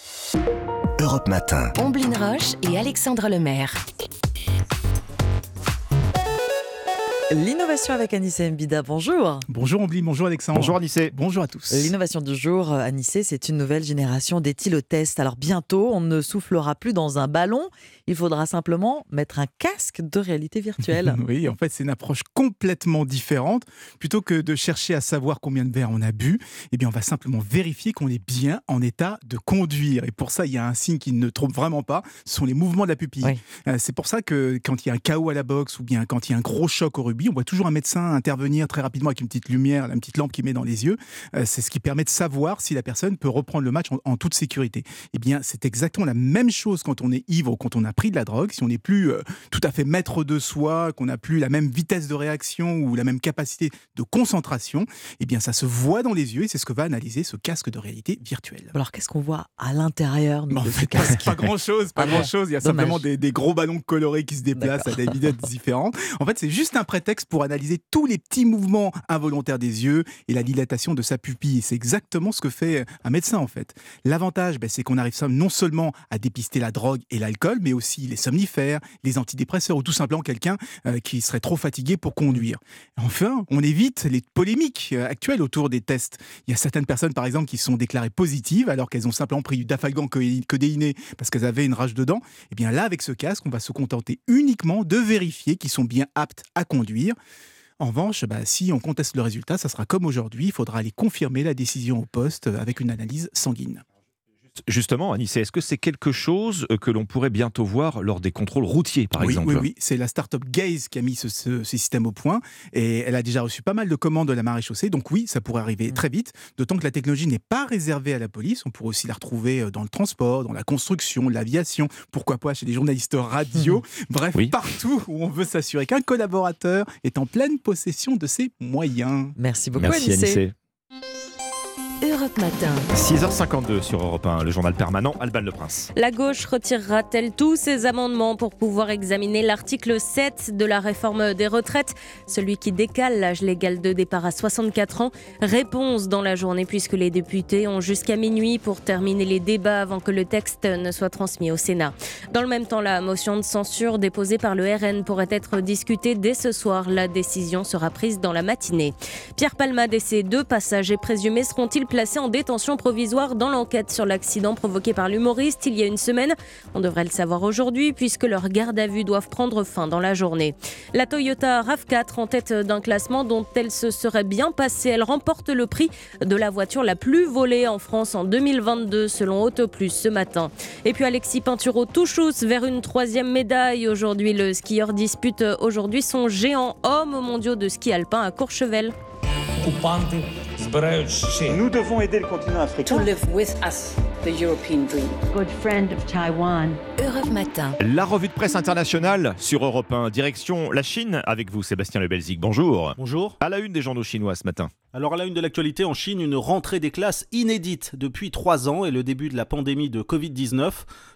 Europe Matin. Omblin Roche et Alexandre Lemaire. L'innovation avec Anissé Mbida, bonjour. Bonjour Ombline, bonjour Alexandre. Bonjour Anissé. Bonjour à tous. L'innovation du jour, euh, Anissé, c'est une nouvelle génération d'éthylotest. Alors bientôt, on ne soufflera plus dans un ballon, il faudra simplement mettre un casque de réalité virtuelle. <laughs> Oui, en fait, c'est une approche complètement différente. Plutôt que de chercher à savoir combien de verres on a bu, eh bien, on va simplement vérifier qu'on est bien en état de conduire. Et pour ça, il y a un signe qui ne trompe vraiment pas, ce sont les mouvements de la pupille. Euh, C'est pour ça que quand il y a un chaos à la boxe ou bien quand il y a un gros choc au rugby, on voit toujours un médecin intervenir très rapidement avec une petite lumière, une petite lampe qu'il met dans les yeux. Euh, C'est ce qui permet de savoir si la personne peut reprendre le match en, en toute sécurité. Eh bien, c'est exactement la même chose quand on est ivre ou quand on a pris de la drogue. Si on n'est plus euh, tout à fait maître de soi, qu'on n'a plus la même vitesse de réaction ou la même capacité de concentration, eh bien, ça se voit dans les yeux et c'est ce que va analyser ce casque de réalité virtuelle. Alors qu'est-ce qu'on voit à l'intérieur de ce casque <laughs> pas grand chose, pas Ah bon grand chose. Il y a Dommage. simplement des, des gros ballons colorés qui se déplacent à des vitesses différentes. En fait, c'est juste un prétexte pour analyser tous les petits mouvements involontaires des yeux et la dilatation de sa pupille. C'est exactement ce que fait un médecin, en fait. L'avantage, ben, c'est qu'on arrive non seulement à dépister la drogue et l'alcool, mais aussi les somnifères, les antidépresseurs ou tout simplement quelqu'un euh, qui serait trop fatigué pour conduire. Enfin, on évite les polémiques euh, actuelles autour des tests. Il y a certaines personnes, par exemple, qui sont déclarées positives alors qu'elles ont simplement pris du dafalgan codé- codéiné parce qu'elles avaient une rage dedans. Et bien là, avec ce casque, on va se contenter uniquement de vérifier qu'ils sont bien aptes à conduire. En revanche, bah, si on conteste le résultat, ça sera comme aujourd'hui. Il faudra aller confirmer la décision au poste euh, avec une analyse sanguine. Justement, Anissé, est-ce que c'est quelque chose euh, que l'on pourrait bientôt voir lors des contrôles routiers, par oui, exemple Oui, oui, c'est la start-up Gaze qui a mis ce, ce- ce système au point et elle a déjà reçu pas mal de commandes de la marée chaussée. Donc oui, ça pourrait arriver très vite, d'autant que la technologie n'est pas réservée à la police. On pourrait aussi la retrouver euh, dans le transport, dans la construction, l'aviation, pourquoi pas chez les journalistes radio. Bref, partout où on veut s'assurer qu'un collaborateur est en pleine possession de ses moyens. Merci beaucoup, Merci, Anissé. Europe Matin. 6h52 sur Europe 1, le journal permanent, Alban Le Prince. La gauche retirera-t-elle tous ses amendements pour pouvoir examiner l'article 7 de la réforme des retraites, celui qui décale l'âge légal de départ à 64 ans Réponse dans la journée puisque les députés ont jusqu'à minuit pour terminer les débats avant que le texte ne soit transmis au Sénat. Dans le même temps, la motion de censure déposée par le RN pourrait être discutée dès ce soir. La décision sera prise dans la matinée. Pierre Palmade et ses deux passagers présumés seront-ils placés en détention provisoire dans l'enquête sur l'accident provoqué par l'humoriste il y a une semaine. On devrait le savoir aujourd'hui puisque leurs gardes à vue doivent prendre fin dans la journée. La Toyota RAV4 en tête d'un classement dont elle se serait bien passée. Elle remporte le prix de la voiture la plus volée en France en 2022 selon Autoplus ce matin. Et puis Alexis Pinturo touchous vers une troisième médaille. Aujourd'hui, le skieur dispute aujourd'hui son géant homme mondiaux de ski alpin à Courchevel. Nous devons aider le continent africain. to live with us the European dream. Good friend of Taiwan. Europe Matin. La revue de presse internationale sur Europe 1, direction la Chine, avec vous Sébastien Le Belzic. Bonjour. Bonjour. À la une des journaux chinois ce matin. Alors à la une de l'actualité en Chine, une rentrée des classes inédite depuis trois ans et le début de la pandémie de Covid-19.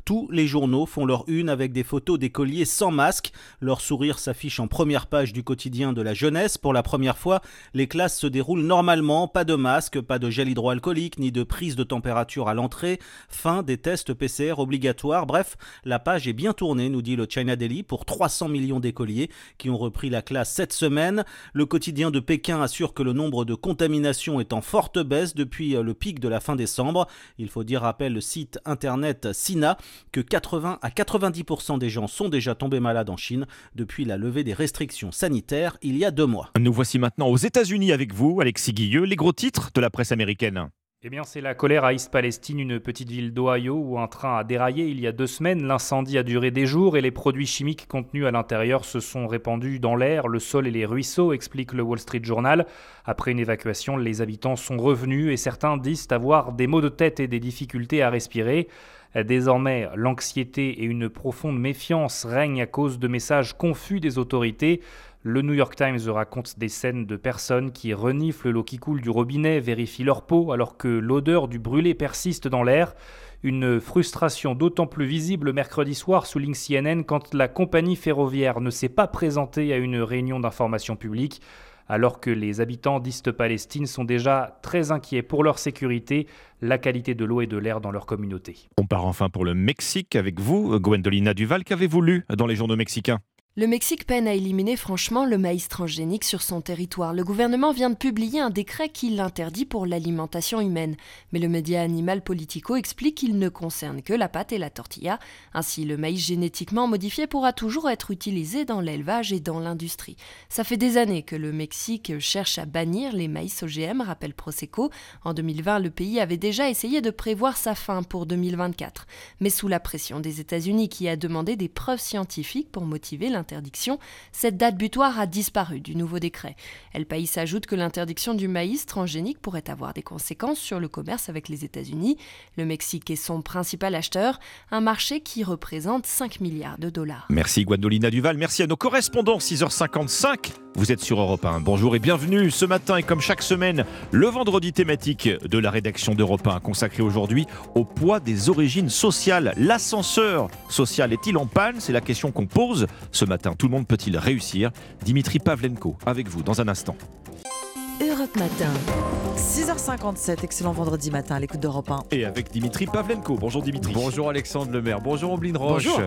Tous les journaux font leur une avec des photos d'écoliers sans masque. Leur sourire s'affiche en première page du quotidien de la jeunesse. Pour la première fois, les classes se déroulent normalement, pas de masque, pas de gel hydroalcoolique, ni de prise de température à l'entrée, fin des tests PCR obligatoires. Bref, la page est bien tournée, nous dit le China Daily, pour 300 millions d'écoliers qui ont repris la classe cette semaine. Le quotidien de Pékin assure que le nombre de contaminations est en forte baisse depuis euh, le pic de la fin décembre. Il faut dire, rappelle le site internet Sina, que 80 à 90% des gens sont déjà tombés malades en Chine depuis la levée des restrictions sanitaires il y a deux mois. Nous voici maintenant aux États-Unis avec vous, Alexis Guilleux, les gros titres de la presse américaine. Eh c'est la colère à East Palestine, une petite ville d'Ohio où un train a déraillé il y a deux semaines. L'incendie a duré des jours et les produits chimiques contenus à l'intérieur se sont répandus dans l'air, le sol et les ruisseaux, explique le Wall Street Journal. Après une évacuation, les habitants sont revenus et certains disent avoir des maux de tête et des difficultés à respirer. Désormais, l'anxiété et une profonde méfiance règnent à cause de messages confus des autorités. Le New York Times raconte des scènes de personnes qui reniflent l'eau qui coule du robinet, vérifient leur peau alors que l'odeur du brûlé persiste dans l'air. Une frustration d'autant plus visible mercredi soir, souligne CNN, quand la compagnie ferroviaire ne s'est pas présentée à une réunion d'information publique, alors que les habitants d'East Palestine sont déjà très inquiets pour leur sécurité, la qualité de l'eau et de l'air dans leur communauté. On part enfin pour le Mexique avec vous, Gwendolina Duval. Qu'avez-vous lu dans les journaux mexicains? Le Mexique peine à éliminer franchement le maïs transgénique sur son territoire. Le gouvernement vient de publier un décret qui l'interdit pour l'alimentation humaine. Mais le média Animal Politico explique qu'il ne concerne que la pâte et la tortilla. Ainsi, le maïs génétiquement modifié pourra toujours être utilisé dans l'élevage et dans l'industrie. Ça fait des années que le Mexique cherche à bannir les maïs OGM, rappelle Prosecco. En 2020, le pays avait déjà essayé de prévoir sa fin pour 2024. Mais sous la pression des États-Unis qui a demandé des preuves scientifiques pour motiver l'interdiction interdiction, cette date butoir a disparu du nouveau décret. El País ajoute que l'interdiction du maïs transgénique pourrait avoir des conséquences sur le commerce avec les États-Unis. Le Mexique est son principal acheteur, un marché qui représente 5 milliards de dollars. Merci Gwendolina Duval, merci à nos correspondants 6h55. Vous êtes sur Europe 1. Bonjour et bienvenue ce matin et comme chaque semaine, le vendredi thématique de la rédaction d'Europe 1 consacré aujourd'hui au poids des origines sociales. L'ascenseur social est-il en panne? C'est la question qu'on pose ce matin. Tout le monde peut-il réussir Dimitri Pavlenko avec vous dans un instant. Europe Matin. 6h57, excellent vendredi matin à l'écoute d'Europe 1. Et avec Dimitri Pavlenko. Bonjour Dimitri. Bonjour Alexandre Lemaire. Bonjour Ombline Roche. Bonjour.